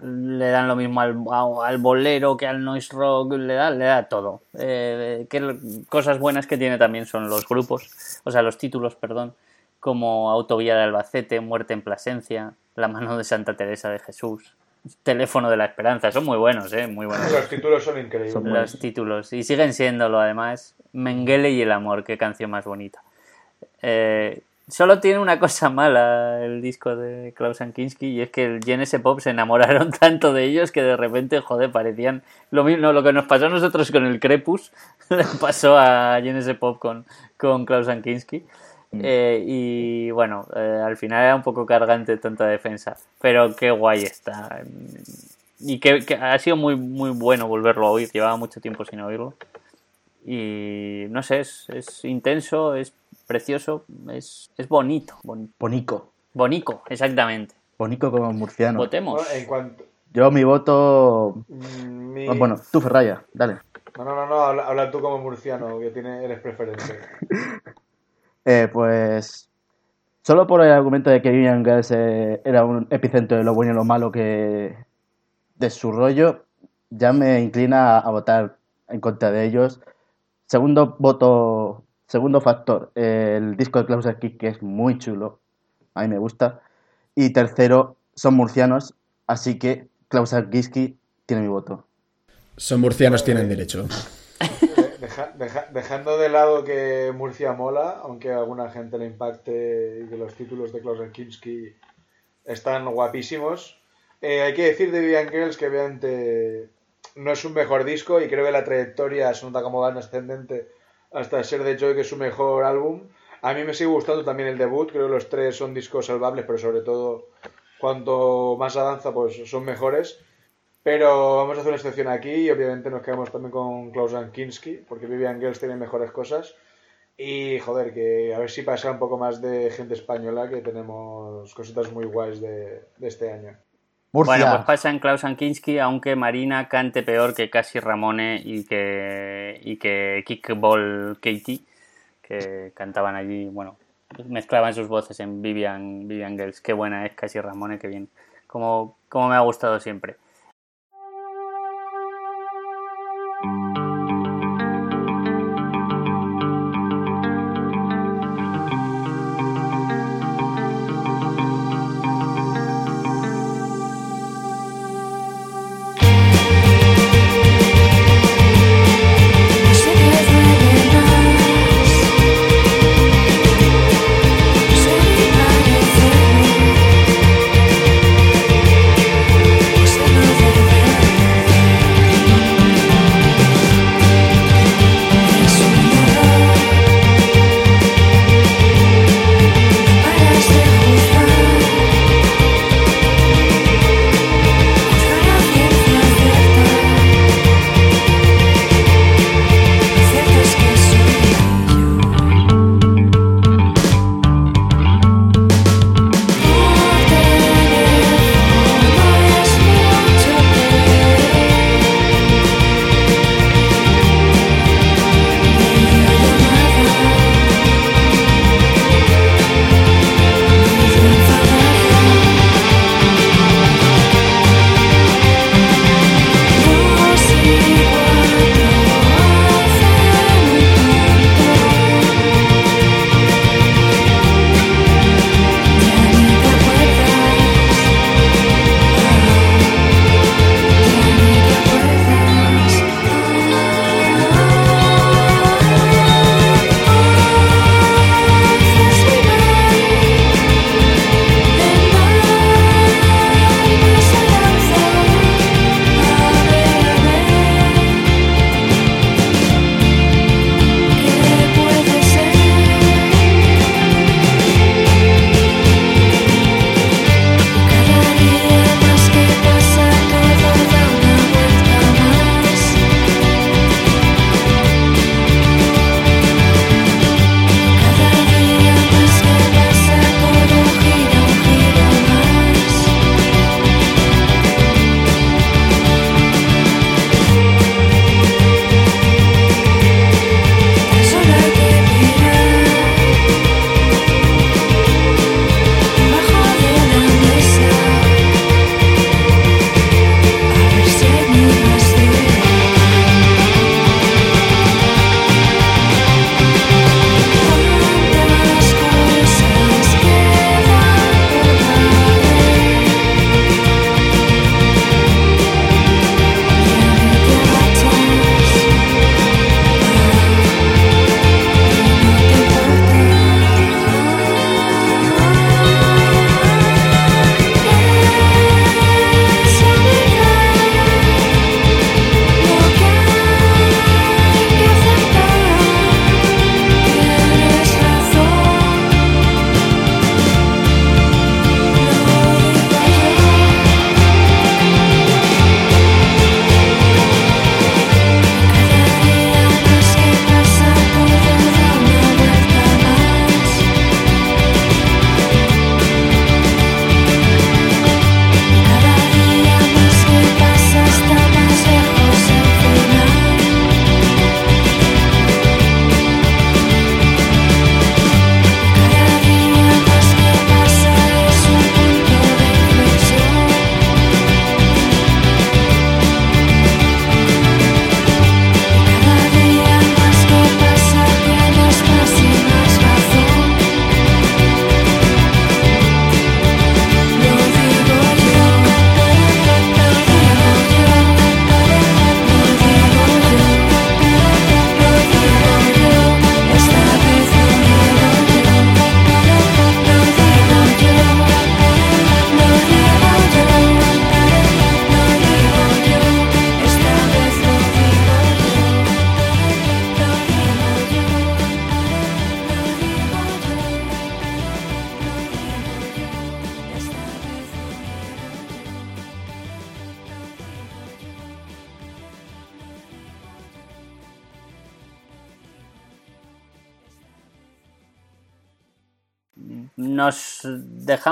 le dan lo mismo al, bolero que al noise rock, le da, le da todo. Eh, que cosas buenas que tiene también son los grupos, o sea, los títulos, perdón, como Autovía de Albacete, Muerte en Plasencia, La mano de Santa Teresa de Jesús, Teléfono de la Esperanza, son muy buenos, ¿eh? Muy buenos Los títulos son increíbles. los títulos. Y siguen siéndolo, además. Mengele y el amor, qué canción más bonita. Eh, Solo tiene una cosa mala el disco de Klaus Kinski y es que el Genesis Pop se enamoraron tanto de ellos que de repente, joder, parecían lo mismo, lo que nos pasó a nosotros con el Crepus, le pasó a Genesis Pop con, con Klaus Kinski. Eh, y bueno, eh, al final era un poco cargante tanta defensa, pero qué guay está. Y que, que ha sido muy, muy bueno volverlo a oír, llevaba mucho tiempo sin oírlo. Y no sé, es, es intenso, es precioso, es, es bonito, boni- Bonico. bonico, exactamente. Bonico como murciano. Votemos. Bueno, en cuanto. Yo mi voto... mm, mi- ah, Bueno, tú Ferraya, dale. No, no, no, no, habla, habla tú como murciano, que tiene, eres preferente. Eh, pues solo por el argumento de que Vivian Girls eh, era un epicentro de lo bueno y lo malo que de su rollo, ya me inclina a, a votar en contra de ellos. Segundo voto, segundo factor, eh, el disco de Klaus Kick que es muy chulo, a mí me gusta. Y tercero, son murcianos, así que Klaus Giski tiene mi voto. Son murcianos, tienen derecho. De- deja- deja- dejando de lado que Murcia mola, aunque a alguna gente le impacte y que los títulos de Klaus Kinski están guapísimos, eh, hay que decir de Vivian Girls que obviamente no es un mejor disco y creo que la trayectoria se nota como ascendente hasta ser de Joy que es su mejor álbum. A mí me sigue gustando también el debut, creo que los tres son discos salvables, pero sobre todo cuanto más avanza pues son mejores. Pero vamos a hacer una excepción aquí y obviamente nos quedamos también con Klaus Kinski, porque Vivian Girls tiene mejores cosas. Y joder, que a ver si pasa un poco más de gente española, que tenemos cositas muy guays de, de este año. Murcia. Bueno, pues pasa en Klaus Kinski, aunque Marina cante peor que Casi Ramone y que, y que Kickball Katie, que cantaban allí, bueno, mezclaban sus voces en Vivian, Vivian Girls. Qué buena es Casi Ramone, qué bien. Como, como me ha gustado siempre.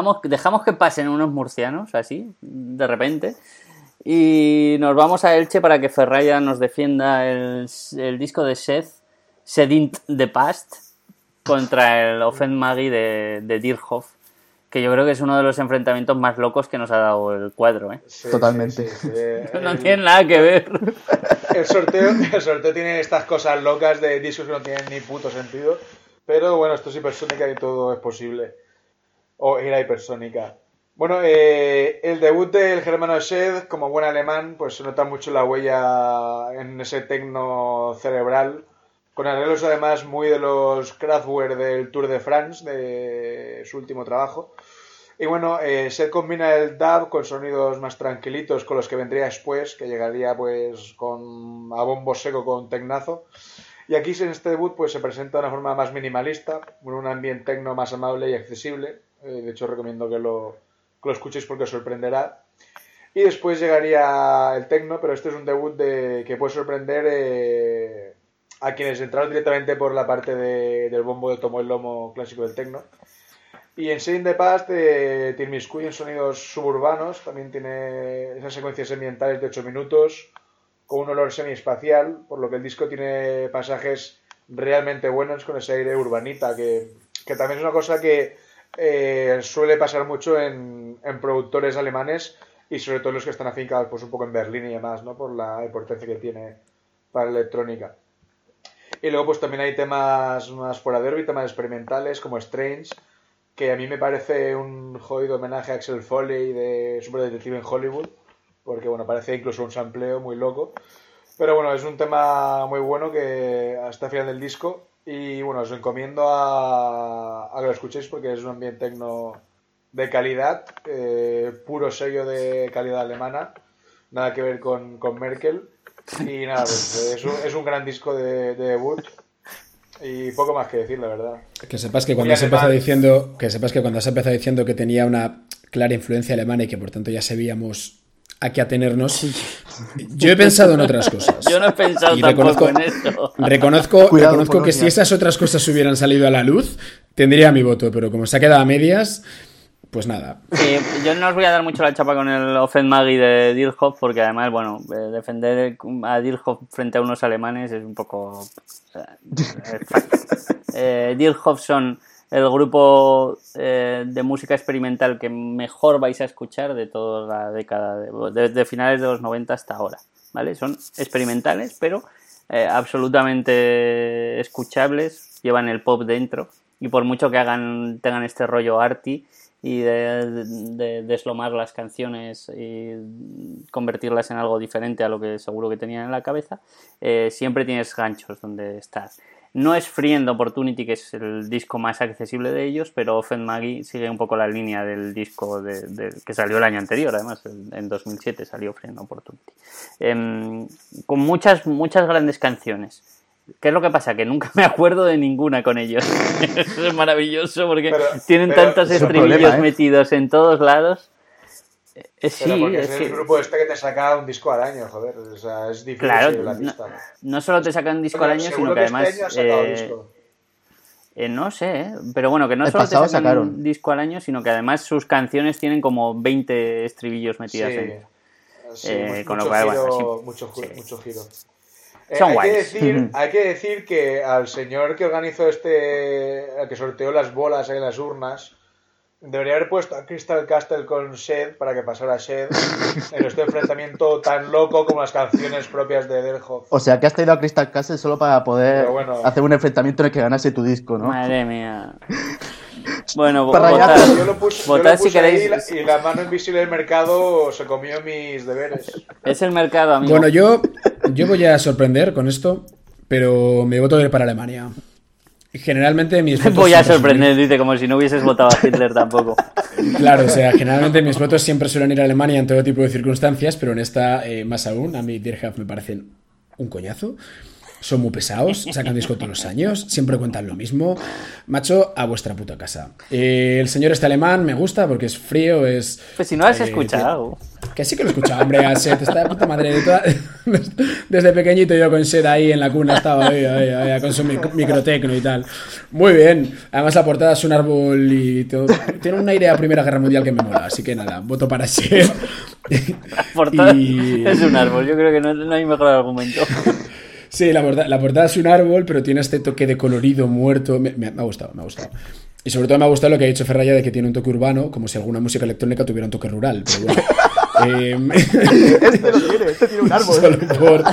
Dejamos, dejamos que pasen unos murcianos, así, de repente, y nos vamos a Elche para que Ferraya nos defienda el, el disco de Seth, Sedint the Past, contra el Offen Maggie de, de Dirhoff, que yo creo que es uno de los enfrentamientos más locos que nos ha dado el cuadro. ¿eh? Sí, Totalmente. sí, sí, sí. No El- tiene nada que ver. El sorteo, el sorteo tiene estas cosas locas de discos que no tienen ni puto sentido. Pero bueno, esto es hipersónica y todo es posible. O era hipersónica. Bueno, eh, el debut del germano Shed, como buen alemán, pues se nota mucho la huella en ese tecno cerebral. Con arreglos además muy de los Kraftwerk del Tour de France, de su último trabajo. Y bueno, eh, Seth combina el dub con sonidos más tranquilitos con los que vendría después, que llegaría pues con a bombo seco con tecnazo. Y aquí en este debut pues se presenta de una forma más minimalista, con un ambiente tecno más amable y accesible. Eh, de hecho recomiendo que lo, que lo escuchéis porque sorprenderá. Y después llegaría el tecno, pero este es un debut de, que puede sorprender eh, a quienes entraron directamente por la parte de- del bombo de tomo el lomo clásico del tecno. Y en Sein the Past eh, te en sonidos suburbanos, también tiene esas secuencias ambientales de 8 minutos, con un olor semi-espacial, por lo que el disco tiene pasajes realmente buenos con ese aire urbanita, que, que también es una cosa que eh, suele pasar mucho en, en productores alemanes y sobre todo los que están afincados pues, un poco en Berlín y demás, ¿no? por la importancia que tiene para la electrónica. Y luego pues también hay temas más fuera de órbita, más experimentales, como Strange, que a mí me parece un jodido homenaje a Axel Foley de Super Detective en Hollywood, porque bueno, parece incluso un sampleo muy loco. Pero bueno, es un tema muy bueno que hasta el final del disco. Y bueno, os encomiendo a, a que lo escuchéis porque es un ambiente tecno de calidad, eh, puro sello de calidad alemana, nada que ver con, con Merkel. Y nada, pues es un, es un gran disco de, de debut. Y poco más que decir, la verdad. Que sepas que cuando se empezó diciendo que sepas que cuando se empezó diciendo que tenía una clara influencia alemana y que por tanto ya sabíamos a qué atenernos. Yo he pensado en otras cosas. Yo no he pensado Y tampoco en eso. Reconozco, Cuidado, reconozco que si esas otras cosas hubieran salido a la luz, tendría mi voto, pero como se ha quedado a medias, pues nada. Sí, yo no os voy a dar mucho la chapa con el Offen Maggie de Dirhoff, porque además, bueno, eh, defender a Dirhoff frente a unos alemanes es un poco. Eh, Dirhoff son el grupo eh, de música experimental que mejor vais a escuchar de toda la década, de, de- de finales de los 90 hasta ahora, ¿vale? Son experimentales, pero eh, absolutamente escuchables, llevan el pop dentro, y por mucho que hagan tengan este rollo arty y de, de- deslomar las canciones y convertirlas en algo diferente a lo que seguro que tenían en la cabeza, eh, siempre tienes ganchos donde estar. No es Free and Opportunity, que es el disco más accesible de ellos, pero Offen Maggie sigue un poco la línea del disco de- de- que salió el año anterior, además, en en 2007 salió Free and Opportunity. Em, con muchas, muchas grandes canciones. ¿Qué es lo que pasa? Que nunca me acuerdo de ninguna con ellos. Eso es maravilloso porque Pero- tienen pero tantos estribillos problema, ¿eh? metidos en todos lados. Eh, sí, Pero porque es es que- el grupo este que te saca un disco al año, joder. O sea, es difícil Claro, la no, pista. no solo te sacan disco al Bueno, año, sino que que este además. año ha sacado eh, disco. eh, no sé, ¿eh? pero bueno, que no El solo te sacan sacaron. un disco al año, sino que además sus canciones tienen como 20 estribillos metidas Sí. dentro. Sí, Eh, mucho, con lo cual, bueno, giro, sí. mucho, mucho giro. Eh, Son hay, que guays. decir, hay que decir que al señor que organizó este, al que sorteó las bolas en las urnas, debería haber puesto a Crystal Castle con Shed para que pasara Shed en este enfrentamiento tan loco como las canciones propias de Derhoff. O sea, que has traído a Crystal Castle solo para poder bueno. hacer un enfrentamiento en el que ganase tu disco, ¿no? Madre mía. Bueno, Para votad, rayar. Yo lo puse, yo votad lo si puse queréis. y la, y la mano invisible del mercado se comió mis deberes. Es el mercado, amigo. Bueno, yo, yo voy a sorprender con esto, pero me voto a ir para Alemania. Generalmente mis votos Voy a sorprender, dice, como si no hubieses votado a Hitler tampoco. Claro, o sea, generalmente mis votos siempre suelen ir a Alemania en todo tipo de circunstancias, pero en esta eh, más aún. A mí Dirhaf me parecen un coñazo. Son muy pesados, sacan disco todos los años, siempre cuentan lo mismo. Macho, a vuestra puta casa. Eh, el señor este alemán me gusta porque es frío, es... Pues si no has eh, escuchado. Que sí que lo escuchaba, hombre, a Seth, está de puta madre. de toda- Desde pequeñito yo con Seth ahí en la cuna estaba ahí, ahí, ahí, con su mic- microtecno y tal. Muy bien. Además la portada es un árbol y todo. tiene un aire a Primera Guerra Mundial que me mola, así que nada, voto para Seth. La portada Y- es un árbol, yo creo que no, no hay mejor argumento. Sí, la portada, la portada es un árbol, pero tiene este toque de colorido muerto. Me, me- me ha gustado, me ha gustado. Y sobre todo me ha gustado lo que ha dicho Ferraya de que tiene un toque urbano, como si alguna música electrónica tuviera un toque rural. Pero bueno. Em, Este lo tiene, este tiene un árbol. solo, por,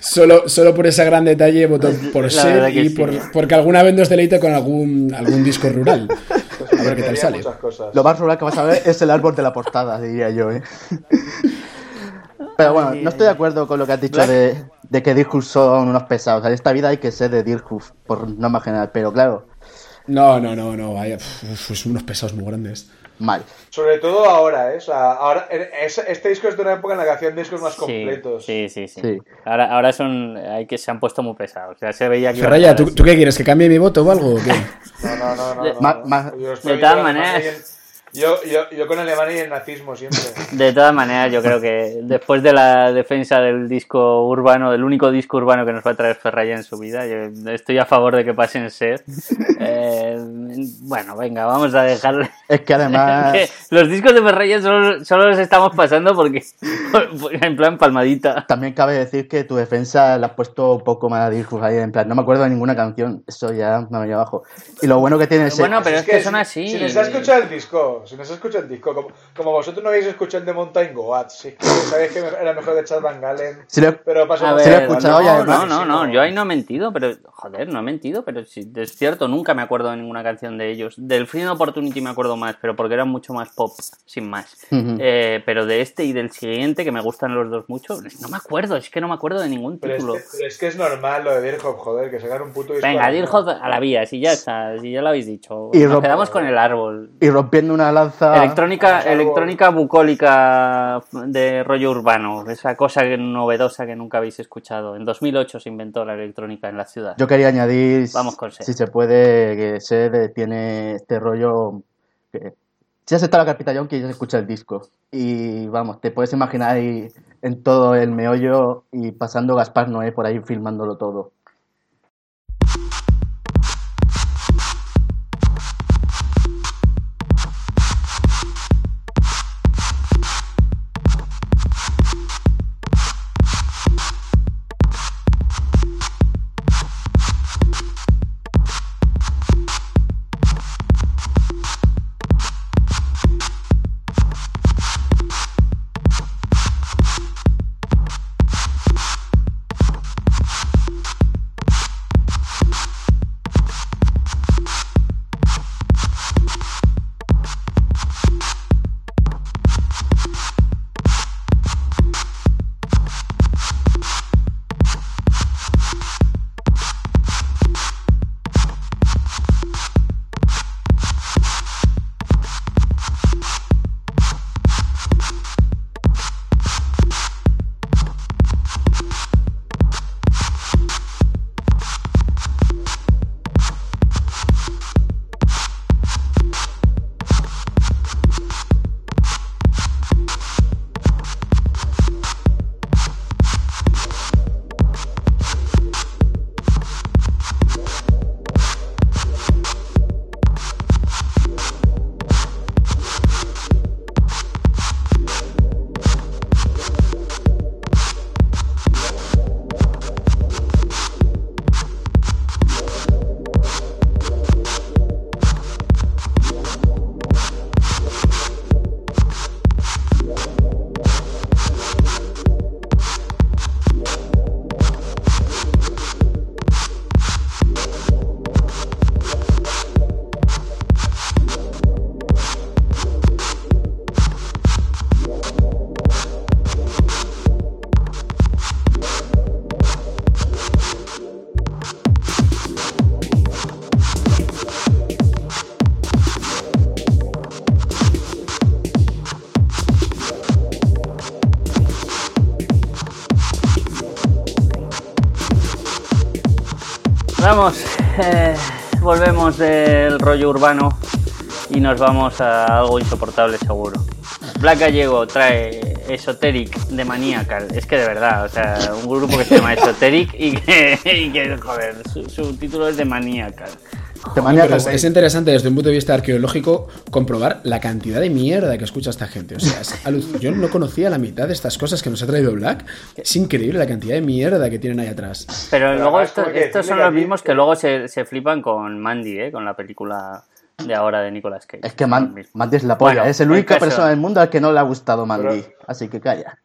solo, solo por ese gran detalle voto por La ser y sí. por, porque alguna vez nos deleite con algún, algún disco rural. A ver qué tal sale. Lo más rural que vas a ver es el árbol de la portada, diría yo, ¿eh? Pero bueno, no estoy de acuerdo con lo que has dicho de, de que Dirkus son unos pesados. En esta vida hay que ser de Dirkus, por norma general, pero claro, No, no, no, no, vaya, uf, son unos pesados muy grandes. Mal. Sobre todo ahora, ¿eh? O sea, ahora, es- este disco es de una época en la que hacían discos más completos. sí, sí, sí. Sí. Ahora, ahora son, hay que se han puesto muy pesados. Ya se veía que Ferraya, ¿tú, tú qué quieres? ¿Que cambie mi voto o algo? o qué? No, no, no, no. De- no, Ma- ma- de todas con Alemania maneras. Yo, yo, yo con Alemania y el nazismo siempre. De todas maneras, yo creo que después de la defensa del disco urbano, del único disco urbano que nos va a traer Ferraya en su vida, yo estoy a favor de que pasen ser. Eh, bueno, venga, vamos a dejarle. Es que además, los discos de Ferraya solo, solo los estamos pasando porque en plan palmadita. también cabe decir que tu defensa la has puesto un poco más a Dirkus ahí, en plan, no me acuerdo de ninguna canción, eso ya me ha venido abajo. Y lo bueno que tiene ese... Bueno, pero es que son si- así. Si nos ha escuchado el disco, si nos ha escuchado el disco, como, como vosotros no habéis escuchado el de Mountain Goat, sí, que sabéis que era mejor de Chad Van Galen, Si le- pero pasó A lo he ver, escuchado no, no, no, no, yo ahí no he mentido, pero joder, no he mentido, pero sí, es cierto, nunca me acuerdo de ninguna canción de ellos. Del Freedom Opportunity me acuerdo más, pero porque eran mucho más pop, sin más. Eh, pero de este y del siguiente, que me gustan los dos mucho, no me acuerdo, es que no me acuerdo de ningún Pero es, título. que, pero es que es normal lo de Deer Hop, joder, que sacar un puto disco. Venga, año. Hop a la vía, si ya está, si ya lo habéis dicho. Y Nos quedamos con el árbol. Y rompiendo una lanza... Electrónica, electrónica bucólica de rollo urbano, esa cosa que- novedosa que nunca habéis escuchado. En 2008 se inventó la electrónica en la ciudad. Yo quería añadir, Vamos con si se puede, que Sed tiene este rollo que si has estado la Capitán que ya se escucha el disco. Y vamos, te puedes imaginar ahí en todo el meollo y pasando Gaspar Noé por ahí filmándolo todo. Volvemos del rollo urbano y nos vamos a algo insoportable seguro. Black Gallego trae Esoteric de Maniacal. Es que de verdad, o sea, un grupo que se llama Esoteric y que, y que, joder, su, su título es de Maniacal. Es interesante desde un punto de vista arqueológico comprobar la cantidad de mierda que escucha esta gente. O sea, yo no conocía la mitad de estas cosas que nos ha traído Black. Es increíble la cantidad de mierda que tienen ahí atrás. Pero luego estos, son los mismos que luego se, se flipan con Mandy, ¿eh? Con la película de ahora de Nicolas Cage. Es que Man-. Mandy es la polla. Bueno, es la el única persona del mundo al que no le ha gustado Mandy. Pero- Así que calla.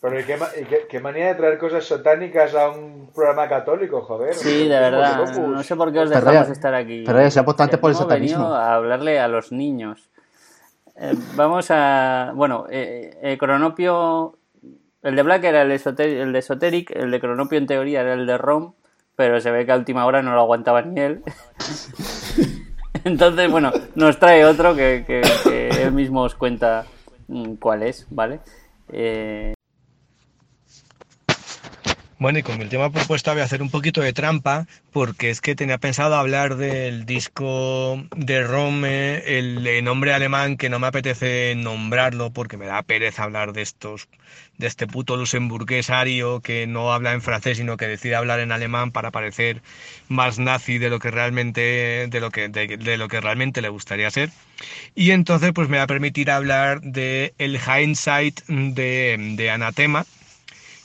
Pero ¿y qué, ma- y qué- qué manía de traer cosas satánicas a un programa católico, joder? Sí, de verdad. No sé por qué os dejamos estar aquí. pero se ha puesto antes por el Hemos satanismo. venido a hablarle a los niños. Eh, vamos a. Bueno, eh, eh, Cronopio. El de Black era el, esoter- el de Esoteric, el de Cronopio en teoría era el de Rom, pero se ve que a última hora no lo aguantaba ni él. Entonces, bueno, nos trae otro que, que- que él mismo os cuenta mm, cuál es, ¿vale? Eh, Bueno, y con el tema propuesto voy a hacer un poquito de trampa, porque es que tenía pensado hablar del disco de Rome, el de nombre alemán, que no me apetece nombrarlo, porque me da pereza hablar de estos, de este puto luxemburgués ario que no habla en francés, sino que decide hablar en alemán para parecer más nazi de lo que realmente, de lo que, de lo que realmente le gustaría ser. Y entonces, pues me va a permitir hablar de el hindsight de, de Anatema,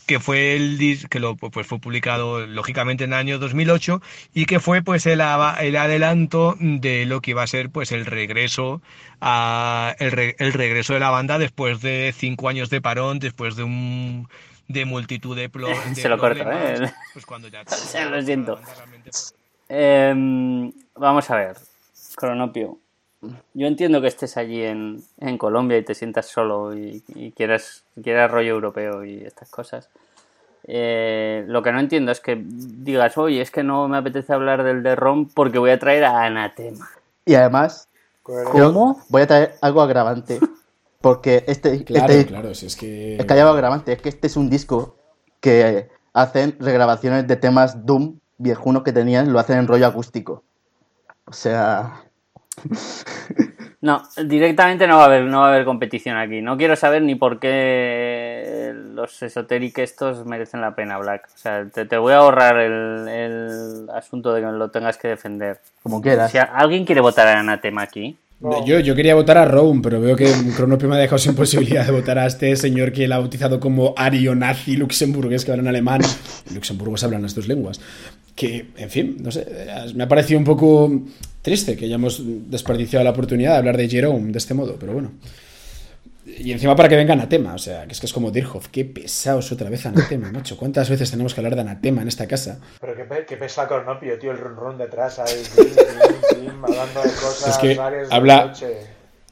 que fue el dis- que lo pues fue publicado lógicamente en el año 2008 y que fue pues el, el adelanto de lo que iba a ser pues el regreso a el, re- el regreso de la banda después de cinco años de parón después de un de multitud de, plo- de Se lo corto, ¿eh? pues cuando ya Se lo siento. realmente, Em, vamos a ver, Cronopio. Yo entiendo que estés allí en, en Colombia y te sientas solo y, y quieras, quieras rollo europeo y estas cosas. Eh, lo que no entiendo es que digas, oye, es que no me apetece hablar del de Rom porque voy a traer a Anatema. Y además, yo voy a traer algo agravante. Porque este, Claro, este claro, si es que. es que hay algo agravante. Es que este es un disco que hacen regrabaciones de temas Doom viejunos que tenían, lo hacen en rollo acústico. O sea, No, directamente no va a haber, no va a haber competición aquí. No quiero saber ni por qué los esotéric estos merecen la pena, Black. O sea, te, te voy a ahorrar el, el asunto de que lo tengas que defender. como quieras. Si alguien quiere votar a Anatema aquí, No. Yo, yo quería votar a Rome, pero veo que Cronopio me ha dejado sin posibilidad de votar a este señor que él ha bautizado como ario nazi luxemburgués que habla en alemán. En Luxemburgo se hablan las dos lenguas. Que, en fin, no sé, eh, me ha parecido un poco triste que hayamos desperdiciado la oportunidad de hablar de Jerome de este modo, pero bueno. Y encima para que venga Anatema, o sea, que es que es como Dirhoff, qué pesados otra vez Anatema, macho. ¿Cuántas veces tenemos que hablar de Anatema en esta casa? Pero qué, qué pesa Cornopio, tío, el run run detrás, ahí, tim, tim, tim, hablando de cosas Es que habla-.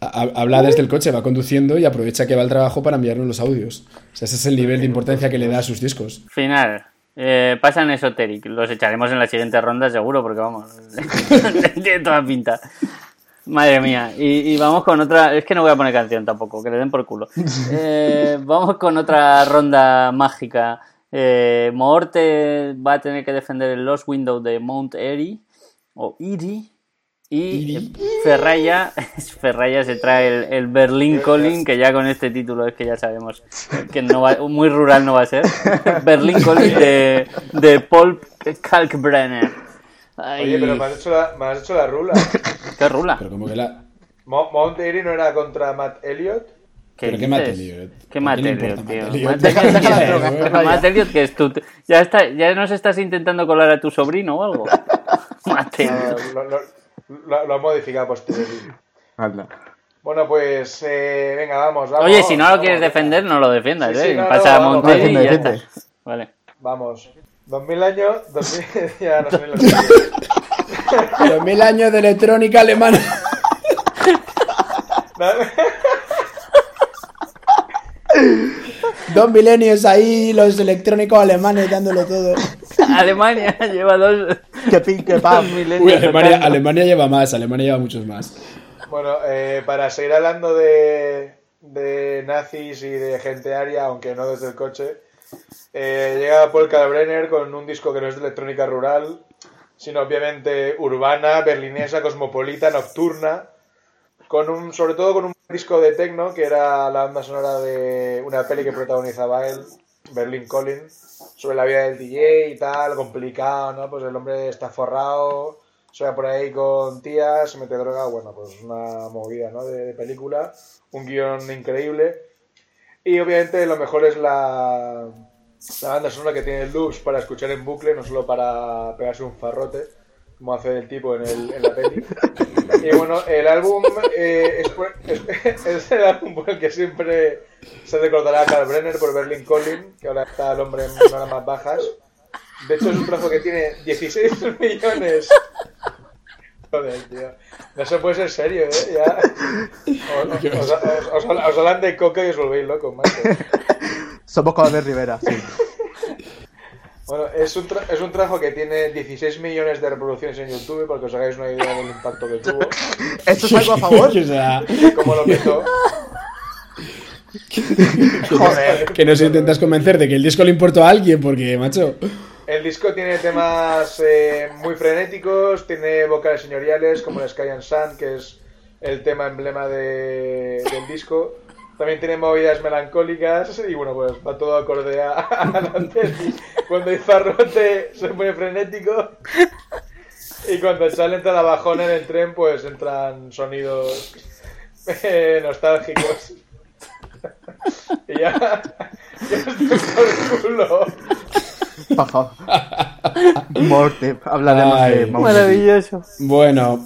Ha- Habla desde el coche, va conduciendo y aprovecha que va al trabajo para enviarnos los audios. O sea, ese es el nivel de importancia que le da a sus discos. final. Eh, pasan Esoteric. Los echaremos en la siguiente ronda seguro porque vamos. tiene toda pinta. Madre mía. Y, y vamos con otra. Es que no voy a poner canción tampoco, que le den por culo. Eh, vamos con otra ronda mágica. Eh, Moorte va a tener que defender el Lost Window de Mount Erie. O Erie. Y. Ferraya, Ferraya se trae el, el Berlin Calling, que ya con este título es que ya sabemos que no va, muy rural no va a ser. Berlin Calling de, de Paul Kalkbrenner. Ay, Oye, pero me has hecho la, me has hecho la rula. qué rula. Pero como que la... Mo- Mount Airy no era contra Matt Elliott. ¿Qué ¿Pero qué? Matt Elliot? ¿Qué ¿A Matt quién le Elliot, importa tío? Matt. Elliot, que es tu... ¿Ya, está, ¿Ya nos estás intentando colar a tu sobrino o algo? Matt Elliot. Lo, lo, han modificado posteriori. Anda. Bueno, pues eh, venga, vamos, vamos. Oye, si no lo vamos, quieres defender, no lo defiendas, Sí, sí, ¿eh? no, Pasa no, a vamos, Monte vamos, y ya defiende, está. Vale. Vamos. 2000 años, 2000, ya no sé ni lo que 2000 años de electrónica alemana. Dos milenios ahí, los electrónicos alemanes dándolo todo. Alemania lleva dos, Que pin, que pam. milenios Uy, Alemania, lleva más, Alemania lleva muchos más. Bueno, eh, para seguir hablando de, de nazis y de gente aria, aunque no desde el coche, eh, llega Paul Kalkbrenner con un disco que no es de electrónica rural, sino obviamente urbana, berlinesa, cosmopolita, nocturna, con un, sobre todo con un disco de techno que era la banda sonora de una peli que protagonizaba él, Berlin Collins, sobre la vida del DJ y tal, complicado, ¿no? Pues el hombre está forrado, se va por ahí con tías, se mete droga, bueno, pues una movida, ¿no? De, de película, un guion increíble. Y obviamente lo mejor es la, la banda sonora que tiene loops para escuchar en bucle, no solo para pegarse un farrote, como hace el tipo en, el, en la peli. Y bueno, el álbum eh, es, el álbum por el que siempre se recordará a Carl Brenner por Berlin Collin, que ahora está el hombre en horas más bajas. De hecho, es un trozo que tiene 16 millones. Joder, tío. No se puede ser serio, ¿eh? Ya. Os, hablan de coca y os volvéis locos, macho. Somos como Rivera, sí. Bueno, es un, tra- es un trabajo que tiene 16 millones de reproducciones en YouTube, para que os hagáis una idea del impacto que tuvo. ¿Eso es algo a favor? o sea, Como lo petó. Joder. que nos intentas convencer de que el disco le importó a alguien, porque, macho. El disco tiene temas eh, muy frenéticos, tiene vocales señoriales como el Sky and Sun, que es el tema emblema de- del disco. También tiene movidas melancólicas y bueno, pues va todo acorde a, a. Cuando dice Arrote se pone frenético y cuando sale entra la bajona en el tren, pues entran sonidos eh, nostálgicos. y ya, ya estoy por culo. Por favor. Morte. Hablaremos Ay. de Maravilloso. Bueno,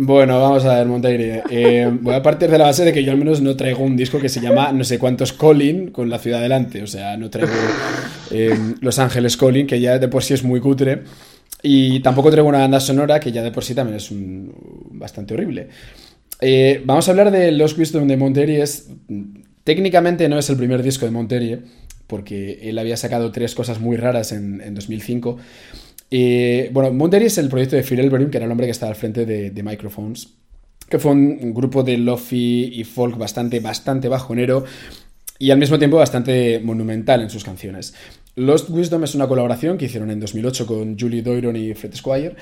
bueno, vamos a ver, Monteire. Eh, voy a partir de la base de que yo al menos no traigo un disco que se llama no sé cuántos Colin con la ciudad delante. O sea, no traigo eh, Los Ángeles Colin, que ya de por sí es muy cutre. Y tampoco traigo una banda sonora que ya de por sí también es bastante horrible. Eh, vamos a hablar de Los Wisdom de Monterie. Técnicamente no es el primer disco de Monterie, porque él había sacado tres cosas muy raras en, en 2005. Eh, bueno, Monterie es el proyecto de Phil Elverum, que era el hombre que estaba al frente de, de Microphones, que fue un, grupo de lofi y folk bastante, bastante bajonero y al mismo tiempo bastante monumental en sus canciones. Lost Wisdom es una colaboración que hicieron en 2008 con Julie Doiron y Fred Squire.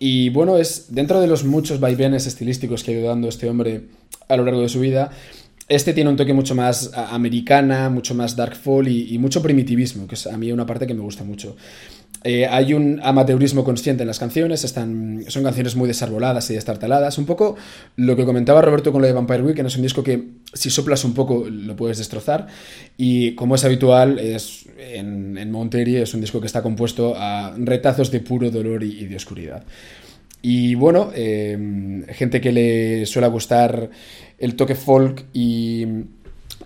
Y bueno, es dentro de los muchos vaivenes estilísticos que ha ido dando este hombre a lo largo de su vida, este tiene un toque mucho más americana, mucho más dark folk y, y mucho primitivismo, que es a mí una parte que me gusta mucho. Eh, hay un amateurismo consciente en las canciones, están, son canciones muy desarboladas y destartaladas. Un poco lo que comentaba Roberto con lo de Vampire Weekend, es un disco que si soplas un poco lo puedes destrozar. Y como es habitual, es, en, en Monterie es un disco que está compuesto a retazos de puro dolor y, y de oscuridad. Y bueno, eh, gente que le suele gustar el toque folk y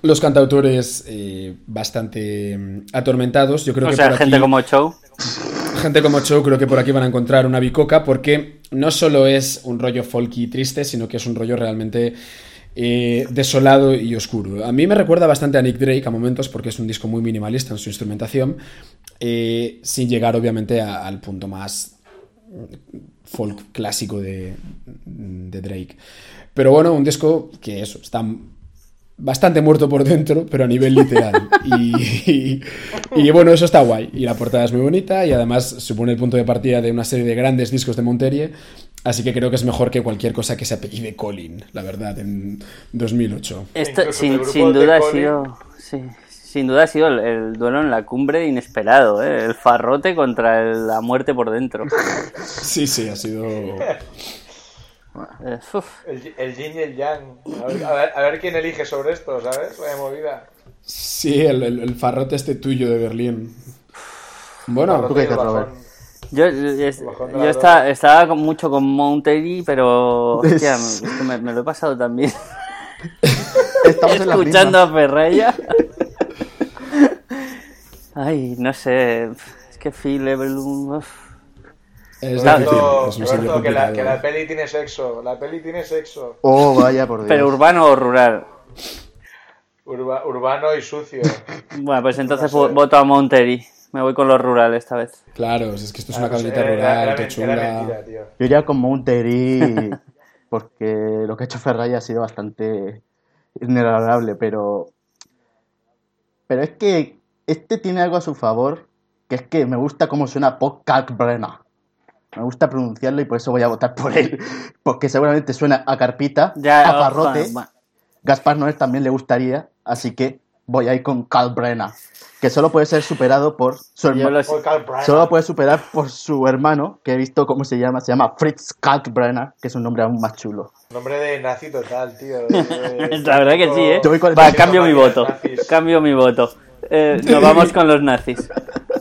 los cantautores eh, bastante mm, atormentados. Yo creo O que sea, por gente aquí- como Show. Gente como Cho creo que por aquí van a encontrar una bicoca porque no solo es un rollo folky triste, sino que es un rollo realmente eh, desolado y oscuro. A mí me recuerda bastante a Nick Drake a momentos porque es un disco muy minimalista en su instrumentación, eh, sin llegar obviamente a- al punto más folk clásico de, de Drake. Pero bueno, un disco que eso, está bastante muerto por dentro, pero a nivel literal. Y, y- y bueno, eso está guay. Y la portada es muy bonita y además supone el punto de partida de una serie de grandes discos de Monterie. Así que creo que es mejor que cualquier cosa que se apellide Colin, la verdad, en 2008. Esto, sin, sin duda ha sido. sí, sin duda ha sido el, el duelo en la cumbre inesperado, ¿eh? el farrote contra el- la muerte por dentro. Sí, sí, ha sido... Eh, uf. El, el yin y el yang. A ver, a ver- a ver quién elige sobre esto, ¿sabes? Vaya movida. Sí, el, el- el farrote este tuyo de Berlín. Bueno, ¿Tú qué dices. Robert? Yo, yo- yo esta- estaba con- mucho con Monterey, pero hostia, me, me- me lo he pasado también. Estamos Escuchando a Ferreira. Ay, no sé. Es que Phil Everlum. uf. Es difícil, Roberto, es un sitio Roberto, que, la, que la peli tiene sexo. La peli tiene sexo. Oh, vaya por Dios. Pero urbano o rural. Urba- urbano y sucio. Bueno, pues entonces No sé. vo- voto a Monterey. Me voy con los rurales esta vez. Claro, es que esto es Ah, una pues, era- rural, era, qué chula. mentira, tío. Yo iría con Montery porque lo que ha hecho Ferrari ha sido bastante inenarrable, pero pero es que este tiene algo a su favor, que es que me gusta cómo suena Pop Kalkbrenner. Me gusta pronunciarlo y por eso voy a votar por él. Porque seguramente suena a Carpita, Ya, a va. Gaspar Noé también le gustaría, así que voy a ir con Carl Brenner, que solo puede ser superado por su hermano. Solo puede superar por su hermano, que he visto cómo se llama, se llama Fritz Kalkbrenner, que es un nombre aún más chulo. Nombre de nazi total, tío. de- de- La verdad que sí, ¿eh? Yo voy con el Va, cambio mi nazis. voto. Cambio mi voto. Eh, nos vamos con los nazis.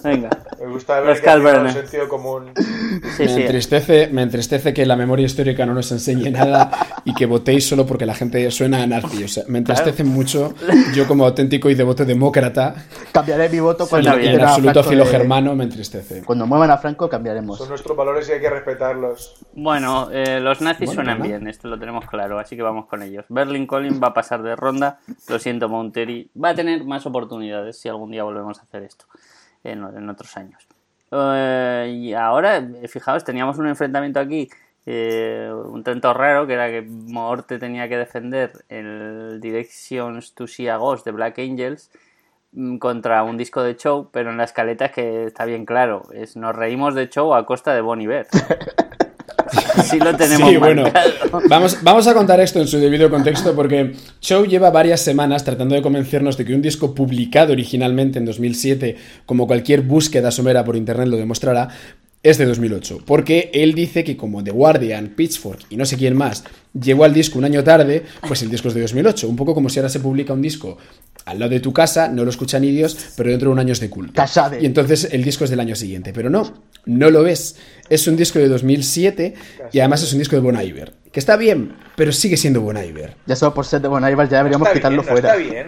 Venga. Me gusta ver que un sentido común. Sí, me, sí. entristece, me entristece que la memoria histórica no nos enseñe nada y que votéis solo porque la gente suena a nazi. O sea, me entristece mucho. Yo, como auténtico y devoto demócrata, Cambiaré mi voto cuando, bien. en absoluto filo de- germano, me entristece. Cuando muevan a Franco, cambiaremos. Son nuestros valores y hay que respetarlos. Bueno, eh, los nazis Bueno, suenan ¿verdad? bien, esto lo tenemos claro, así que vamos con ellos. Berlin Collins va a pasar de ronda, lo siento Monteri, va a tener más oportunidades si algún día volvemos a hacer esto en, otros años. Eh, y ahora, eh, fijaos, teníamos un enfrentamiento aquí, eh, un tanto raro, que era que Morte tenía que defender el Directions to See a Ghost de Black Angels mm, contra un disco de show, pero en la escaleta es que está bien claro, es nos reímos de show a costa de Bon Iver. Sí lo tenemos Sí, bueno, vamos, vamos a contar esto en su debido contexto porque Chow lleva varias semanas tratando de convencernos de que un disco publicado originalmente en 2007, como cualquier búsqueda somera por internet lo demostrará, es de 2008. Porque él dice que como The Guardian, Pitchfork y no sé quién más llegó al disco un año tarde, pues el disco es de 2008. Un poco como si ahora se publica un disco al lado de tu casa, no lo escuchan idios, pero dentro de un año es de culto. Casade. Y entonces el disco es del año siguiente. Pero no, no lo es. Es un disco de 2007 y además es un disco de Bon Iver. Que está bien, pero sigue siendo Bon Iver. Ya solo por ser de Bon Iver ya deberíamos quitarlo bien, no fuera. está bien.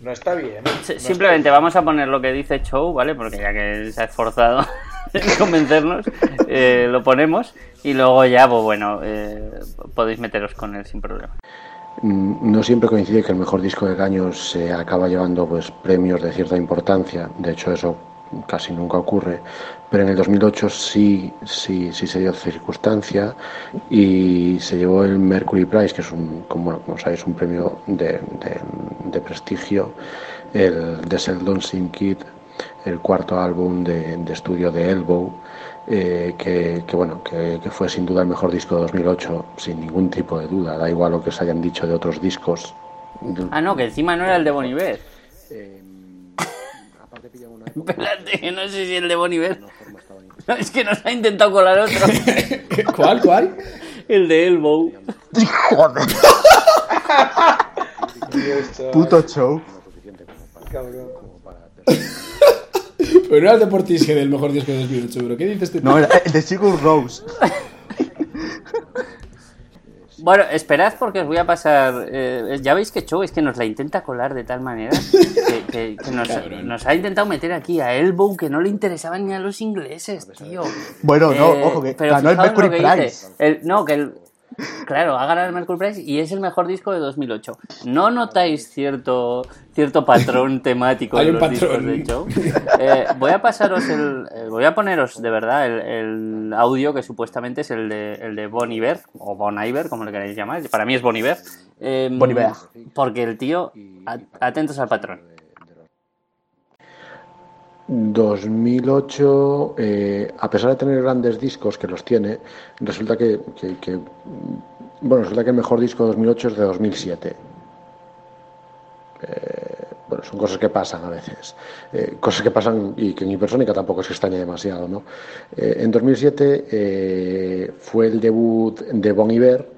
No está bien. Simplemente vamos a poner lo que dice Chow, ¿vale? Porque ya que se ha esforzado en convencernos, eh, lo ponemos y luego ya, pues bueno, eh, podéis meteros con él sin problema. Mm, No siempre coincide que el mejor disco del año se acaba llevando pues premios de cierta importancia. De hecho, eso casi nunca ocurre. Pero en el 2008 sí, sí, sí se dio circunstancia y se llevó el Mercury Prize, que es un, como, como sabéis, un premio de, de- de prestigio, el The Seldon Sin Kid, el cuarto álbum de, de estudio de Elbow, eh, que, que, bueno, que, que fue sin duda el mejor disco de 2008, sin ningún tipo de duda. Da igual lo que os hayan dicho de otros discos. Ah, no, que encima no era el de Bon Iver. Eh, aparte pilla una época, Espérate, que no sé si el de Bon Iver. No, es que nos ha intentado colar otro. ¿Cuál, cuál? El de Elbow. Joder, puto show. cabrón. Pero no era el de Portishead el mejor disco de 2008, bro. ¿Qué dices este No, era el de Sigur Rose. Bueno, esperad porque os voy a pasar. eh, ya veis que Chow es que nos la intenta colar de tal manera que, que- que nos, ha intentado meter aquí a Elbow que no le interesaba ni a los ingleses, tío. Bueno, no, Eh, ojo, que pero ganó el Mercury Prize. El- no, que el, claro, ha ganado el Mercury Prize y es el mejor disco de 2008. ¿No notáis cierto cierto patrón temático en los discos patrón. de Joe? Eh, voy a pasaros el, eh, voy a poneros de verdad el, el audio que supuestamente es el de el de Bon Iver o Bon Iver, como le queráis llamar. Para mí es Bon Iver. Eh, Bon Iver. Porque el tío, atentos al patrón. 2008, eh, a pesar de tener grandes discos, que los tiene, resulta que, bueno, resulta que el mejor disco de 2008 es de 2007. Eh, bueno, son cosas que pasan a veces. Eh, cosas que pasan y que en Hipersónica tampoco se extraña demasiado, ¿no? Eh, en 2007 eh, fue el debut de Bon Iver,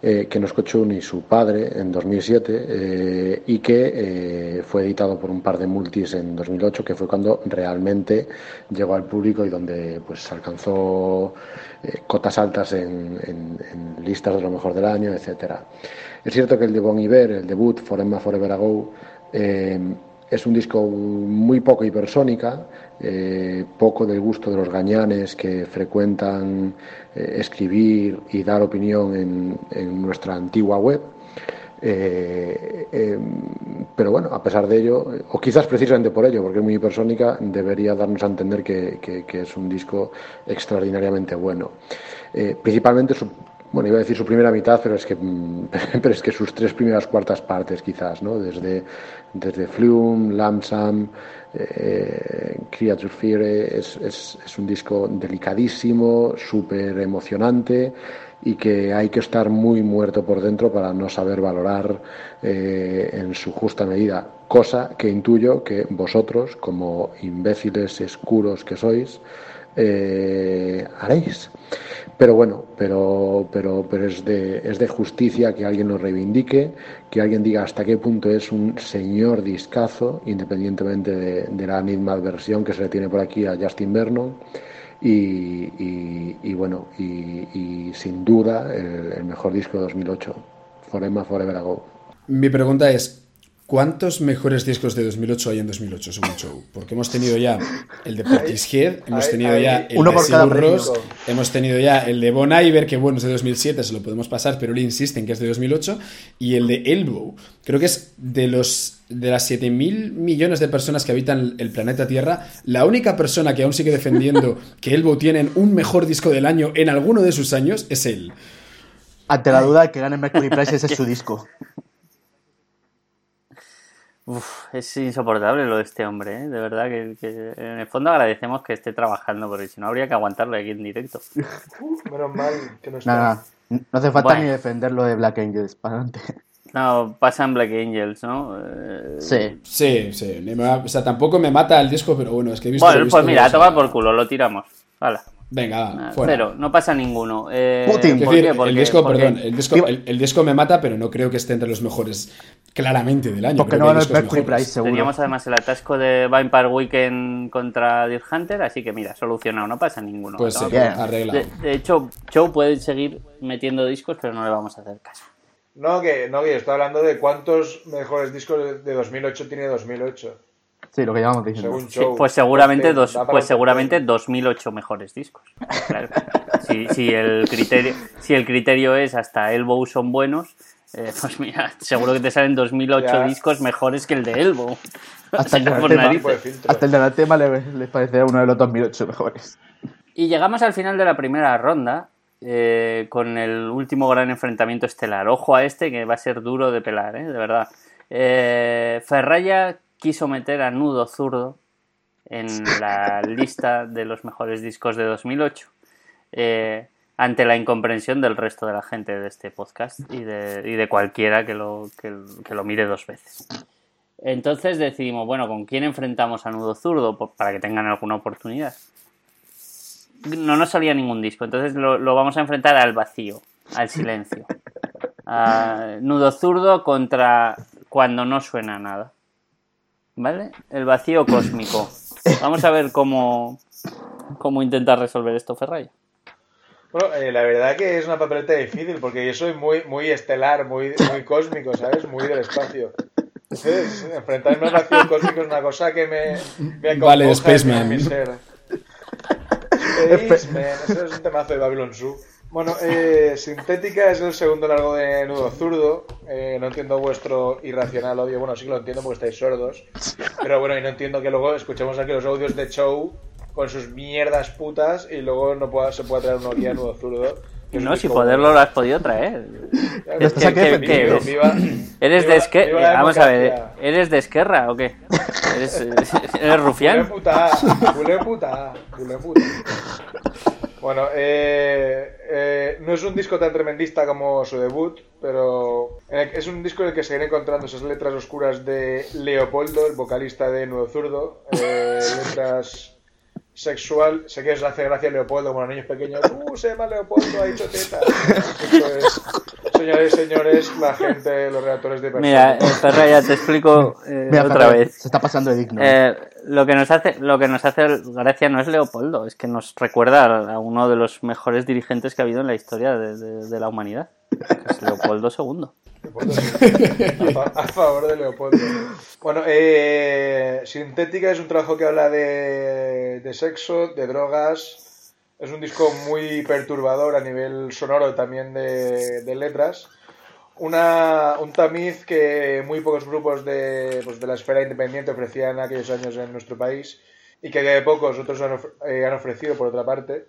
eh, que no escuchó ni su padre en 2007 eh, y que eh, fue editado por un par de multis en 2008, que fue cuando realmente llegó al público y donde pues alcanzó eh, cotas altas en, listas de lo mejor del año, etcétera. Es cierto que el de Bon Iver, el debut Forever Forever Ago, eh, es un disco muy poco hipersónica, eh, poco del gusto de los gañanes que frecuentan eh, escribir y dar opinión en, en nuestra antigua web. Eh, pero bueno, a pesar de ello, o quizás precisamente por ello, porque es muy hipersónica, debería darnos a entender que, que- que es un disco extraordinariamente bueno. Principalmente su bueno, iba a decir su primera mitad, pero es que, pero es que sus tres primeras cuartas partes quizás, ¿no? Desde, desde Flume, Lamsam, eh, Creature Fear, es, es, es un disco delicadísimo, súper emocionante y que hay que estar muy muerto por dentro para no saber valorar eh, en su justa medida, cosa que intuyo que vosotros, como imbéciles escuros que sois, eh, haréis. Pero bueno, pero, pero, pero es, de, es de justicia que alguien lo reivindique, que alguien diga hasta qué punto es un señor discazo, independientemente de, la versión que se le tiene por aquí a Justin Vernon. Y, bueno, y, sin duda el, el, mejor disco de 2008, Forever, Forever Ago. Mi pregunta es, ¿Cuántos mejores discos de 2008 hay en 2008 según Show? Porque hemos tenido ya el de Portishead, hemos tenido hay, ya hay, el uno de premio. hemos tenido ya el de Bon Iver, que bueno, es de 2007, se lo podemos pasar, pero él insiste en que es de 2008, y el de Elbow. Creo que es de los de las 7.000 millones de personas que habitan el planeta Tierra, la única persona que aún sigue defendiendo que Elbow tienen un mejor disco del año en alguno de sus años es él. Ante la duda de que gane Mercury Price, ese es su disco. Uf, es insoportable lo de este hombre, ¿eh? de verdad que, que, en el fondo agradecemos que esté trabajando, porque si no habría que aguantarlo aquí en directo. Menos mal que no está. Nada, no hace falta Bueno. ni defender lo de Black Angels para adelante. No, pasan Black Angels, ¿no? Eh, Sí. Sí, sí. o sea, tampoco me mata el disco, pero bueno, es que he visto. he Bueno, visto pues mira, a cosas. tomar por culo, lo tiramos. Hala. Venga, va, Nada, fuera. Cero, no pasa ninguno. Eh, Putin. Es ¿por decir, qué? Porque- el disco, porque- perdón, el disco, el, el disco me mata, pero no creo que esté entre los mejores claramente del año. Porque Creo no mejores. Prize, seguro. Teníamos además el atasco de Vampire Weekend contra Deer Hunter, así que mira, solucionado, no pasa ninguno. Pues sí, arreglado. De, de hecho, Joe puede seguir metiendo discos, pero no le vamos a hacer caso. No, que, no, que yo estoy hablando de cuántos mejores discos de- de 2008 tiene 2008. Sí, lo que llevamos diciendo. Según Sí, Show. pues seguramente, dos, pues seguramente ten. 2008 mejores discos. Claro. Si, si el criterio, si el criterio es hasta Elbow son buenos, eh, pues mira, seguro que te salen 2008 Ya. discos mejores que el de Elbow. Hasta el O sea, de filtro. Hasta el de Anatema le, le parecerá uno de los 2008 mejores. Y llegamos al final de la primera ronda eh, con el último gran enfrentamiento estelar. Ojo a este que va a ser duro de pelar, ¿eh? de verdad. Eh, Ferraya quiso meter a Nudo Zurdo en la lista de los mejores discos de 2008 eh, ante la incomprensión del resto de la gente de este podcast y de, y de cualquiera que lo, que, que lo mire dos veces. Entonces decidimos, bueno, ¿con quién enfrentamos a Nudo Zurdo? Por- para que tengan alguna oportunidad no nos salía ningún disco, entonces lo, lo vamos a enfrentar al vacío, al silencio. A nudo zurdo contra cuando no suena nada. ¿Vale? El vacío cósmico. Vamos a ver cómo, cómo intentar resolver esto Ferraya. Bueno, eh, la verdad que es una papeleta difícil porque yo soy muy, muy estelar, muy, muy cósmico, ¿sabes? Muy del espacio. Entonces, enfrentarme al vacío cósmico es una cosa que me, me Vale, Spaceman. Spaceman, ese es un temazo de Babylon Zoo. Bueno, eh, Sintética es el segundo largo de Nudo Zurdo. Eh, no entiendo vuestro irracional odio. Bueno, sí que lo entiendo porque estáis sordos. Pero bueno, y no entiendo que luego escuchemos aquí los audios de Show con sus mierdas putas y luego no pueda, se pueda traer uno aquí a Nudo Zurdo. No, si poderlo lo has podido traer. Ya, Es estás que- aquí que- defendiendo. que- Viva- ¿Eres viva- de Esquerra? Vamos a ver. ¿eres de Esquerra o qué? ¿Eres, eres Culé rufián? puta, culé puta, culé puta. Bueno, eh, eh, no es un disco tan tremendista como su debut, pero en el- es un disco en el que se vienen encontrando esas letras oscuras de Leopoldo, el vocalista de Nuevo Zurdo, eh, letras sexual, sé que os hace gracia Leopoldo como a los niños pequeños, ¡uh, se llama Leopoldo, ha dicho teta! Eso es, señores y señores, la gente, los redactores de Mira, eh, personas. Ferraya, te explico eh, Mira, otra vez. Se está pasando de digno. Eh, lo que nos hace lo que nos hace gracia no es Leopoldo, es que nos recuerda a, uno de los mejores dirigentes que ha habido en la historia de, la humanidad. Leopoldo II. A, fa- a favor de Leopoldo. Bueno, eh, Sintética es un trabajo que habla de, de sexo, de drogas. Es un disco muy perturbador a nivel sonoro también de letras. Una, un tamiz que muy pocos grupos de, pues, de la esfera independiente ofrecían en aquellos años en nuestro país y que de pocos otros han, of- eh, han ofrecido por otra parte.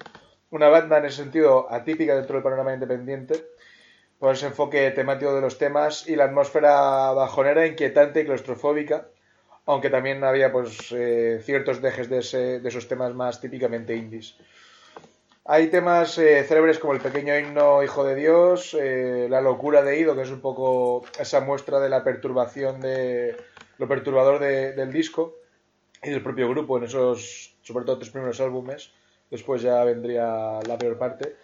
una banda en ese sentido atípica dentro del panorama independiente, por ese enfoque temático de los temas y la atmósfera bajonera, inquietante y claustrofóbica, aunque también había pues eh, ciertos dejes de, ese- de esos temas más típicamente indies. Hay temas eh, célebres como el pequeño himno Hijo de Dios, eh, La locura de Ido, que es un poco esa muestra de la perturbación de lo perturbador de- del disco y del propio grupo en esos, sobre todo, tres primeros álbumes. Después ya vendría la peor parte.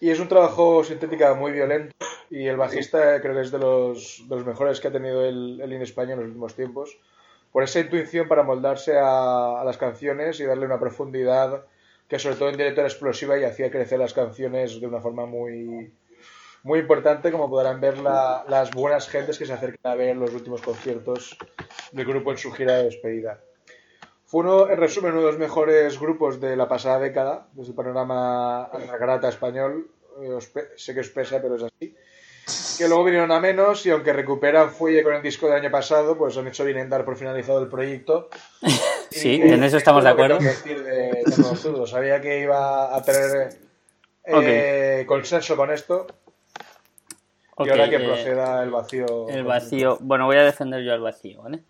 Y es un trabajo sintética muy violento y el bajista creo que es de los, de los mejores que ha tenido el, el in español en los últimos tiempos. Por esa intuición para moldarse a, a las canciones y darle una profundidad que sobre todo en directo era explosiva y hacía crecer las canciones de una forma muy, muy importante, como podrán ver la- las buenas gentes que se acercan a ver los últimos conciertos del grupo en su gira de despedida. Fue uno, en resumen, uno de los mejores grupos de la pasada década, desde el panorama grata español. Eh, sé que os pesa, pero es así. Que luego vinieron a menos y aunque recuperan fuelle con el disco del año pasado, pues han hecho bien en dar por finalizado el proyecto. Sí, Y- en eso estamos de acuerdo. tengo que decir de, de Nuevo Zurdo. Sabía que iba a tener eh, consenso con esto. Y ahora que eh, proceda el vacío. El vacío. Bueno, voy a defender yo al vacío, ¿vale?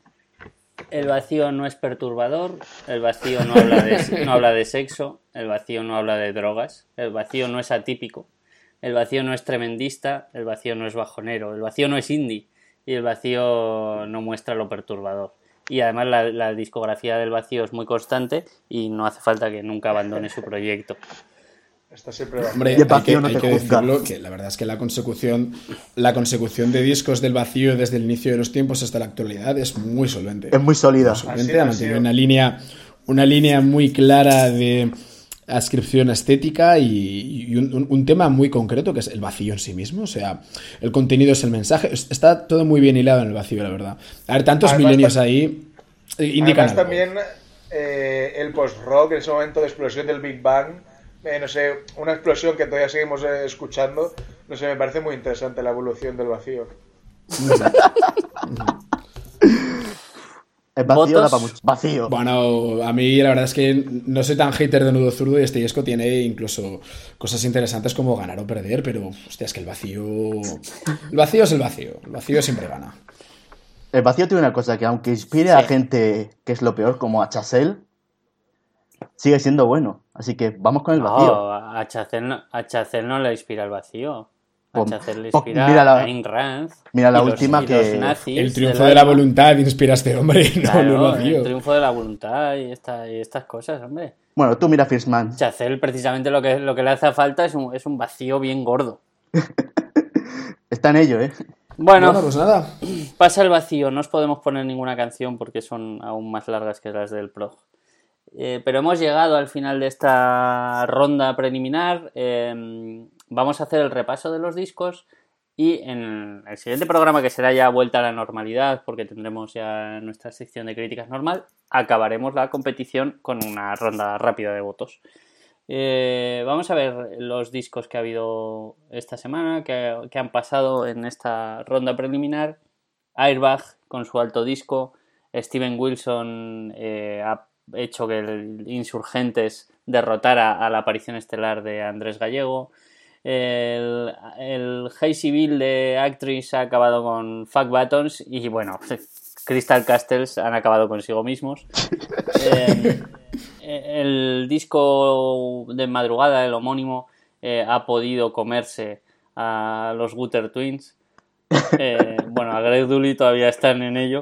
El vacío no es perturbador, el vacío no habla, de, no habla de sexo, el vacío no habla de drogas, el vacío no es atípico, el vacío no es tremendista, el vacío no es bajonero, el vacío no es indie y el vacío no muestra lo perturbador. Y además la, la discografía del vacío es muy constante y no hace falta que nunca abandone su proyecto. Está siempre vacío. Hombre, el hay que, vacío no hay te que juzga. decirlo que la verdad es que la consecución, la consecución de discos del vacío desde el inicio de los tiempos hasta la actualidad es muy solvente. Es muy sólida. Muy solvente, una línea, una línea muy clara de ascripción estética y, y un, tema muy concreto que es el vacío en sí mismo. O sea, el contenido es el mensaje. Es- Está todo muy bien hilado en el vacío, la verdad. A ver, tantos Además, milenios ta- ahí eh, indican Además, algo. también eh, el post-rock, en ese momento de explosión del Big Bang, eh, no sé, una explosión que todavía seguimos eh, escuchando, no sé, me parece muy interesante la evolución del vacío. El vacío ¿Votos? da para mucho. Vacío. Bueno, a mí la verdad es que no soy tan hater de Nudo Zurdo y este disco tiene incluso cosas interesantes como ganar o perder, pero hostia, es que el vacío. El vacío es el vacío. El vacío siempre gana. El vacío tiene una cosa que aunque inspire a gente que es lo peor, como a Chasel, sigue siendo bueno. Así que vamos con el vacío. No, a Chacel no, a Chacel no le inspira el vacío. Chacel le pon- inspira mira la- a Ayn Rand. mira la los- última que- El triunfo de la voluntad inspira a este hombre, no Claro, el vacío. el triunfo de la voluntad y, esta- y estas cosas, hombre. Bueno, tú mira First Man. Chacel precisamente lo que, lo que le hace falta es un, es un vacío bien gordo. Está en ello, ¿eh? Bueno, Bueno, pues nada. pasa el vacío. No os podemos poner ninguna canción porque son aún más largas que las del prog. Eh, pero hemos llegado al final de esta ronda preliminar. Eh, vamos a hacer el repaso de los discos y en el siguiente programa, que será ya vuelta a la normalidad, porque tendremos ya nuestra sección de críticas normal, acabaremos la competición con una ronda rápida de votos. Eh, vamos a ver los discos que ha habido esta semana, que, han pasado en esta ronda preliminar. Airbag con su alto disco. Steven Wilson eh, ha hecho que el Insurgentes derrotara a la aparición estelar de Andrés Gallego. El, el High Civil de Actress ha acabado con Fuck Buttons y bueno, Crystal Castles han acabado consigo mismos. Eh, el disco de madrugada, el homónimo, eh, ha podido comerse a los Gutter Twins. Eh, bueno, a Greg Dooley todavía están en ello.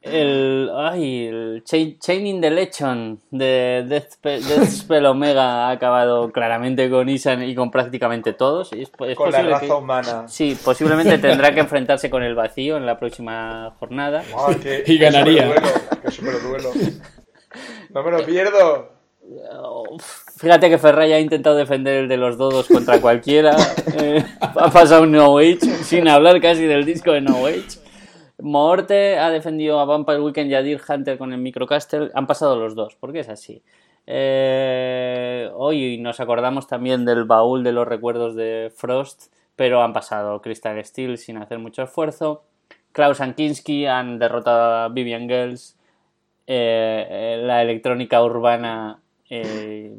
El, ay, el Chain, Chaining the Lechon de Death, Death Spell Omega ha acabado claramente con Isan y con prácticamente todos. Es, es Con la raza que- humana. Sí, posiblemente tendrá que enfrentarse con el vacío en la próxima jornada. Qué- Y qué ganaría. qué superduelo. No me lo pierdo. Fíjate que Ferrari ha intentado defender el de los dodos contra cualquiera. Eh, ha pasado un No Age sin hablar casi del disco de No Age. Morte ha defendido a Vampire Weekend y a Deer Hunter con el Microcastle. Han pasado los dos, porque es así. Eh, hoy nos acordamos también del baúl de los recuerdos de Frost, pero han pasado Crystal Steel sin hacer mucho esfuerzo. Klaus and Kinski han derrotado a Vivian Girls. Eh, eh, la electrónica urbana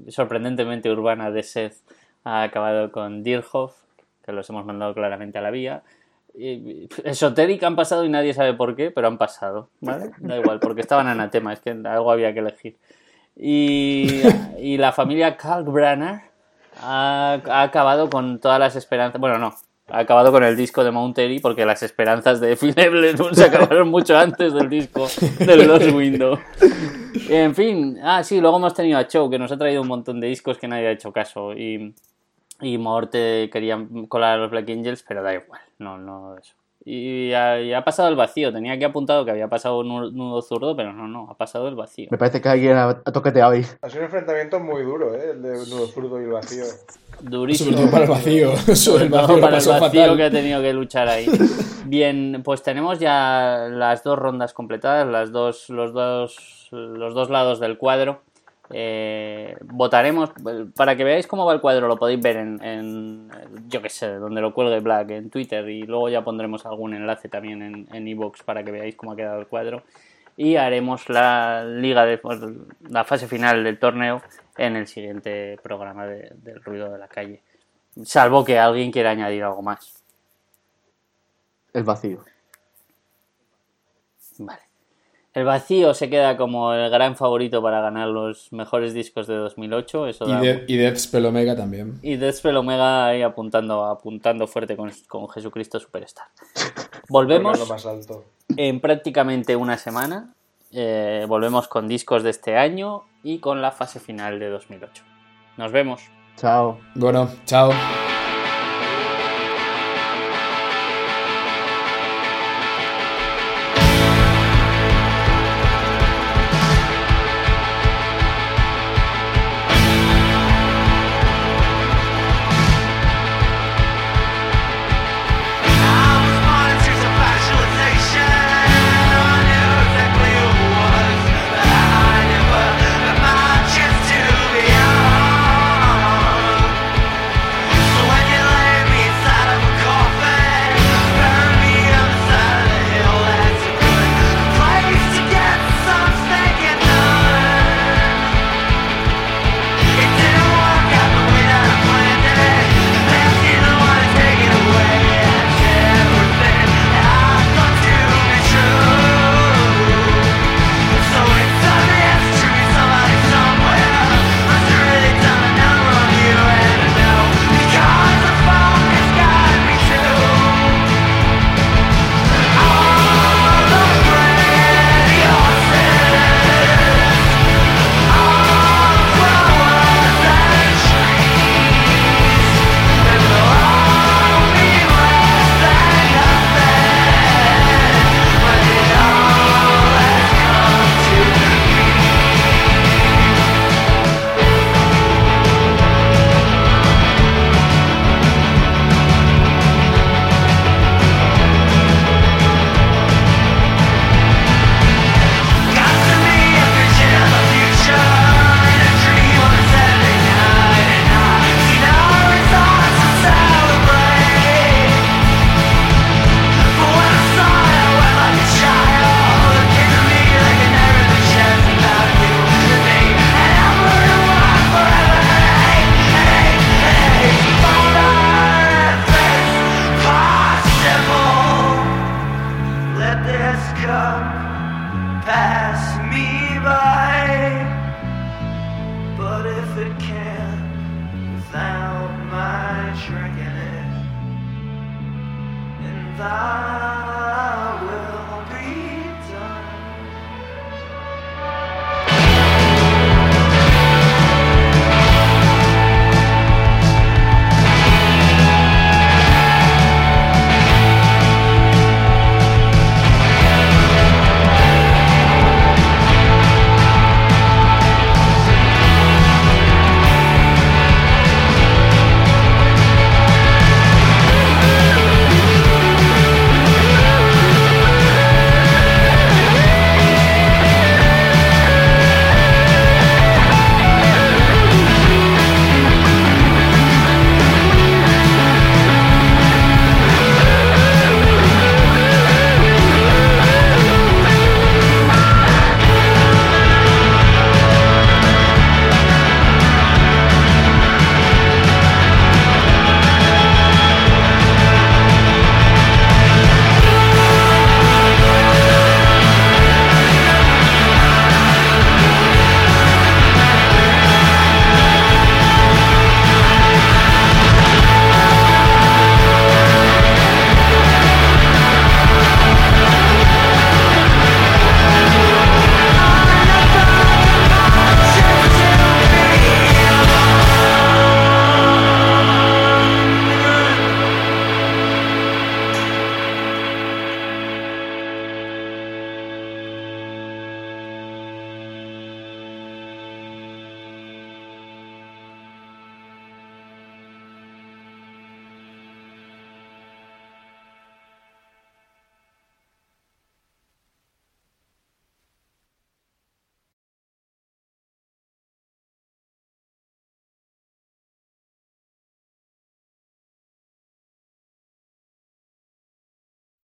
sorprendentemente urbana de Seth ha acabado con Dirhoff, que los hemos mandado claramente a la vía. Esotérica han pasado y nadie sabe por qué, pero han pasado, ¿vale? Da igual, porque estaban anatema, es que algo había que elegir. Y, y la familia Kalkbrenner ha, ha acabado con todas las esperanzas. Bueno, no. Ha acabado con el disco de Mount Airy porque las esperanzas de Phil se acabaron mucho antes del disco de Lost Window. En fin, ah, sí, luego hemos tenido a Chow que nos ha traído un montón de discos que nadie ha hecho caso. Y, y Morte quería colar a los Black Angels, pero da igual, no, no eso. Y ha, y ha pasado el vacío. Tenía que apuntado que había pasado un nu- nudo zurdo, pero no, no, ha pasado el vacío. Me parece que alguien ha, ha toqueteado ahí. Ha sido un enfrentamiento muy duro, ¿eh? El de nudo zurdo y el vacío. Durísimo. Sobre todo para el vacío. Sobre el Todo vacío lo para el vacío fatal. que ha tenido que luchar ahí. Bien, pues tenemos ya las dos rondas completadas, las dos, los, dos, los dos lados del cuadro. Eh, votaremos, para que veáis cómo va el cuadro, lo podéis ver en, en, yo que sé, donde lo cuelgue Black, en Twitter, y luego ya pondremos algún enlace también en en para que veáis cómo ha quedado el cuadro. Y haremos la liga de pues, la fase final del torneo en el siguiente programa de- del ruido de la calle. Salvo que alguien quiera añadir algo más. El vacío. Vale. El vacío se queda como el gran favorito para ganar los mejores discos de 2008. Eso Y, da- de, y Death Spell Omega también. y Deathspell Omega ahí apuntando, apuntando fuerte con, con Jesucristo Superstar. Volvemos Lo más alto. en prácticamente una semana. Eh, volvemos con discos de este año y con la fase final de 2008. Nos vemos. Chao. Bueno, chao.